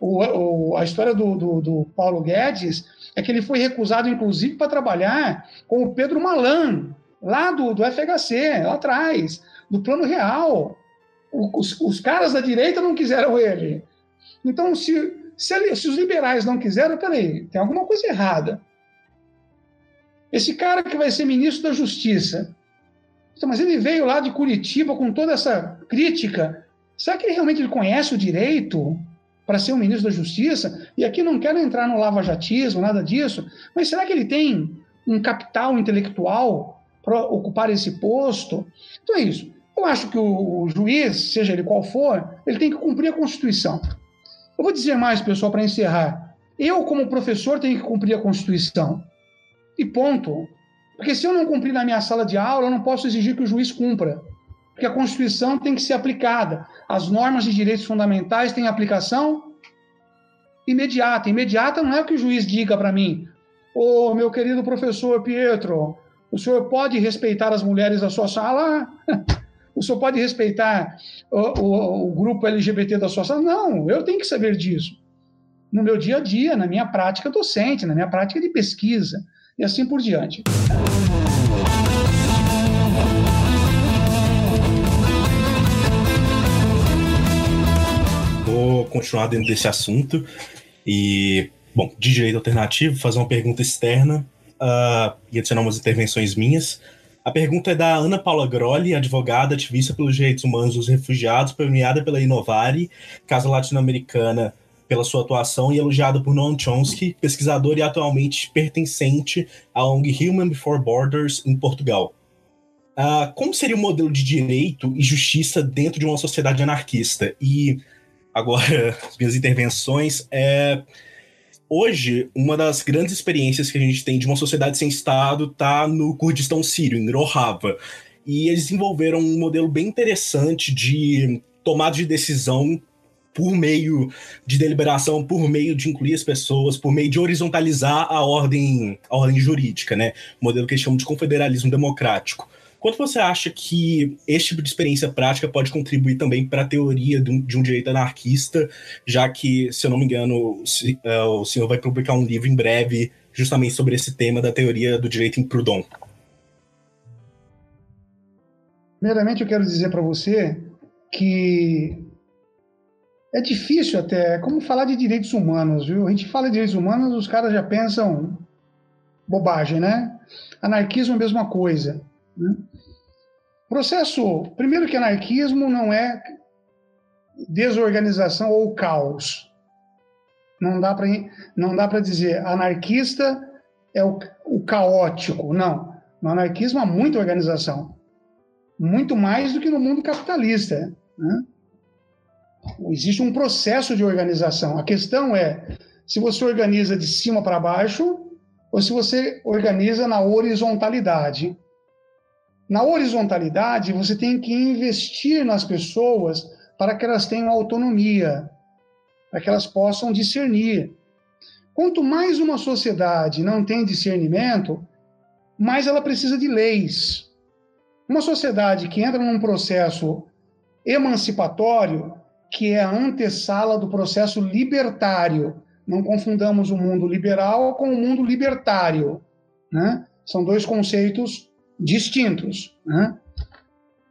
Speaker 7: O, o, a história do, do, do, Paulo Guedes é que ele foi recusado, inclusive, para trabalhar com o Pedro Malan, lá do, do FHC, lá atrás, do Plano Real. Os, os caras da direita não quiseram ele. Então, se, se, se os liberais não quiseram, peraí, tem alguma coisa errada. Esse cara que vai ser ministro da Justiça, então, mas ele veio lá de Curitiba com toda essa crítica. Será que ele realmente conhece o direito para ser o ministro da Justiça? E aqui não quero entrar no lavajatismo, nada disso, mas será que ele tem um capital intelectual para ocupar esse posto? Então é isso. Eu acho que o, o juiz, seja ele qual for, ele tem que cumprir a Constituição. Eu vou dizer mais, pessoal, para encerrar. Eu, como professor, tenho que cumprir a Constituição. E ponto. Porque se eu não cumprir na minha sala de aula, eu não posso exigir que o juiz cumpra. Porque a Constituição tem que ser aplicada. As normas de direitos fundamentais têm aplicação imediata. Imediata não é o que o juiz diga para mim. Ô, oh, meu querido professor Pietro, o senhor pode respeitar as mulheres da sua sala? O senhor pode respeitar o, o, o grupo LGBT da sua sala? Não, eu tenho que saber disso. No meu dia a dia, na minha prática docente, na minha prática de pesquisa, e assim por diante.
Speaker 3: Vou continuar dentro desse assunto e, bom, de direito alternativo, fazer uma pergunta externa uh, e adicionar umas intervenções minhas. A pergunta é da Ana Paula Grolli, advogada, ativista pelos direitos humanos dos refugiados, premiada pela Inovari, Casa Latino-Americana, pela sua atuação e elogiada por Noam Chomsky, pesquisador e atualmente pertencente à ONG Human Before Borders em Portugal. Uh, como seria o modelo de direito e justiça dentro de uma sociedade anarquista? E agora, as minhas intervenções é hoje, uma das grandes experiências que a gente tem de uma sociedade sem Estado está no Kurdistão sírio, em Rojava. E eles desenvolveram um modelo bem interessante de tomada de decisão por meio de deliberação, por meio de incluir as pessoas, por meio de horizontalizar a ordem, a ordem jurídica, né? O modelo que eles chamam de confederalismo democrático. Quanto você acha que este tipo de experiência prática pode contribuir também para a teoria de um, de um, direito anarquista, já que, se eu não me engano, se, uh, o senhor vai publicar um livro em breve justamente sobre esse tema da teoria do direito em Proudhon?
Speaker 7: Primeiramente, eu quero dizer para você que é difícil até, é como falar de direitos humanos, viu? A gente fala de direitos humanos, os caras já pensam bobagem, né? Anarquismo é a mesma coisa. Né? Processo, primeiro que anarquismo não é desorganização ou caos. Não dá para não dá para dizer anarquista é o, o caótico. Não. No anarquismo há muita organização, muito mais do que no mundo capitalista. Né? Existe um processo de organização. A questão é se você organiza de cima para baixo ou se você organiza na horizontalidade. Na horizontalidade, você tem que investir nas pessoas para que elas tenham autonomia, para que elas possam discernir. Quanto mais uma sociedade não tem discernimento, mais ela precisa de leis. Uma sociedade que entra num processo emancipatório, que é a antessala do processo libertário. Não confundamos o mundo liberal com o mundo libertário. Né? São dois conceitos distintos. Né?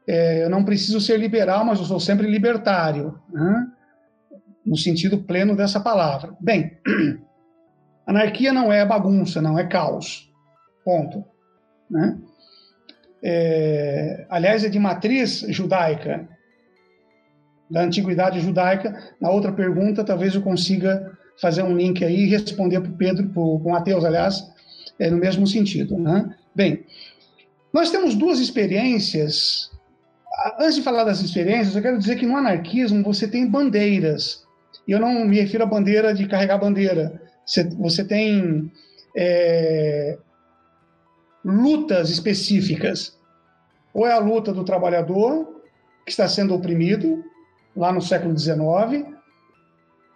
Speaker 7: É, eu não preciso ser liberal, mas eu sou sempre libertário, né? no sentido pleno dessa palavra. Bem, anarquia não é bagunça, não é caos. Ponto. Né? É, aliás, é de matriz judaica, da antiguidade judaica. Na outra pergunta, talvez eu consiga fazer um link aí e responder para o Pedro, para o Mateus, aliás, é no mesmo sentido. Né? Bem, nós temos duas experiências. Antes de falar das experiências, eu quero dizer que no anarquismo você tem bandeiras. E eu não me refiro à bandeira de carregar bandeira. Você, tem é, lutas específicas. Ou é a luta do trabalhador, que está sendo oprimido, lá no século XIX,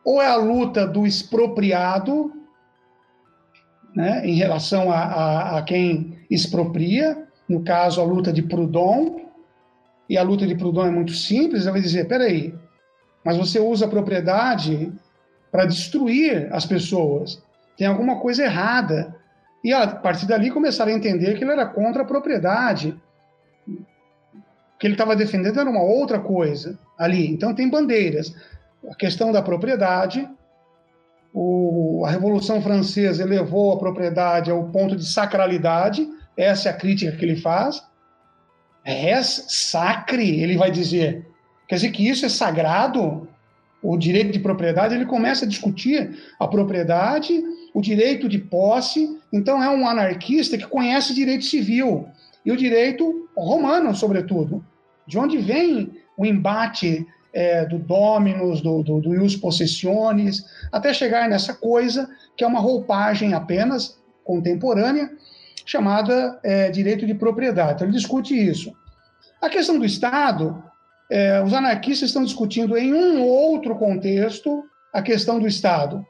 Speaker 7: ou é a luta do expropriado, né, em relação a, a, a quem expropria, no caso, a luta de Proudhon, e a luta de Proudhon é muito simples, ela vai dizer, peraí, mas você usa a propriedade para destruir as pessoas, tem alguma coisa errada. E a partir dali começaram a entender que ele era contra a propriedade, que ele estava defendendo era uma outra coisa ali. Então tem bandeiras. A questão da propriedade, o, a Revolução Francesa elevou a propriedade ao ponto de sacralidade, essa é a crítica que ele faz. Res sacre, ele vai dizer. Quer dizer que isso é sagrado? O direito de propriedade, ele começa a discutir a propriedade, o direito de posse. Então é um anarquista que conhece direito civil e o direito romano, sobretudo de onde vem o embate é, do dominus, do, do, do ius até chegar nessa coisa que é uma roupagem apenas contemporânea, chamada é, direito de propriedade. Então, ele discute isso. A questão do Estado, é, os anarquistas estão discutindo em um outro contexto a questão do Estado.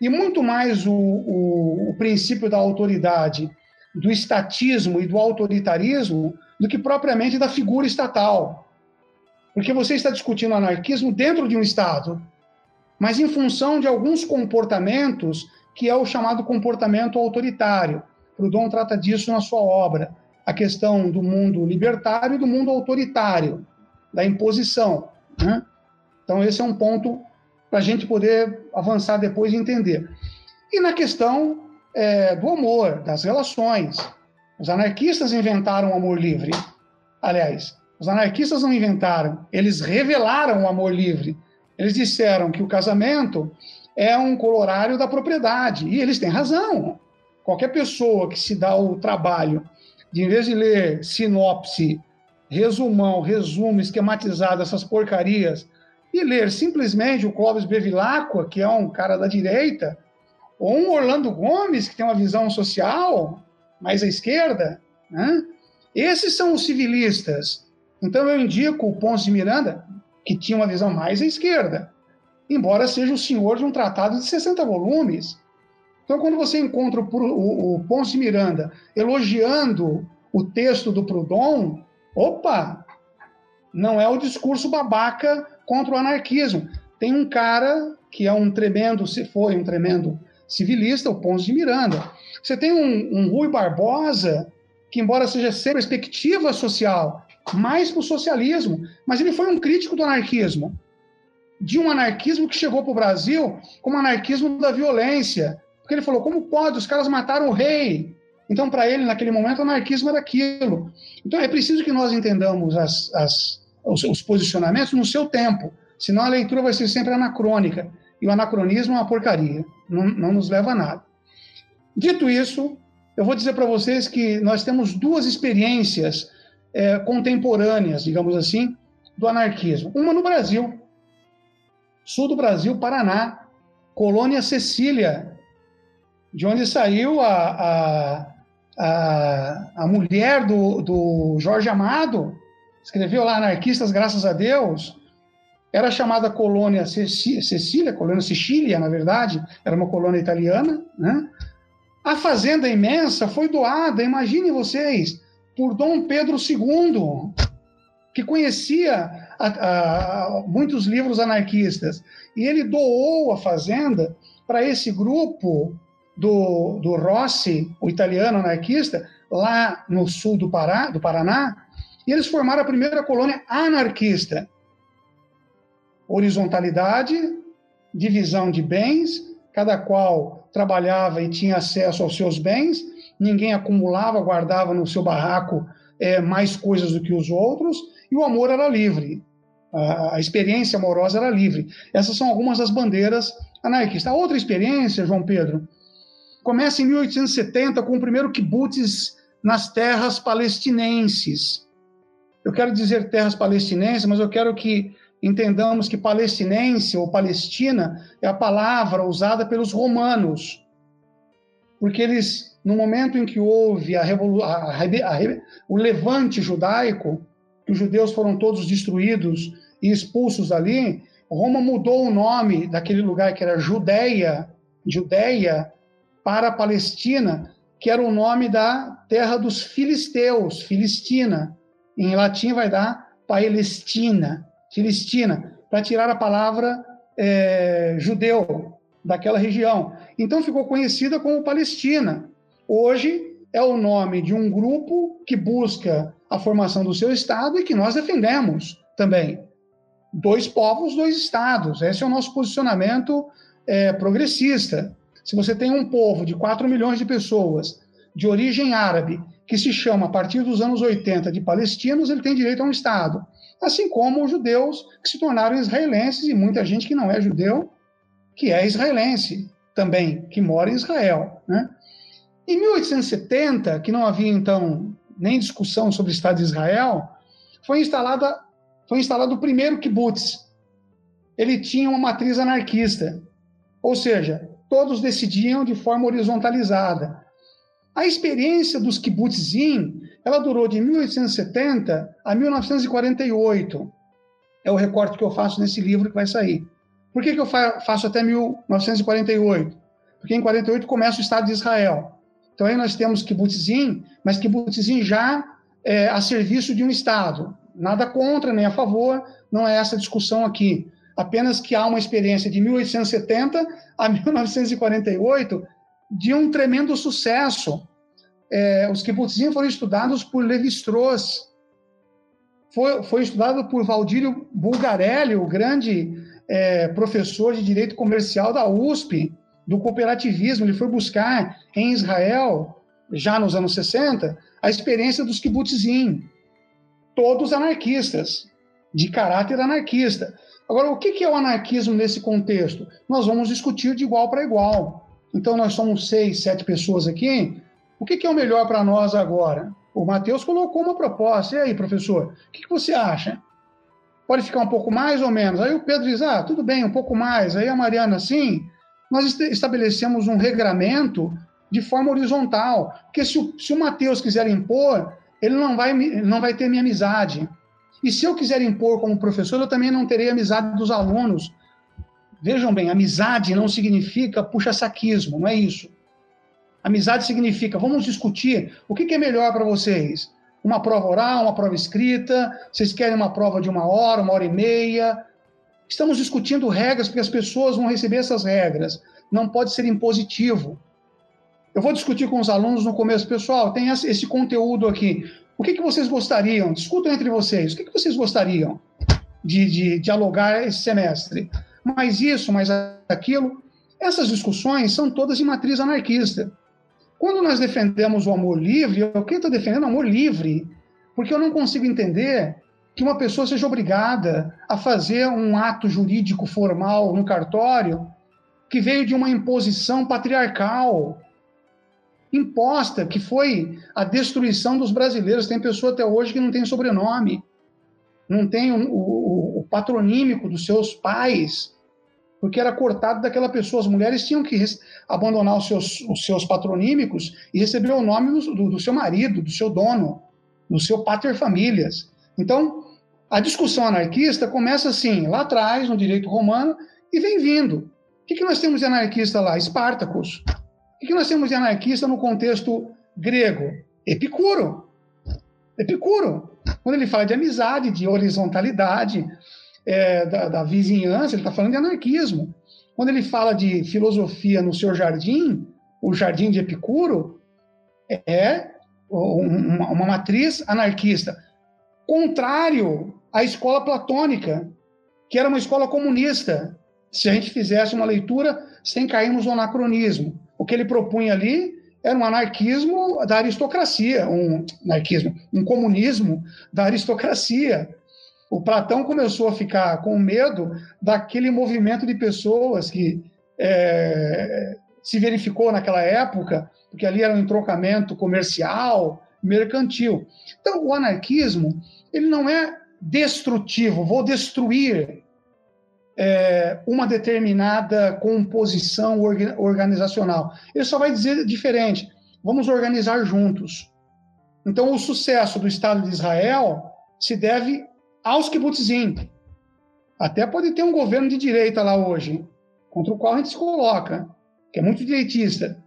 Speaker 7: E muito mais o, o, o princípio da autoridade, do estatismo e do autoritarismo do que propriamente da figura estatal. Porque você está discutindo anarquismo dentro de um Estado, mas em função de alguns comportamentos que é o chamado comportamento autoritário. Proudhon trata disso na sua obra, a questão do mundo libertário e do mundo autoritário, da imposição. Né? Então, esse é um ponto para a gente poder avançar depois e entender. E na questão é, do amor, das relações. Os anarquistas inventaram o amor livre. Aliás, os anarquistas não inventaram, eles revelaram o amor livre. Eles disseram que o casamento é um colorário da propriedade. E eles têm razão. Qualquer pessoa que se dá o trabalho de, em vez de ler sinopse, resumão, resumo, esquematizado, essas porcarias, e ler simplesmente o Clóvis Bevilacqua, que é um cara da direita, ou um Orlando Gomes, que tem uma visão social, mais à esquerda, né? esses são os civilistas. Então eu indico o Ponce de Miranda, que tinha uma visão mais à esquerda, embora seja o senhor de um tratado de 60 volumes. Então, quando você encontra o, o, o Ponce Miranda elogiando o texto do Proudhon, opa, não é o discurso babaca contra o anarquismo. Tem um cara que é um tremendo, se foi um tremendo civilista, o Ponce de Miranda. Você tem um, um Rui Barbosa, que, embora seja sem perspectiva social, mais para o socialismo, mas ele foi um crítico do anarquismo. De um anarquismo que chegou para o Brasil como anarquismo da violência. Porque ele falou: como pode? Os caras mataram o rei. Então, para ele, naquele momento, o anarquismo era aquilo. Então, é preciso que nós entendamos as, as, os, os posicionamentos no seu tempo, senão a leitura vai ser sempre anacrônica. E o anacronismo é uma porcaria, não, não nos leva a nada. Dito isso, eu vou dizer para vocês que nós temos duas experiências é, contemporâneas, digamos assim, do anarquismo. Uma no Brasil, sul do Brasil, Paraná, colônia Cecília, de onde saiu a, a, a, a mulher do, do Jorge Amado, escreveu lá Anarquistas Graças a Deus, era chamada colônia Cecília, colônia Sicília, na verdade, era uma colônia italiana, né? A fazenda imensa foi doada, imaginem vocês, por Dom Pedro II, que conhecia a, a, muitos livros anarquistas. E ele doou a fazenda para esse grupo do, do Rossi, o italiano anarquista, lá no sul do, Pará, do Paraná, e eles formaram a primeira colônia anarquista. Horizontalidade, divisão de bens, cada qual trabalhava e tinha acesso aos seus bens, ninguém acumulava, guardava no seu barraco é, mais coisas do que os outros, e o amor era livre. A, experiência amorosa era livre. Essas são algumas das bandeiras anarquistas. A outra experiência, João Pedro, começa em 1870 com o primeiro kibbutz nas terras palestinenses. Eu quero dizer terras palestinenses, mas eu quero que entendamos que palestinense ou Palestina é a palavra usada pelos romanos, porque eles, no momento em que houve a, a, a, o levante judaico, que os judeus foram todos destruídos e expulsos ali, Roma mudou o nome daquele lugar que era Judeia, Judeia, para Palestina, que era o nome da terra dos filisteus, Filistina. Em latim vai dar Palestina, Filistina, para tirar a palavra é, judeu daquela região. Então ficou conhecida como Palestina. Hoje é o nome de um grupo que busca a formação do seu Estado e que nós defendemos também. Dois povos, dois Estados. Esse é o nosso posicionamento é, progressista. Se você tem um povo de 4 milhões de pessoas de origem árabe, que se chama, a partir dos anos 80, de palestinos, ele tem direito a um Estado. Assim como os judeus que se tornaram israelenses e muita gente que não é judeu, que é israelense também, que mora em Israel. Né? Em 1870, que não havia então nem discussão sobre o Estado de Israel, foi, instalada, foi instalado o primeiro kibbutz. Ele tinha uma matriz anarquista, ou seja, todos decidiam de forma horizontalizada. A experiência dos kibbutzim, ela durou de 1870 a 1948. É o recorte que eu faço nesse livro que vai sair. Por que, que eu faço até 1948? Porque em 48 começa o Estado de Israel. Então aí nós temos kibbutzim, mas kibbutzim já é, a serviço de um Estado. Nada contra nem a favor, não é essa discussão aqui apenas que há uma experiência de 1870 a 1948 de um tremendo sucesso. É, os kibbutzim foram estudados por Levi-Strauss, foi, foi estudado por Valdírio Bulgarelli, o grande é, professor de direito comercial da USP, do cooperativismo. Ele foi buscar em Israel, já nos anos 60, a experiência dos kibbutzim, todos anarquistas, de caráter anarquista. Agora, o que é o anarquismo nesse contexto? Nós vamos discutir de igual para igual. Então, nós somos seis, sete pessoas aqui. O que é o melhor para nós agora? O Matheus colocou uma proposta. E aí, professor, o que você acha? Pode ficar um pouco mais ou menos? Aí o Pedro diz: ah, tudo bem, um pouco mais. Aí a Mariana, sim. Nós estabelecemos um regramento de forma horizontal. Porque se o, se o Matheus quiser impor, ele não vai, não vai ter minha amizade. E se eu quiser impor como professor, eu também não terei amizade dos alunos. Vejam bem, amizade não significa puxa-saquismo, não é isso. Amizade significa, vamos discutir o que é melhor para vocês. Uma prova oral, uma prova escrita, vocês querem uma prova de uma hora, uma hora e meia. Estamos discutindo regras, porque as pessoas vão receber essas regras. Não pode ser impositivo. Eu vou discutir com os alunos no começo, pessoal, tem esse conteúdo aqui. O que, que vocês gostariam? Discutam entre vocês. O que, que vocês gostariam de, de dialogar esse semestre? Mais isso, mais aquilo. Essas discussões são todas de matriz anarquista. Quando nós defendemos o amor livre, eu quem estou defendendo o amor livre, porque eu não consigo entender que uma pessoa seja obrigada a fazer um ato jurídico formal no cartório que veio de uma imposição patriarcal, imposta, que foi a destruição dos brasileiros. Tem pessoa até hoje que não tem sobrenome, não tem o, o, o patronímico dos seus pais, porque era cortado daquela pessoa. As mulheres tinham que abandonar os seus, os seus patronímicos e receber o nome do, do seu marido, do seu dono, do seu pater famílias. Então, a discussão anarquista começa assim, lá atrás, no direito romano, e vem vindo. O que, que nós temos de anarquista lá? Espartacus. O que nós temos de anarquista no contexto grego? Epicuro. Epicuro. Quando ele fala de amizade, de horizontalidade, é, da, da, vizinhança, ele está falando de anarquismo. Quando ele fala de filosofia no seu jardim, o jardim de Epicuro é uma, uma matriz anarquista, contrário à escola platônica, que era uma escola comunista. Se a gente fizesse uma leitura sem cairmos no anacronismo, o que ele propunha ali era um anarquismo da aristocracia, um anarquismo, um comunismo da aristocracia. O Platão começou a ficar com medo daquele movimento de pessoas que é, se verificou naquela época, porque ali era um entrocamento comercial, mercantil. Então, o anarquismo ele não é destrutivo, vou destruir é, uma determinada composição organizacional. Ele só vai dizer diferente: vamos organizar juntos. Então, o sucesso do Estado de Israel se deve aos kibbutzim. Até pode ter um governo de direita lá hoje, contra o qual a gente se coloca, que é muito direitista.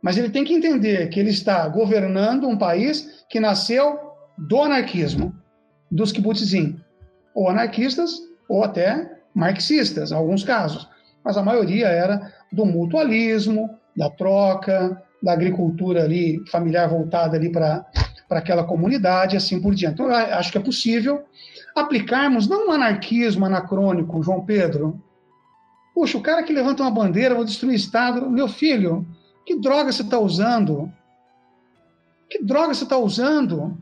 Speaker 7: Mas ele tem que entender que ele está governando um país que nasceu do anarquismo, dos kibbutzim. Ou anarquistas, ou até marxistas, alguns casos, mas a maioria era do mutualismo, da troca, da agricultura ali familiar voltada ali para aquela comunidade, assim por diante. Então, acho que é possível aplicarmos não um anarquismo anacrônico, João Pedro. Puxa, o cara que levanta uma bandeira, vou destruir o Estado. Meu filho, que droga você está usando? Que droga você está usando?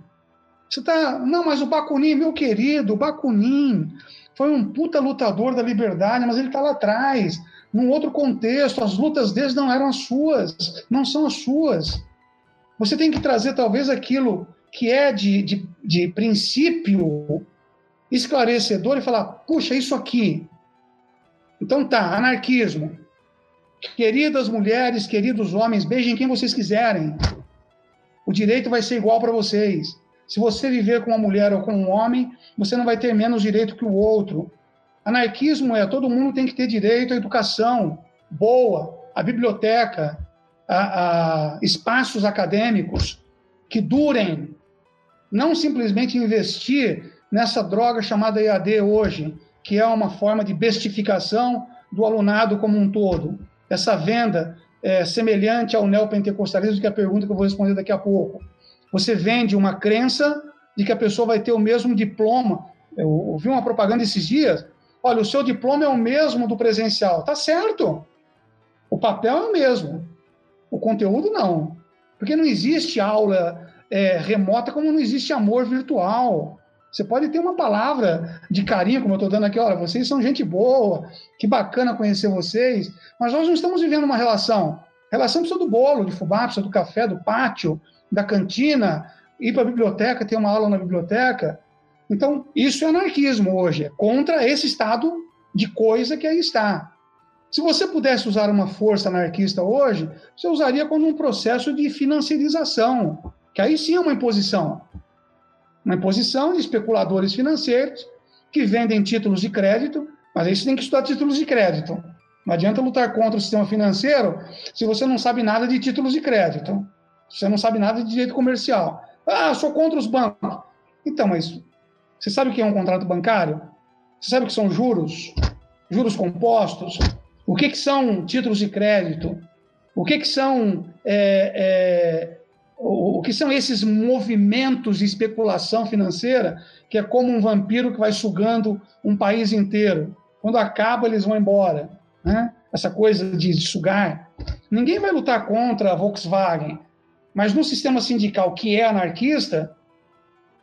Speaker 7: Você está. Não, mas o Bakunin, meu querido, o Bakunin foi um puta lutador da liberdade, mas ele está lá atrás, num outro contexto. As lutas deles não eram as suas, não são as suas. Você tem que trazer talvez aquilo que é de, de, de princípio esclarecedor e falar: puxa, isso aqui. Então tá, anarquismo. Queridas mulheres, queridos homens, beijem quem vocês quiserem. O direito vai ser igual para vocês. Se você viver com uma mulher ou com um homem, você não vai ter menos direito que o outro. Anarquismo é todo mundo tem que ter direito à educação boa, à biblioteca, a, a espaços acadêmicos que durem. Não simplesmente investir nessa droga chamada EAD hoje, que é uma forma de bestificação do alunado como um todo. Essa venda é semelhante ao neopentecostalismo, que é a pergunta que eu vou responder daqui a pouco. Você vende uma crença de que a pessoa vai ter o mesmo diploma. Eu ouvi uma propaganda esses dias. Olha, o seu diploma é o mesmo do presencial. Tá certo. O papel é o mesmo. O conteúdo não. Porque não existe aula é, remota como não existe amor virtual. Você pode ter uma palavra de carinho, como eu estou dando aqui, olha, vocês são gente boa, que bacana conhecer vocês, mas nós não estamos vivendo uma relação. Relação precisa do bolo, de fubá, precisa do café, do pátio, da cantina, ir para a biblioteca, ter uma aula na biblioteca. Então, isso é anarquismo hoje, é contra esse estado de coisa que aí está. Se você pudesse usar uma força anarquista hoje, você usaria como um processo de financiarização, que aí sim é uma imposição. Uma imposição de especuladores financeiros que vendem títulos de crédito, mas aí você tem que estudar títulos de crédito. Não adianta lutar contra o sistema financeiro se você não sabe nada de títulos de crédito. Você não sabe nada de direito comercial. Ah, sou contra os bancos. Então, mas você sabe o que é um contrato bancário? Você sabe o que são juros? Juros compostos? O que, que são títulos de crédito? O que, que são é, é, o que são esses movimentos de especulação financeira que é como um vampiro que vai sugando um país inteiro? Quando acaba, eles vão embora. Né? Essa coisa de sugar. Ninguém vai lutar contra a Volkswagen. Mas no sistema sindical que é anarquista,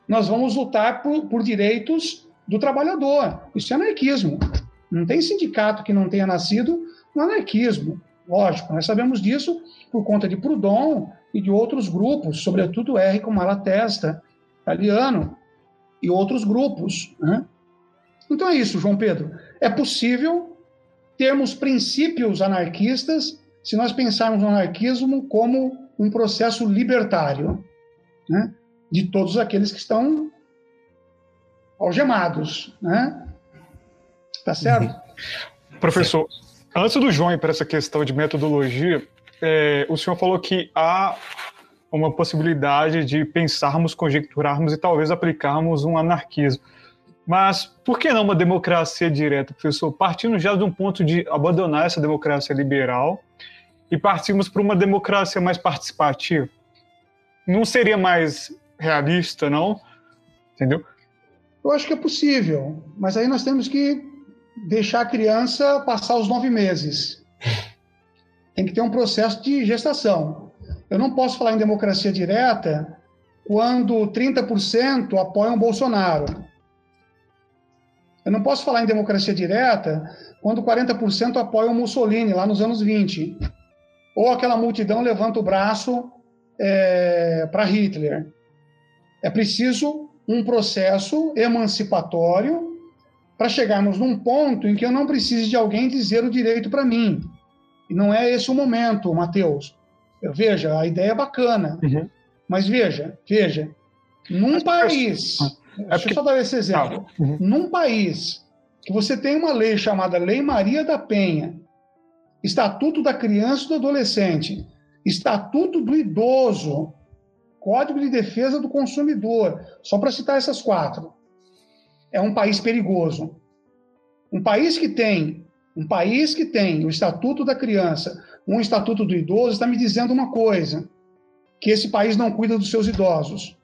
Speaker 7: nós vamos lutar por, por direitos do trabalhador. Isso é anarquismo. Não tem sindicato que não tenha nascido no anarquismo. Lógico, nós sabemos disso por conta de Proudhon e de outros grupos, sobretudo como Malatesta, italiano e outros grupos. Né? Então é isso, João Pedro. É possível termos princípios anarquistas se nós pensarmos no anarquismo como um processo libertário né, de todos aqueles que estão algemados. Né? Tá certo?
Speaker 1: Uhum. Professor, antes do João ir para essa questão de metodologia, é, o senhor falou que há uma possibilidade de pensarmos, conjecturarmos e talvez aplicarmos um anarquismo. Mas por que não uma democracia direta, professor? Partindo já de um ponto de abandonar essa democracia liberal e partirmos para uma democracia mais participativa. Não seria mais realista, não? Entendeu?
Speaker 7: Eu acho que é possível, mas aí nós temos que deixar a criança passar os nove meses. Tem que ter um processo de gestação. Eu não posso falar em democracia direta quando 30% apoiam Bolsonaro. Eu não posso falar em democracia direta quando 40% apoiam Mussolini, lá nos anos 20. Ou aquela multidão levanta o braço é, para Hitler. É preciso um processo emancipatório para chegarmos num ponto em que eu não precise de alguém dizer o direito para mim. E não é esse o momento, Matheus. Veja, a ideia é bacana. Uhum. Mas veja, veja, num país é Deixa porque... eu só dar esse exemplo. Ah, uhum. Num país que você tem uma lei chamada Lei Maria da Penha, Estatuto da Criança e do Adolescente, Estatuto do Idoso, Código de Defesa do Consumidor, só para citar essas quatro. É um país perigoso. Um país que tem, um país que tem o Estatuto da Criança, um Estatuto do Idoso, está me dizendo uma coisa: que esse país não cuida dos seus idosos.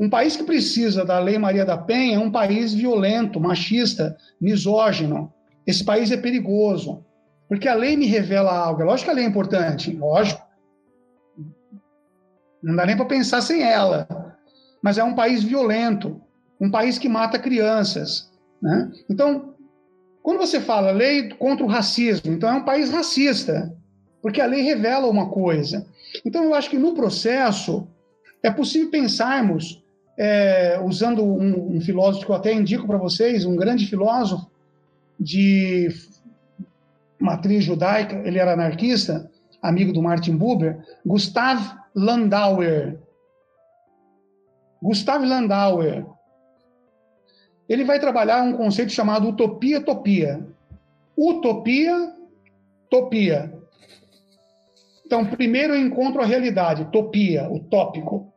Speaker 7: Um país que precisa da Lei Maria da Penha é um país violento, machista, misógino. Esse país é perigoso, porque a lei me revela algo. É lógico que a lei é importante, lógico. Não dá nem para pensar sem ela. Mas é um país violento, um país que mata crianças. Né? Então, quando você fala lei contra o racismo, então é um país racista, porque a lei revela uma coisa. Então, eu acho que no processo é possível pensarmos é, usando um, um, filósofo que eu até indico para vocês, um grande filósofo de matriz judaica, ele era anarquista, amigo do Martin Buber, Gustav Landauer. Gustav Landauer. Ele vai trabalhar um conceito chamado utopia-topia. Utopia, topia. Então, primeiro eu encontro a realidade, topia, utópico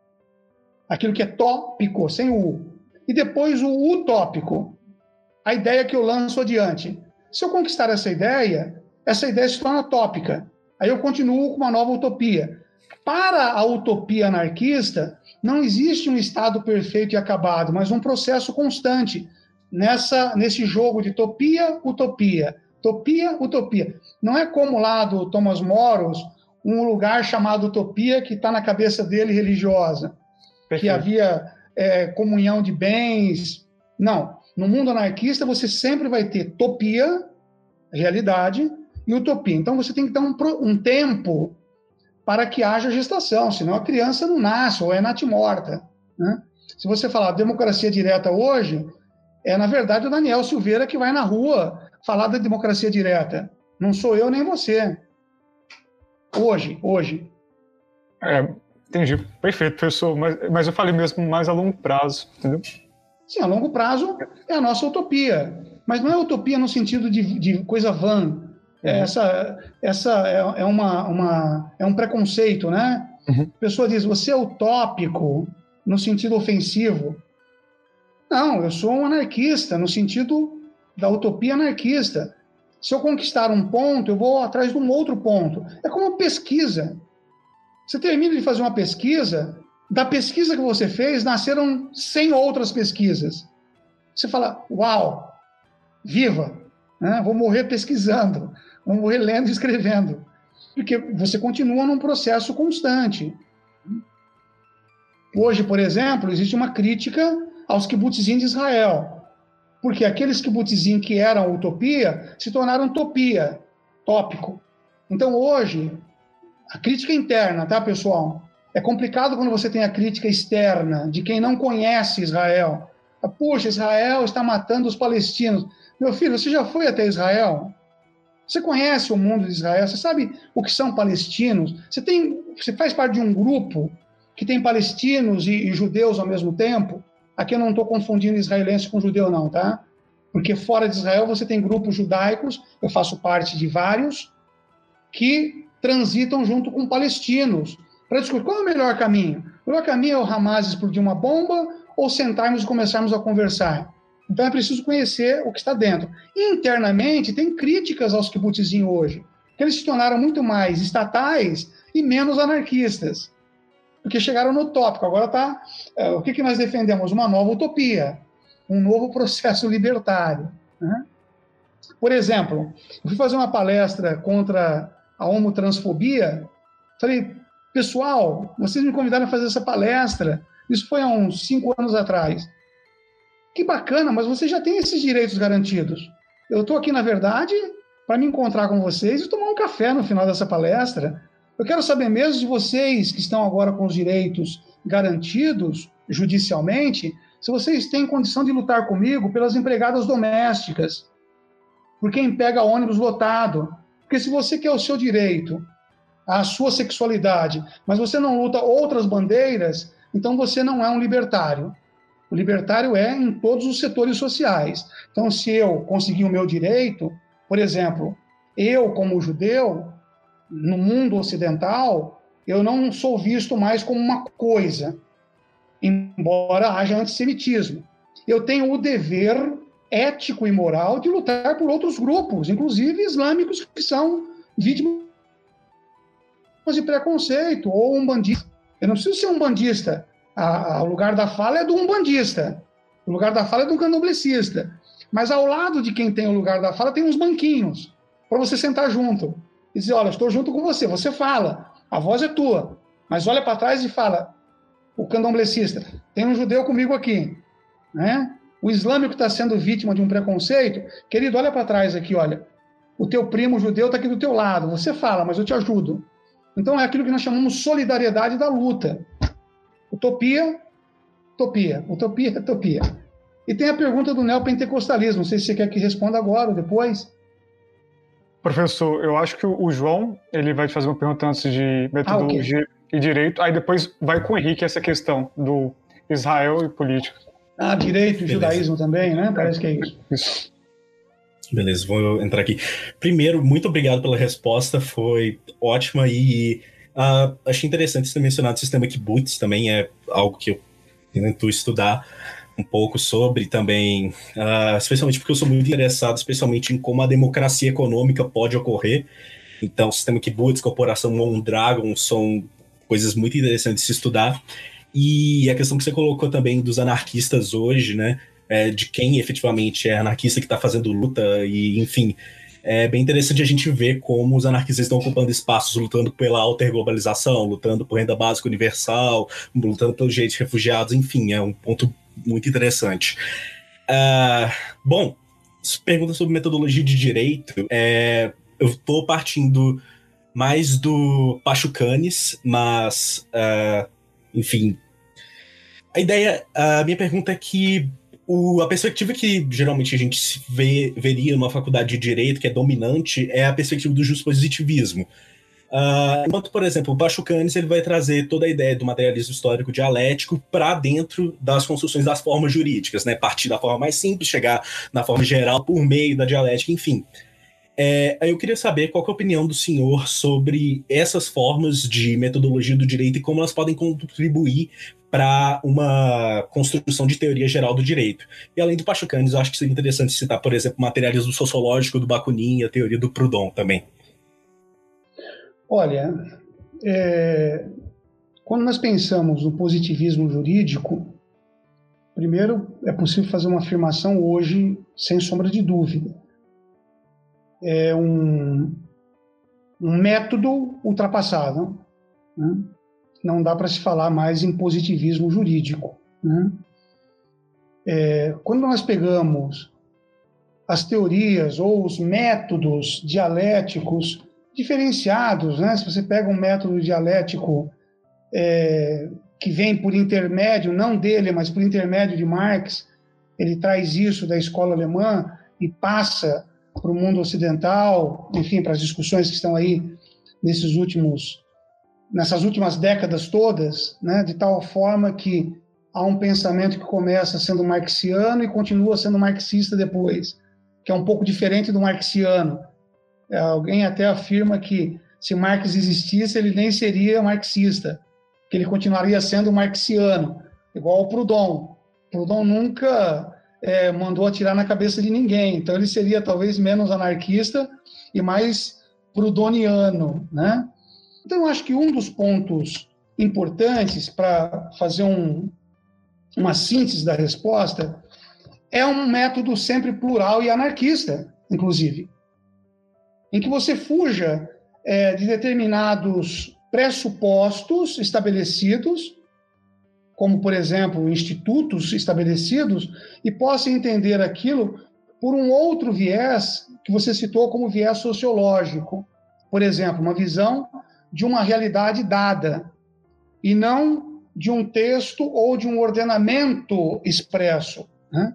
Speaker 7: aquilo que é tópico, sem o. E depois o utópico, a ideia que eu lanço adiante. Se eu conquistar essa ideia, essa ideia se torna tópica. Aí eu continuo com uma nova utopia. Para a utopia anarquista, não existe um estado perfeito e acabado, mas um processo constante nessa nesse jogo de topia, utopia, topia, utopia. Não é como lá do Thomas Moros, um lugar chamado utopia que está na cabeça dele religiosa. Perfeito. que havia é, comunhão de bens. Não. No mundo anarquista, você sempre vai ter topia, realidade, e utopia. Então, você tem que dar um, um tempo para que haja gestação, senão a criança não nasce ou é natimorta. Né? Se você falar democracia direta hoje, é, na verdade, o Daniel Silveira que vai na rua falar da democracia direta. Não sou eu nem você. Hoje, hoje.
Speaker 1: É, Entendi. Perfeito, professor. Mas, mas eu falei mesmo mais a longo prazo, entendeu?
Speaker 7: Sim, a longo prazo é a nossa utopia. Mas não é utopia no sentido de, de coisa vã. É, uhum. Essa, essa é, é, uma, uma, é um preconceito, né? Uhum. A pessoa diz, você é utópico no sentido ofensivo. Não, eu sou um anarquista no sentido da utopia anarquista. Se eu conquistar um ponto, eu vou atrás de um outro ponto. É como pesquisa. Você termina de fazer uma pesquisa, da pesquisa que você fez, nasceram 100 outras pesquisas. Você fala, uau, viva, né? vou morrer pesquisando, vou morrer lendo e escrevendo. Porque você continua num processo constante. Hoje, por exemplo, existe uma crítica aos kibbutzim de Israel, porque aqueles kibbutzim que eram utopia se tornaram utopia, tópico. Então, hoje, a crítica interna, tá, pessoal? É complicado quando você tem a crítica externa de quem não conhece Israel. Puxa, Israel está matando os palestinos. Meu filho, você já foi até Israel? Você conhece o mundo de Israel? Você sabe o que são palestinos? Você tem, você faz parte de um grupo que tem palestinos e, e judeus ao mesmo tempo? Aqui eu não estou confundindo israelense com judeu, não, tá? Porque fora de Israel você tem grupos judaicos, eu faço parte de vários, que transitam junto com palestinos, para discutir qual é o melhor caminho. O melhor caminho é o Hamas explodir uma bomba ou sentarmos e começarmos a conversar. Então é preciso conhecer o que está dentro. Internamente, tem críticas aos kibbutzim hoje, que eles se tornaram muito mais estatais e menos anarquistas, porque chegaram no tópico. Agora tá, é, o que, que nós defendemos? Uma nova utopia, um novo processo libertário. Né? Por exemplo, eu fui fazer uma palestra contra a homotransfobia, falei, pessoal, vocês me convidaram a fazer essa palestra, isso foi há uns cinco anos atrás. Que bacana, mas você já tem esses direitos garantidos. Eu estou aqui, na verdade, para me encontrar com vocês e tomar um café no final dessa palestra. Eu quero saber mesmo de vocês que estão agora com os direitos garantidos judicialmente, se vocês têm condição de lutar comigo pelas empregadas domésticas, por quem pega ônibus lotado. Porque se você quer o seu direito, a sua sexualidade, mas você não luta outras bandeiras, então você não é um libertário. O libertário é em todos os setores sociais. Então, se eu conseguir o meu direito, por exemplo, eu, como judeu, no mundo ocidental, eu não sou visto mais como uma coisa, embora haja antissemitismo. Eu tenho o dever ético e moral de lutar por outros grupos, inclusive islâmicos, que são vítimas de preconceito, ou um bandista. Eu não preciso ser um bandista a, a, o lugar da fala é do umbandista, o lugar da fala é do candomblessista. Mas ao lado de quem tem o lugar da fala tem uns banquinhos para você sentar junto e dizer: Olha, estou junto com você. Você fala, a voz é tua, mas olha para trás e fala: O candomblessista, tem um judeu comigo aqui, né? O islâmico está sendo vítima de um preconceito, querido, olha para trás aqui, olha. O teu primo judeu está aqui do teu lado. Você fala, mas eu te ajudo. Então é aquilo que nós chamamos solidariedade da luta. Utopia, utopia, utopia, utopia. E tem a pergunta do neopentecostalismo, não sei se você quer que responda agora ou depois.
Speaker 1: Professor, eu acho que o João ele vai te fazer uma pergunta antes de metodologia ah, okay. e direito, aí depois vai com o Henrique essa questão do Israel e política.
Speaker 7: Ah, direito e judaísmo também, né? Parece que é isso. isso.
Speaker 3: Beleza, vou entrar aqui. Primeiro, muito obrigado pela resposta, foi ótima e Uh, achei interessante você ter mencionado o sistema kibbutz, também é algo que eu tento estudar um pouco sobre também, uh, especialmente porque eu sou muito interessado, especialmente em como a democracia econômica pode ocorrer. Então, sistema kibbutz, corporação Mondragon são coisas muito interessantes de se estudar. E a questão que você colocou também dos anarquistas hoje, né? É, de quem efetivamente é anarquista que está fazendo luta e, enfim, é bem interessante a gente ver como os anarquistas estão ocupando espaços, lutando pela alterglobalização, lutando por renda básica universal, lutando pelos direitos refugiados, enfim, é um ponto muito interessante. Uh, bom, pergunta sobre metodologia de direito. É, eu estou partindo mais do Pachucanes, mas, uh, enfim. A ideia, a minha pergunta é que o, a perspectiva que geralmente a gente vê, veria numa faculdade de direito, que é dominante, é a perspectiva do positivismo. Uh, enquanto, por exemplo, o Pachucanes ele vai trazer toda a ideia do materialismo histórico dialético para dentro das construções das formas jurídicas, né? Partir da forma mais simples, chegar na forma geral por meio da dialética, enfim. É, eu queria saber qual é a opinião do senhor sobre essas formas de metodologia do direito e como elas podem contribuir para uma construção de teoria geral do direito. E além do Pachucanes, eu acho que seria interessante citar, por exemplo, o materialismo sociológico do Bakunin e a teoria do Proudhon também.
Speaker 7: Olha, é, quando nós pensamos no positivismo jurídico, primeiro é possível fazer uma afirmação hoje sem sombra de dúvida. É um, um método ultrapassado. Né? Não dá para se falar mais em positivismo jurídico. Né? É, quando nós pegamos as teorias ou os métodos dialéticos diferenciados, né? se você pega um método dialético é, que vem por intermédio, não dele, mas por intermédio de Marx, ele traz isso da escola alemã e passa para o mundo ocidental, enfim, para as discussões que estão aí nesses últimos nessas últimas décadas todas, né, de tal forma que há um pensamento que começa sendo marxiano e continua sendo marxista depois, que é um pouco diferente do marxiano. É, alguém até afirma que se Marx existisse, ele nem seria marxista, que ele continuaria sendo marxiano, igual o Proudhon. Proudhon nunca é, mandou atirar na cabeça de ninguém, então ele seria talvez menos anarquista e mais prudoniano, né? Então, eu acho que um dos pontos importantes para fazer um, uma síntese da resposta é um método sempre plural e anarquista, inclusive, em que você fuja é, de determinados pressupostos estabelecidos, como, por exemplo, institutos estabelecidos, e possa entender aquilo por um outro viés que você citou como viés sociológico. Por exemplo, uma visão de uma realidade dada, e não de um texto ou de um ordenamento expresso. Né?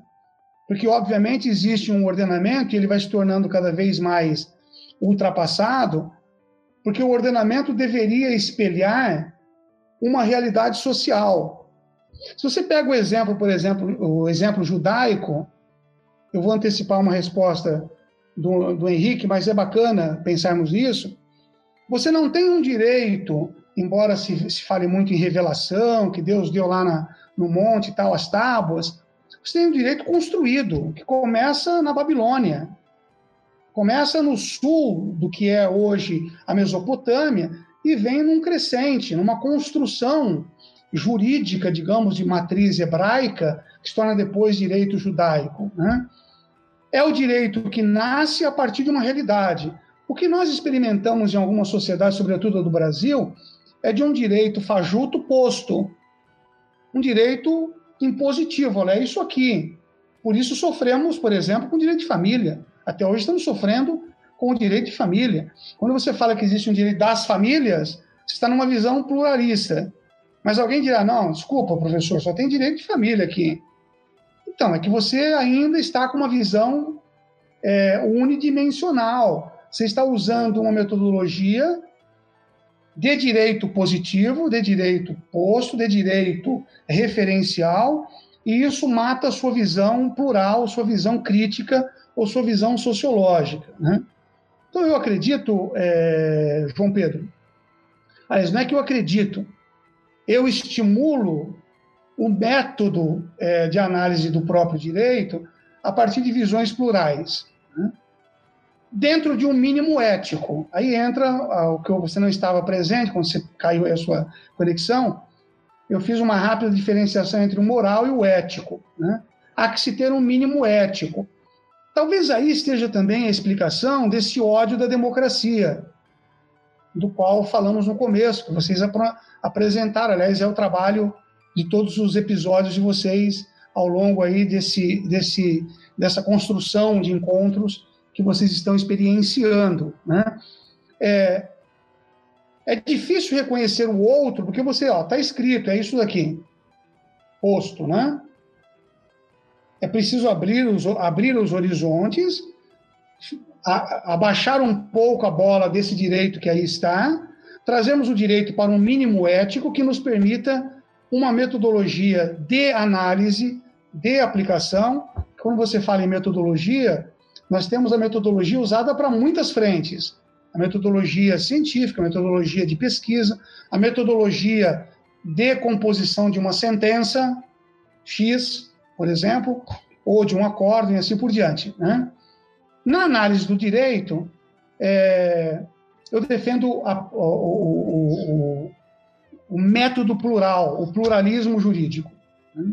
Speaker 7: Porque, obviamente, existe um ordenamento e ele vai se tornando cada vez mais ultrapassado, porque o ordenamento deveria espelhar uma realidade social. Se você pega o exemplo, por exemplo, o exemplo judaico, eu vou antecipar uma resposta do, do Henrique, mas é bacana pensarmos nisso. Você não tem um direito, embora se, se fale muito em revelação, que Deus deu lá na, no monte e tal, as tábuas, você tem um direito construído, que começa na Babilônia. Começa no sul do que é hoje a Mesopotâmia e vem num crescente, numa construção jurídica, digamos, de matriz hebraica, que se torna depois direito judaico. Né? É o direito que nasce a partir de uma realidade. O que nós experimentamos em algumas sociedades, sobretudo do Brasil, é de um direito fajuto posto, um direito impositivo. Olha, é isso aqui. Por isso sofremos, por exemplo, com o direito de família. Até hoje estamos sofrendo com o direito de família. Quando você fala que existe um direito das famílias, você está numa visão pluralista. Mas alguém dirá: não, desculpa, professor, só tem direito de família aqui. Então, é que você ainda está com uma visão é, unidimensional. Você está usando uma metodologia de direito positivo, de direito posto, de direito referencial, e isso mata a sua visão plural, sua visão crítica ou sua visão sociológica. Né? Então, eu acredito, é, João Pedro, aliás, não é que eu acredito, eu estimulo o método é, de análise do próprio direito a partir de visões plurais. Dentro de um mínimo ético. Aí entra ah, o que você não estava presente, quando você caiu a sua conexão, eu fiz uma rápida diferenciação entre o moral e o ético. Né? Há que se ter um mínimo ético. Talvez aí esteja também a explicação desse ódio da democracia, do qual falamos no começo, que vocês ap apresentaram. Aliás, é o trabalho de todos os episódios de vocês ao longo aí desse, desse, dessa construção de encontros que vocês estão experienciando. Né? É, é difícil reconhecer o outro, porque você, ó, está escrito, é isso daqui, posto, né? É preciso abrir os, abrir os horizontes, abaixar um pouco a bola desse direito que aí está, trazemos o direito para um mínimo ético que nos permita uma metodologia de análise, de aplicação. Quando você fala em metodologia, nós temos a metodologia usada para muitas frentes. A metodologia científica, a metodologia de pesquisa, a metodologia de composição de uma sentença X, por exemplo, ou de um acordo e assim por diante. Né? Na análise do direito, é, eu defendo a, o, o, o, o, método plural, o pluralismo jurídico, né?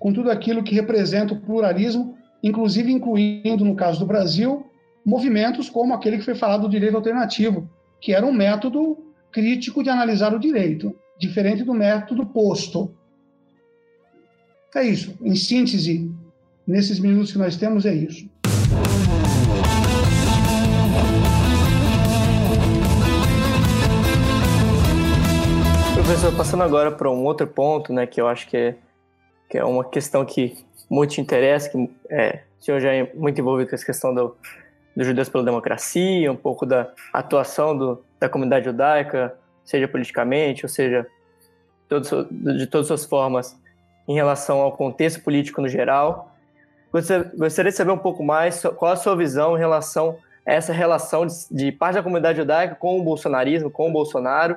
Speaker 7: com tudo aquilo que representa o pluralismo inclusive incluindo, no caso do Brasil, movimentos como aquele que foi falado do direito alternativo, que era um método crítico de analisar o direito, diferente do método posto. É isso. Em síntese, nesses minutos que nós temos, é isso.
Speaker 2: Professor, passando agora para um outro ponto, né, que eu acho que é, que é uma questão que muito te interessa, que é, o senhor já é muito envolvido com essa questão do, dos judeus pela democracia, um pouco da atuação do, da comunidade judaica, seja politicamente, ou seja, todos, de todas as formas, em relação ao contexto político no geral. Gostaria de saber um pouco mais qual a sua visão em relação essa relação de, de parte da comunidade judaica com o bolsonarismo, com o Bolsonaro,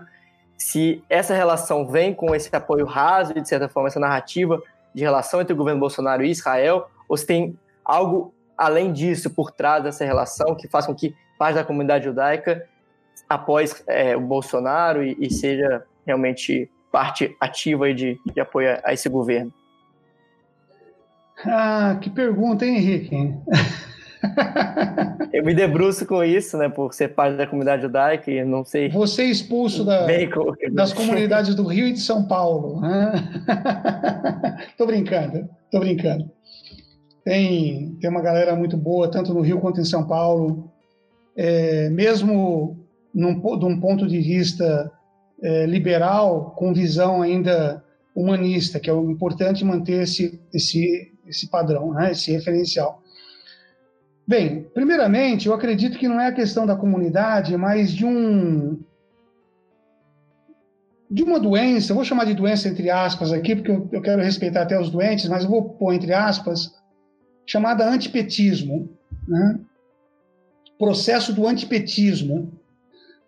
Speaker 2: se essa relação vem com esse apoio raso e, de certa forma, essa narrativa de relação entre o governo Bolsonaro e Israel, ou se tem algo além disso por trás dessa relação que faz com que parte da comunidade judaica apoie é, o Bolsonaro e, e, seja realmente parte ativa de, de apoio a esse governo?
Speaker 7: Ah, que pergunta, hein, Henrique?
Speaker 2: Eu me debruço com isso, né, por ser parte da comunidade judaica e não sei.
Speaker 7: Você é expulso da, das comunidades do Rio e de São Paulo. Né? tô brincando, tô brincando. Tem, tem uma galera muito boa, tanto no Rio quanto em São Paulo. É, mesmo num, de um ponto de vista é, liberal, com visão ainda humanista, que é o importante manter esse, esse, esse padrão, né, esse referencial. Bem, primeiramente, eu acredito que não é a questão da comunidade, mas de um de uma doença, vou chamar de doença entre aspas aqui, porque eu, eu quero respeitar até os doentes, mas eu vou pôr entre aspas, chamada antipetismo, né? processo do antipetismo.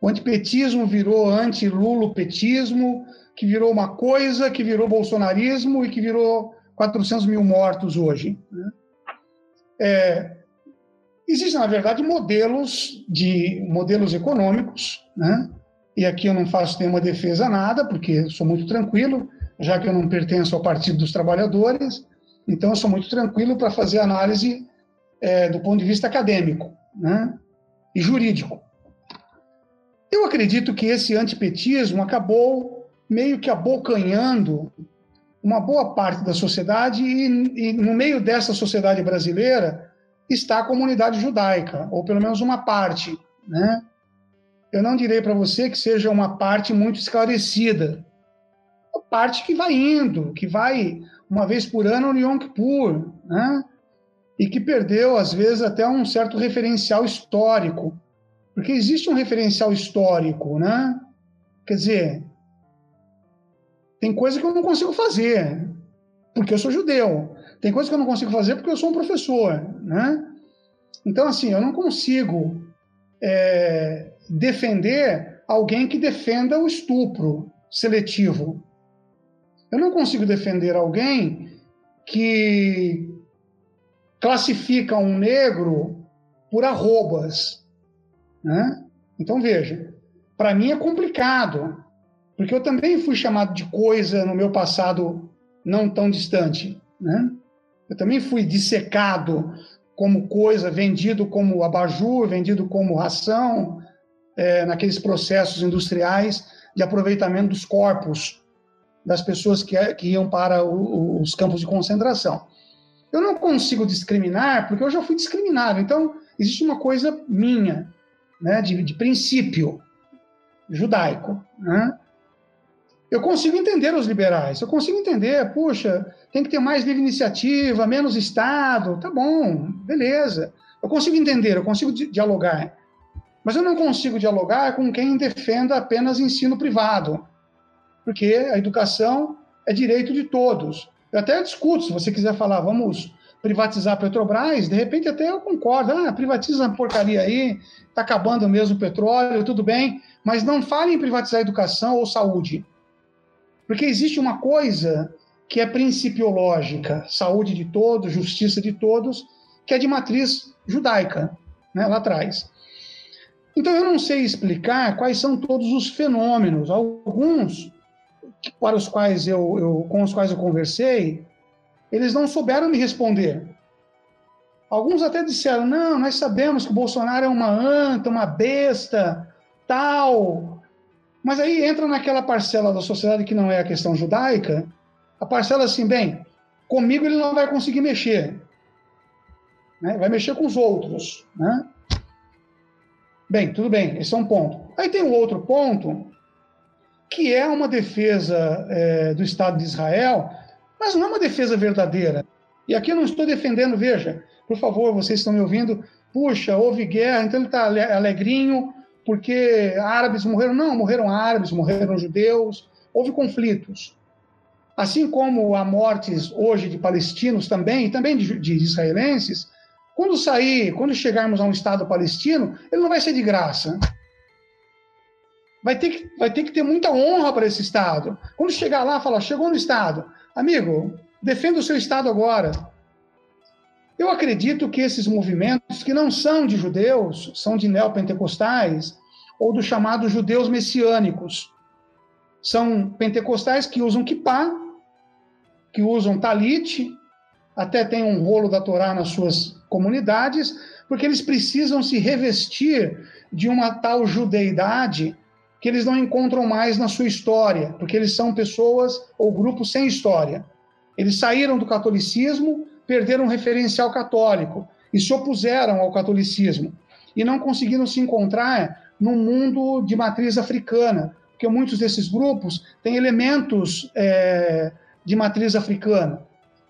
Speaker 7: O antipetismo virou anti-lulopetismo, que virou uma coisa, que virou bolsonarismo e que virou 400 mil mortos hoje. Né? É, Existem, na verdade, modelos de modelos econômicos, né? E aqui eu não faço nenhuma defesa a nada, porque sou muito tranquilo, já que eu não pertenço ao Partido dos Trabalhadores, então eu sou muito tranquilo para fazer análise é, do ponto de vista acadêmico, né? E jurídico. Eu acredito que esse antipetismo acabou meio que abocanhando uma boa parte da sociedade e, e no meio dessa sociedade brasileira está a comunidade judaica, ou pelo menos uma parte, né? Eu não direi para você que seja uma parte muito esclarecida. A parte que vai indo, que vai uma vez por ano no Yom Kippur, né? E que perdeu, às vezes, até um certo referencial histórico. Porque existe um referencial histórico, né? Quer dizer, tem coisa que eu não consigo fazer, porque eu sou judeu. Tem coisas que eu não consigo fazer porque eu sou um professor, né? Então, assim, eu não consigo é, defender alguém que defenda o estupro seletivo. Eu não consigo defender alguém que classifica um negro por arrobas, né? Então, veja, para mim é complicado, porque eu também fui chamado de coisa no meu passado não tão distante, né? Eu também fui dissecado como coisa, vendido como abajur, vendido como ração, é, naqueles processos industriais de aproveitamento dos corpos das pessoas que, que iam para o, os campos de concentração. Eu não consigo discriminar porque eu já fui discriminado. Então, existe uma coisa minha, né, de, de princípio judaico. Né? Eu consigo entender os liberais, eu consigo entender, puxa, tem que ter mais livre iniciativa, menos Estado, tá bom, beleza. Eu consigo entender, eu consigo dialogar. Mas eu não consigo dialogar com quem defenda apenas ensino privado, porque a educação é direito de todos. Eu até discuto, se você quiser falar, vamos privatizar a Petrobras, de repente até eu concordo, ah, privatiza a porcaria aí, está acabando mesmo o petróleo, tudo bem, mas não fale em privatizar a educação ou saúde. Porque existe uma coisa que é principiológica, saúde de todos, justiça de todos, que é de matriz judaica, né, lá atrás. Então eu não sei explicar quais são todos os fenômenos, alguns para os quais eu, eu com os quais eu conversei, eles não souberam me responder. Alguns até disseram: não, nós sabemos que o Bolsonaro é uma anta, uma besta, tal, mas aí entra naquela parcela da sociedade que não é a questão judaica, a parcela assim, bem, comigo ele não vai conseguir mexer. Né? Vai mexer com os outros. Né? Bem, tudo bem, esse é um ponto. Aí tem um outro ponto, que é uma defesa é, do Estado de Israel, mas não é uma defesa verdadeira. E aqui eu não estou defendendo, veja, por favor, vocês estão me ouvindo, puxa, houve guerra, então ele está alegrinho, porque árabes morreram. Não, morreram árabes, morreram judeus, houve conflitos. Assim como há mortes hoje de palestinos também, e também de, de israelenses, Quando sair, quando chegarmos a um Estado palestino, ele não vai ser de graça. Vai ter que, vai ter, que ter muita honra para esse Estado. Quando chegar lá, falar, chegou no Estado, amigo, defenda o seu Estado agora. Eu acredito que esses movimentos, que não são de judeus, são de neopentecostais, ou dos chamados judeus messiânicos, são pentecostais que usam kippah, que usam talit, até tem um rolo da Torá nas suas comunidades, porque eles precisam se revestir de uma tal judeidade que eles não encontram mais na sua história, porque eles são pessoas ou grupos sem história. Eles saíram do catolicismo, perderam um referencial católico e se opuseram ao catolicismo e não conseguiram se encontrar no mundo de matriz africana, porque muitos desses grupos têm elementos é, de matriz africana.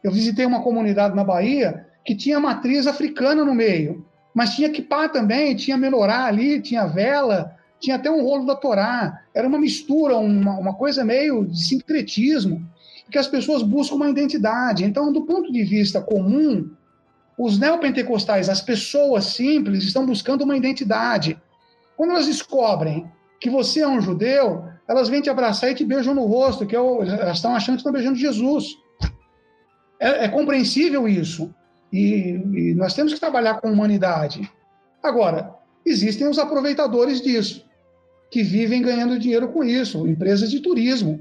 Speaker 7: Eu visitei uma comunidade na Bahia que tinha matriz africana no meio, mas tinha kipá também, tinha menorá ali, tinha vela, tinha até um rolo da Torá. Era uma mistura, uma, uma coisa meio de sincretismo, que as pessoas buscam uma identidade. Então, do ponto de vista comum, os neopentecostais, as pessoas simples, estão buscando uma identidade. Quando elas descobrem que você é um judeu, elas vêm te abraçar e te beijam no rosto, que é o, elas estão achando que estão beijando Jesus. É, é compreensível isso. E, e nós temos que trabalhar com humanidade. Agora, existem os aproveitadores disso que vivem ganhando dinheiro com isso, empresas de turismo.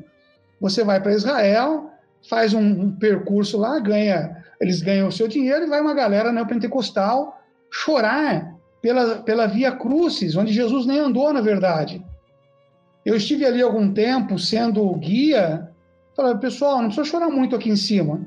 Speaker 7: Você vai para Israel, faz um, um, percurso lá, ganha, eles ganham o seu dinheiro e vai uma galera neopentecostal chorar pela, pela Via Crucis, onde Jesus nem andou, na verdade. Eu estive ali algum tempo sendo guia, falei, pessoal, não precisa chorar muito aqui em cima,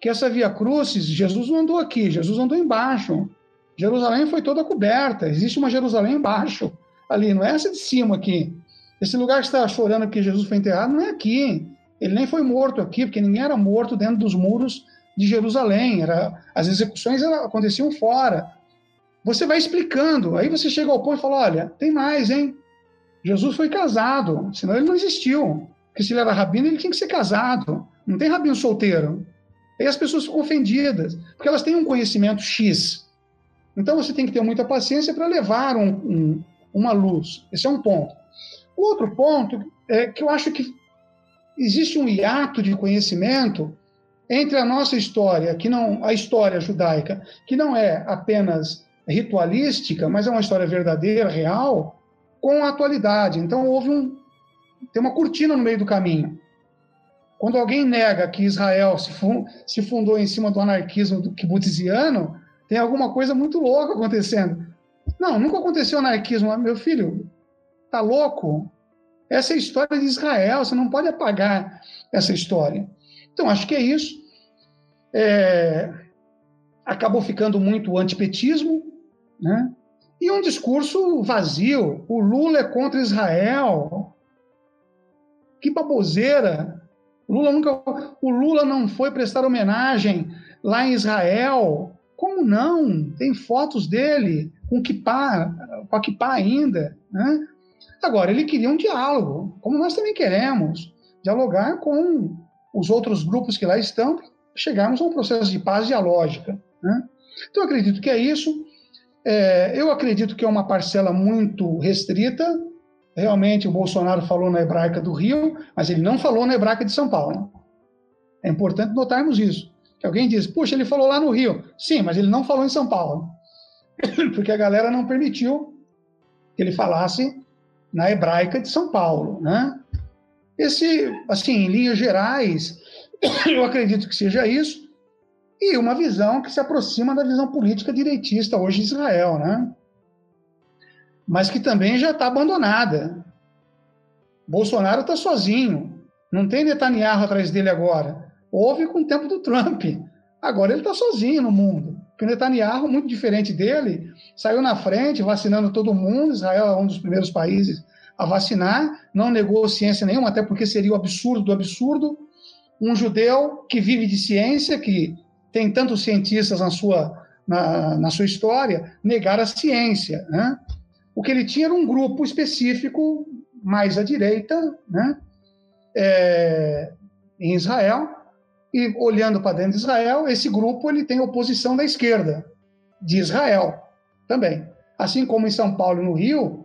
Speaker 7: que essa Via Crucis, Jesus não andou aqui, Jesus andou embaixo. Jerusalém foi toda coberta, existe uma Jerusalém embaixo ali, não é essa de cima aqui. Esse lugar que está chorando porque Jesus foi enterrado não é aqui. Ele nem foi morto aqui, porque ninguém era morto dentro dos muros de Jerusalém. Era, as execuções aconteciam fora. Você vai explicando, aí você chega ao ponto e fala: olha, tem mais, hein? Jesus foi casado, senão ele não existiu. Porque se ele era rabino, ele tinha que ser casado. Não tem rabino solteiro. Aí as pessoas ficam ofendidas, porque elas têm um conhecimento X. Então você tem que ter muita paciência para levar um, um, uma luz. Esse é um ponto. O outro ponto é que eu acho que existe um hiato de conhecimento entre a nossa história, que não a história judaica, que não é apenas ritualística, mas é uma história verdadeira, real, com a atualidade. Então houve um tem uma cortina no meio do caminho. Quando alguém nega que Israel se fundou em cima do anarquismo do kibutziano, tem alguma coisa muito louca acontecendo. Não, nunca aconteceu anarquismo. Meu filho, tá louco? Essa é a história de Israel, você não pode apagar essa história. Então, acho que é isso. É... Acabou ficando muito antipetismo, né? E um discurso vazio. O Lula é contra Israel. Que baboseira. O Lula, nunca... o Lula não foi prestar homenagem lá em Israel. Como não? Tem fotos dele com Kipá, com a Kipá ainda. Né? Agora, ele queria um diálogo, como nós também queremos, dialogar com os outros grupos que lá estão, chegarmos a um processo de paz dialógica. Né? Então, eu acredito que é isso. É, eu acredito que é uma parcela muito restrita. Realmente, o Bolsonaro falou na hebraica do Rio, mas ele não falou na hebraica de São Paulo. É importante notarmos isso. Que alguém diz, puxa, ele falou lá no Rio. Sim, mas ele não falou em São Paulo. porque a galera não permitiu que ele falasse na hebraica de São Paulo, né? Esse, assim, em linhas gerais, eu acredito que seja isso, e uma visão que se aproxima da visão política direitista hoje em Israel, né? Mas que também já está abandonada. Bolsonaro está sozinho, não tem Netanyahu atrás dele agora. Houve com o tempo do Trump. Agora ele está sozinho no mundo. Porque o Netanyahu, muito diferente dele, saiu na frente, vacinando todo mundo. Israel é um dos primeiros países a vacinar, não negou ciência nenhuma, até porque seria o absurdo do absurdo. Um judeu que vive de ciência, que tem tantos cientistas na sua, na, na sua história, negar a ciência. Né? O que ele tinha era um grupo específico, mais à direita, né? É, em Israel, e olhando para dentro de Israel, esse grupo ele tem oposição da esquerda. de Israel também. Assim como em São Paulo e no Rio,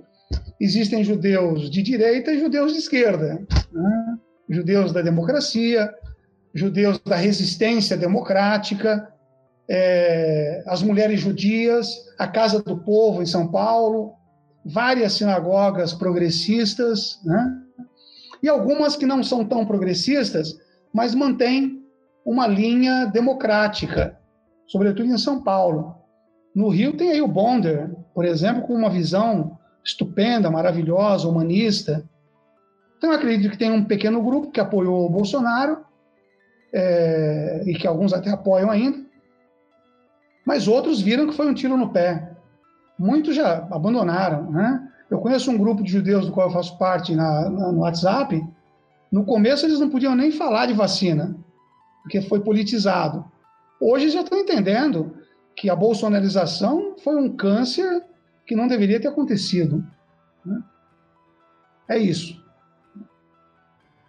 Speaker 7: existem judeus de direita e judeus de esquerda. Né? Judeus da democracia, judeus da resistência democrática, é, as mulheres judias, a Casa do Povo em São Paulo, várias sinagogas progressistas, né? e algumas que não são tão progressistas, mas mantêm uma linha democrática, sobretudo em São Paulo. No Rio tem aí o Bonder, por exemplo, com uma visão estupenda, maravilhosa, humanista. Então, eu acredito que tem um pequeno grupo que apoiou o Bolsonaro, é, e que alguns até apoiam ainda, mas outros viram que foi um tiro no pé. Muitos já abandonaram, né? Eu conheço um grupo de judeus do qual eu faço parte na, na, no WhatsApp. No começo eles não podiam nem falar de vacina, porque foi politizado. Hoje já estão entendendo que a bolsonarização foi um câncer que não deveria ter acontecido. Né? É isso.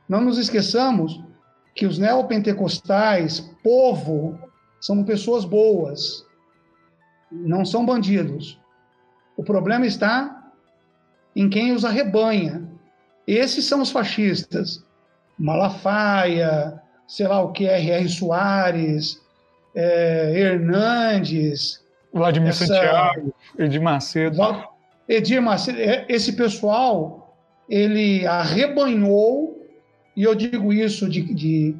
Speaker 7: Não nos esqueçamos que os neopentecostais, povo, são pessoas boas, não são bandidos. O problema está em quem os arrebanha. Esses são os fascistas. Malafaia, sei lá o que, R.R. Soares, é, Hernandes.
Speaker 1: Vladimir essa, Santiago, Edir Macedo.
Speaker 7: Edir Macedo, é, esse pessoal, ele arrebanhou, e eu digo isso de, de,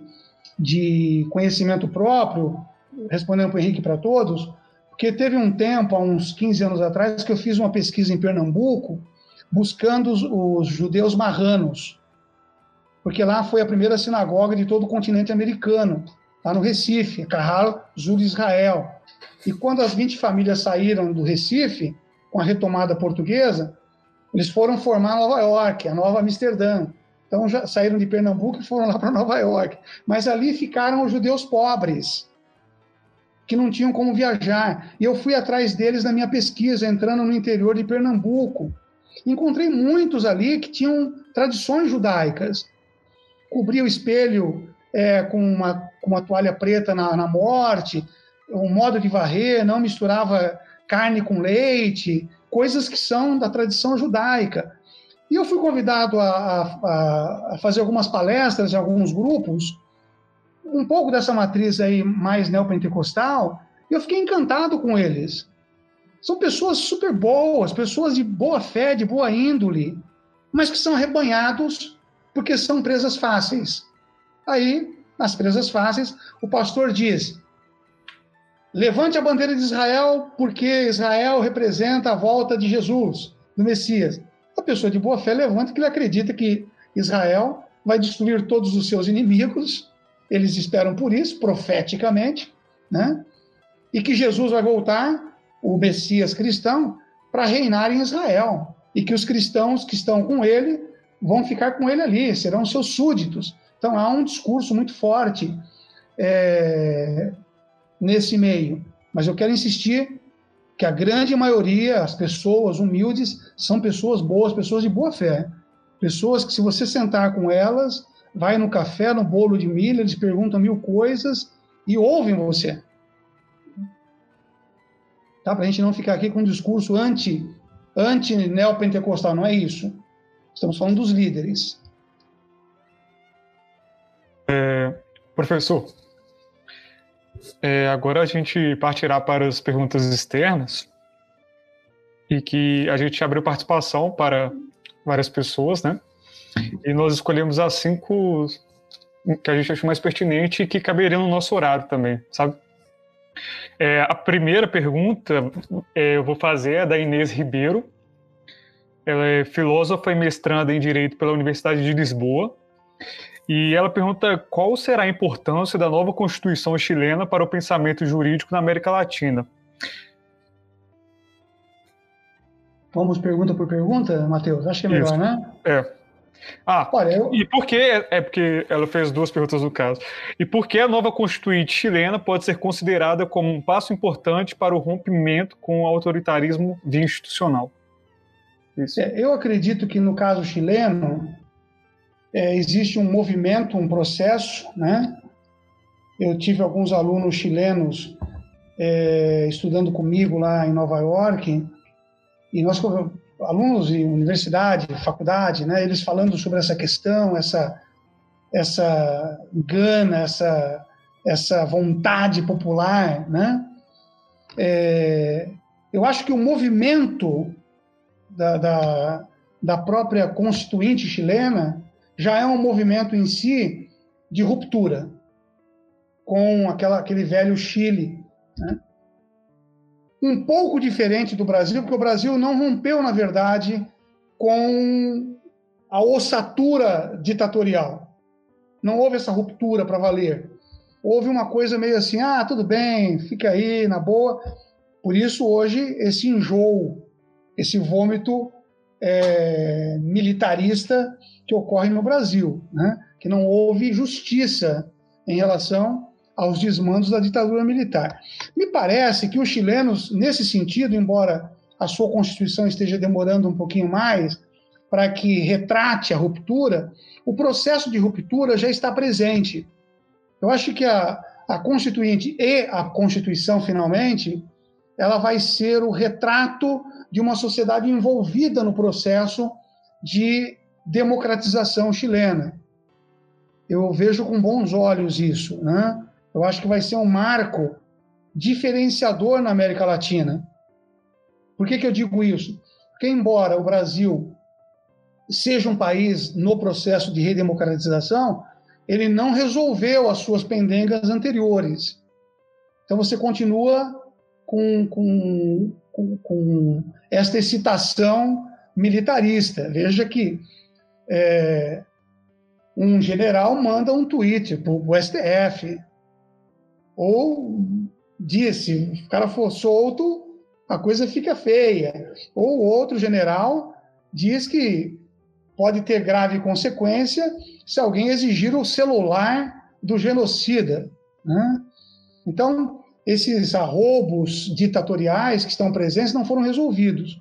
Speaker 7: de conhecimento próprio, respondendo para o Henrique para todos, porque teve um tempo, há uns 15 anos atrás, que eu fiz uma pesquisa em Pernambuco, buscando os, os judeus marranos, porque lá foi a primeira sinagoga de todo o continente americano, lá no Recife, Carral Zul Israel. E quando as 20 famílias saíram do Recife, com a retomada portuguesa, eles foram formar Nova York, a nova Amsterdã. Então já saíram de Pernambuco e foram lá para Nova York. Mas ali ficaram os judeus pobres, que não tinham como viajar. E eu fui atrás deles na minha pesquisa, entrando no interior de Pernambuco. Encontrei muitos ali que tinham tradições judaicas. Cobria o espelho é, com, uma, com uma toalha preta na, na morte, um modo de varrer, não misturava carne com leite, coisas que são da tradição judaica. E eu fui convidado a, a, a, fazer algumas palestras em alguns grupos, um pouco dessa matriz aí mais neopentecostal, e eu fiquei encantado com eles. São pessoas super boas, pessoas de boa fé, de boa índole, mas que são arrebanhados porque são presas fáceis. Aí, nas presas fáceis, o pastor diz: levante a bandeira de Israel porque Israel representa a volta de Jesus, do Messias. A pessoa de boa fé levanta que ele acredita que Israel vai destruir todos os seus inimigos, eles esperam por isso, profeticamente, né? E que Jesus vai voltar o Messias cristão para reinar em Israel. E que os cristãos que estão com ele vão ficar com ele ali, serão seus súditos. Então há um discurso muito forte é, nesse meio. Mas eu quero insistir que a grande maioria, as pessoas humildes, são pessoas boas, pessoas de boa fé. Pessoas que, se você sentar com elas, vai no café, no bolo de milho, eles perguntam mil coisas e ouvem você tá? para a gente não ficar aqui com um discurso anti, anti-neopentecostal, não é isso. Estamos falando dos líderes.
Speaker 1: É, professor, é, agora a gente partirá para as perguntas externas e que a gente abriu participação para várias pessoas, né? E nós escolhemos as cinco que a gente achou mais pertinente e que caberiam no nosso horário também, sabe? É, a primeira pergunta é, eu vou fazer é da Inês Ribeiro. Ela é filósofa e mestranda em Direito pela Universidade de Lisboa. E ela pergunta qual será a importância da nova Constituição chilena para o pensamento jurídico na América Latina.
Speaker 7: Vamos pergunta por pergunta, Matheus? Acho que é melhor, Isso. né?
Speaker 1: É. Ah, Olha, eu... e por que? É porque ela fez duas perguntas no caso. E por que a nova Constituinte chilena pode ser considerada como um passo importante para o rompimento com o autoritarismo institucional?
Speaker 7: É, eu acredito que no caso chileno é, existe um movimento, um processo, né? Eu tive alguns alunos chilenos é, estudando comigo lá em Nova York, e nós, alunos de universidade, faculdade, né, eles falando sobre essa questão, essa, essa gana, essa, essa vontade popular, né? É, eu acho que o movimento da, da, da própria constituinte chilena já é um movimento em si de ruptura com aquela, aquele velho Chile. Né? Um pouco diferente do Brasil, porque o Brasil não rompeu, na verdade, com a ossatura ditatorial. Não houve essa ruptura para valer. Houve uma coisa meio assim, ah, tudo bem, fica aí, na boa. Por isso, hoje, esse enjoo, esse vômito é, militarista que ocorre no Brasil, né? que não houve justiça em relação aos desmandos da ditadura militar. Me parece que os chilenos, nesse sentido, embora a sua constituição esteja demorando um pouquinho mais para que retrate a ruptura, o processo de ruptura já está presente. Eu acho que a, a Constituinte e a Constituição, finalmente, ela vai ser o retrato de uma sociedade envolvida no processo de democratização chilena. Eu vejo com bons olhos isso, né? Eu acho que vai ser um marco diferenciador na América Latina. Por que, que eu digo isso? Porque, embora o Brasil seja um país no processo de redemocratização, ele não resolveu as suas pendengas anteriores. Então, você continua com, com, com, com esta excitação militarista. Veja que é, um general manda um tweet para o STF, ou diz, se o cara for solto, a coisa fica feia. Ou outro general diz que pode ter grave consequência se alguém exigir o celular do genocida. Né? Então, esses arrobos ditatoriais que estão presentes não foram resolvidos.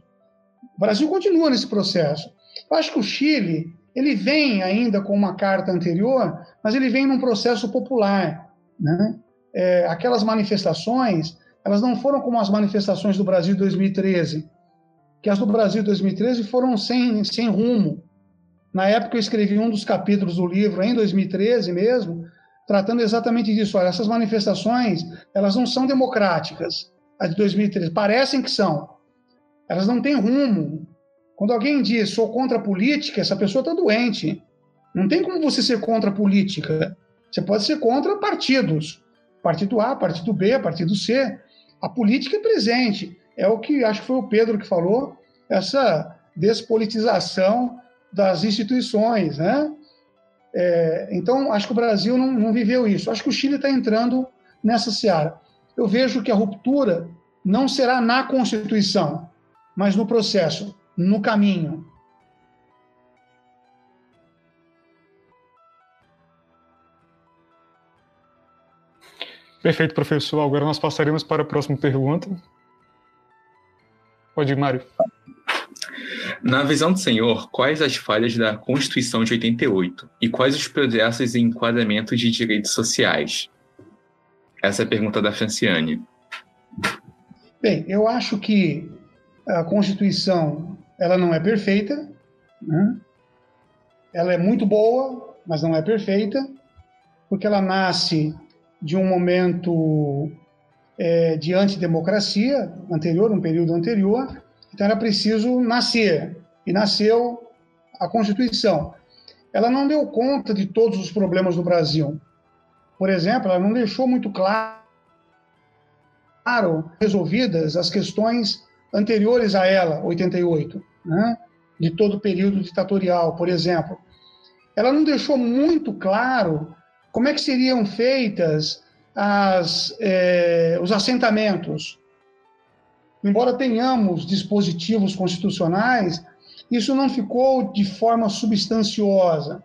Speaker 7: O Brasil continua nesse processo. Eu acho que o Chile ele vem ainda com uma carta anterior, mas ele vem num processo popular. Né? é, aquelas manifestações, elas não foram como as manifestações do Brasil 2013, que as do Brasil 2013 foram sem, sem rumo. Na época eu escrevi um dos capítulos do livro, em 2013 mesmo, tratando exatamente disso. Olha, essas manifestações, elas não são democráticas, as de 2013. Parecem que são. Elas não têm rumo. Quando alguém diz, sou contra a política, essa pessoa está doente. Não tem como você ser contra a política. Você pode ser contra partidos partido A, partido B, partido C. A política é presente. É o que acho que foi o Pedro que falou, essa despolitização das instituições, né? É, então, acho que o Brasil não, não viveu isso. Acho que o Chile está entrando nessa seara. Eu vejo que a ruptura não será na Constituição, mas no processo, no caminho.
Speaker 1: Perfeito, professor. Agora nós passaremos para a próxima pergunta. Pode ir, Mário.
Speaker 6: Na visão do senhor, quais as falhas da Constituição de 88 e quais os progressos em enquadramento de direitos sociais? Essa é a pergunta da Franciane.
Speaker 7: Bem, eu acho que a Constituição ela não é perfeita, né? ela é muito boa, mas não é perfeita, porque ela nasce de um momento é, de antidemocracia anterior, um período anterior, então era preciso nascer, e nasceu a Constituição. Ela não deu conta de todos os problemas do Brasil. Por exemplo, ela não deixou muito claro resolvidas as questões anteriores a ela, 88, né? de todo o período ditatorial, por exemplo. Ela não deixou muito claro como é que seriam feitas as, é, os assentamentos? Embora tenhamos dispositivos constitucionais, isso não ficou de forma substanciosa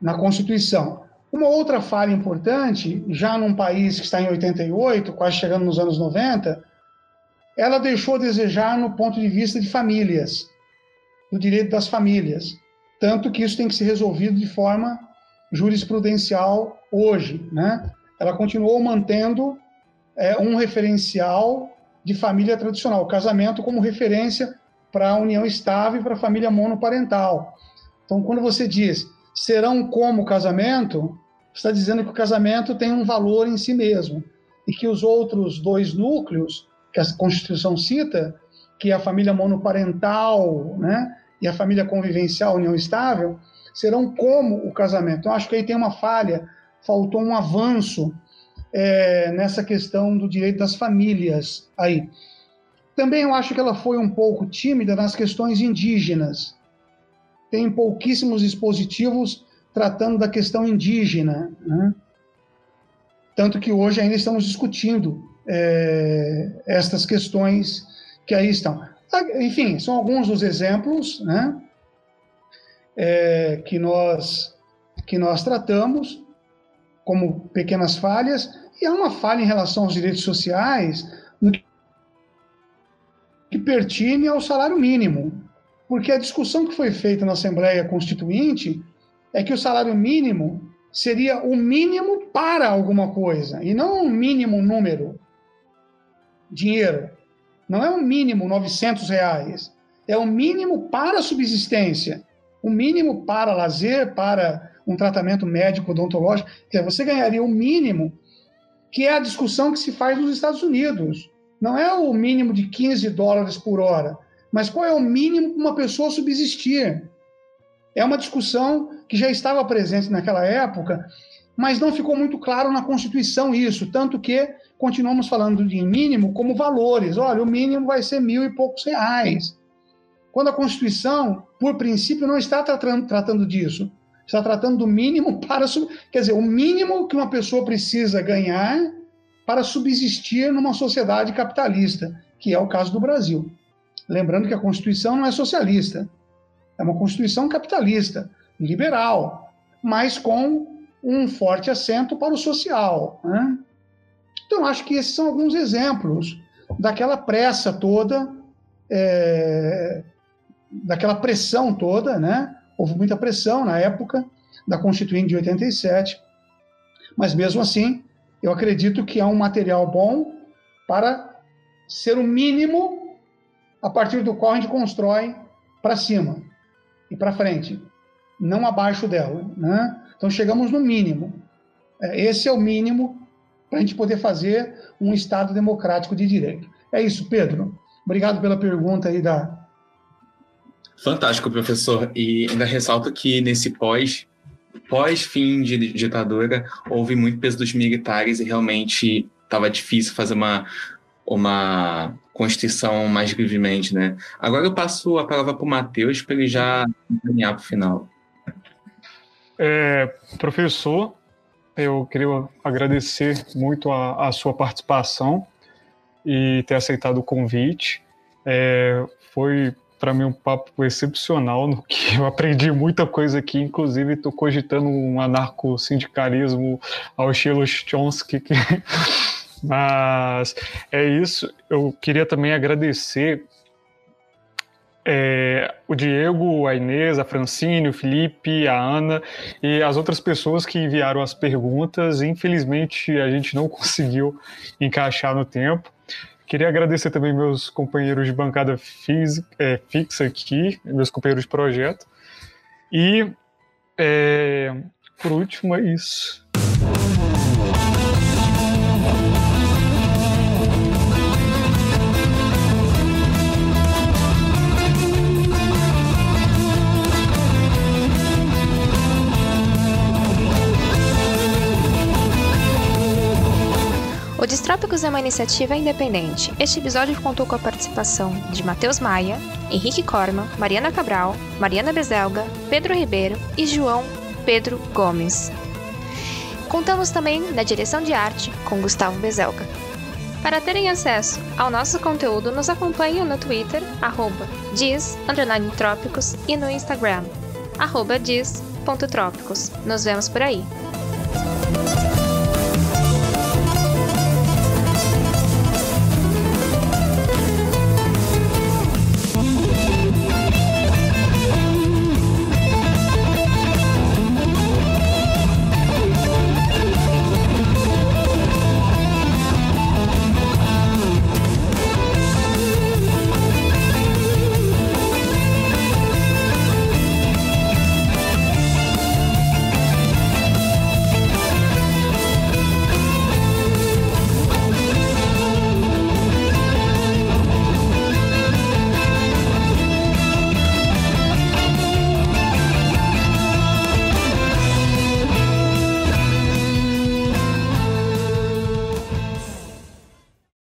Speaker 7: na Constituição. Uma outra falha importante, já num país que está em 88, quase chegando nos anos 90, ela deixou a desejar no ponto de vista de famílias, do direito das famílias. Tanto que isso tem que ser resolvido de forma jurisprudencial hoje, né? Ela continuou mantendo é, um referencial de família tradicional, o casamento como referência para a união estável e para a família monoparental. Então, quando você diz serão como casamento, está dizendo que o casamento tem um valor em si mesmo e que os outros dois núcleos que a Constituição cita, que é a família monoparental, né, e a família convivencial, união estável, serão como o casamento. Então, acho que aí tem uma falha, faltou um avanço é, nessa questão do direito das famílias aí. Também eu acho que ela foi um pouco tímida nas questões indígenas. Tem pouquíssimos dispositivos tratando da questão indígena. Né? Tanto que hoje ainda estamos discutindo é, estas questões que aí estão. Enfim, são alguns dos exemplos né, é, que, nós, que nós tratamos como pequenas falhas, e há uma falha em relação aos direitos sociais no que pertine ao salário mínimo, porque a discussão que foi feita na Assembleia Constituinte é que o salário mínimo seria o mínimo para alguma coisa, e não um mínimo número, dinheiro. Não é um mínimo 900 reais. É o mínimo para subsistência. O mínimo para lazer, para um tratamento médico odontológico. Quer dizer, você ganharia o mínimo, que é a discussão que se faz nos Estados Unidos. Não é o mínimo de 15 dólares por hora, mas qual é o mínimo para uma pessoa subsistir? É uma discussão que já estava presente naquela época, mas não ficou muito claro na Constituição isso, tanto que continuamos falando de mínimo como valores. Olha, o mínimo vai ser mil e poucos reais. Quando a Constituição, por princípio, não está tratando, tratando disso. Está tratando do mínimo para. Quer dizer, o mínimo que uma pessoa precisa ganhar para subsistir numa sociedade capitalista, que é o caso do Brasil. Lembrando que a Constituição não é socialista, é uma Constituição capitalista, liberal, mas com um forte acento para o social. Né? Então, acho que esses são alguns exemplos daquela pressa toda, é, daquela pressão toda, né? Houve muita pressão na época da Constituinte de 87, mas mesmo assim, eu acredito que é um material bom para ser o mínimo a partir do qual a gente constrói para cima e para frente, não abaixo dela, né? Então chegamos no mínimo. É, esse é o mínimo para a gente poder fazer um Estado democrático de direito. É isso, Pedro. Obrigado pela pergunta aí da.
Speaker 6: Fantástico, professor. E ainda ressalto que nesse pós, pós-fim de ditadura, houve muito peso dos militares e realmente estava difícil fazer uma, uma constituição mais livremente, né? Agora eu passo a palavra para o Matheus para ele já caminhar para o final.
Speaker 1: É, professor, eu queria agradecer muito a, a sua participação e ter aceitado o convite. É, foi para mim um papo excepcional, no que eu aprendi muita coisa aqui, inclusive estou cogitando um anarco-sindicalismo ao estilo Chomsky, que... mas é isso. Eu queria também agradecer é, o Diego, a Inês, a Francine, o Felipe, a Ana e as outras pessoas que enviaram as perguntas. Infelizmente, a gente não conseguiu encaixar no tempo. Queria agradecer também meus companheiros de bancada física, é, fixa aqui, meus companheiros de projeto. E, é, por último, é isso.
Speaker 4: O Distrópicos é uma iniciativa independente. Este episódio contou com a participação de Matheus Maia, Henrique Corma, Mariana Cabral, Mariana Bezelga, Pedro Ribeiro e João Pedro Gomes. Contamos também na direção de arte com Gustavo Bezelga. Para terem acesso ao nosso conteúdo, nos acompanhem no Twitter, arroba diz, trópicos, e no Instagram, arroba diz.trópicos. Nos vemos por aí.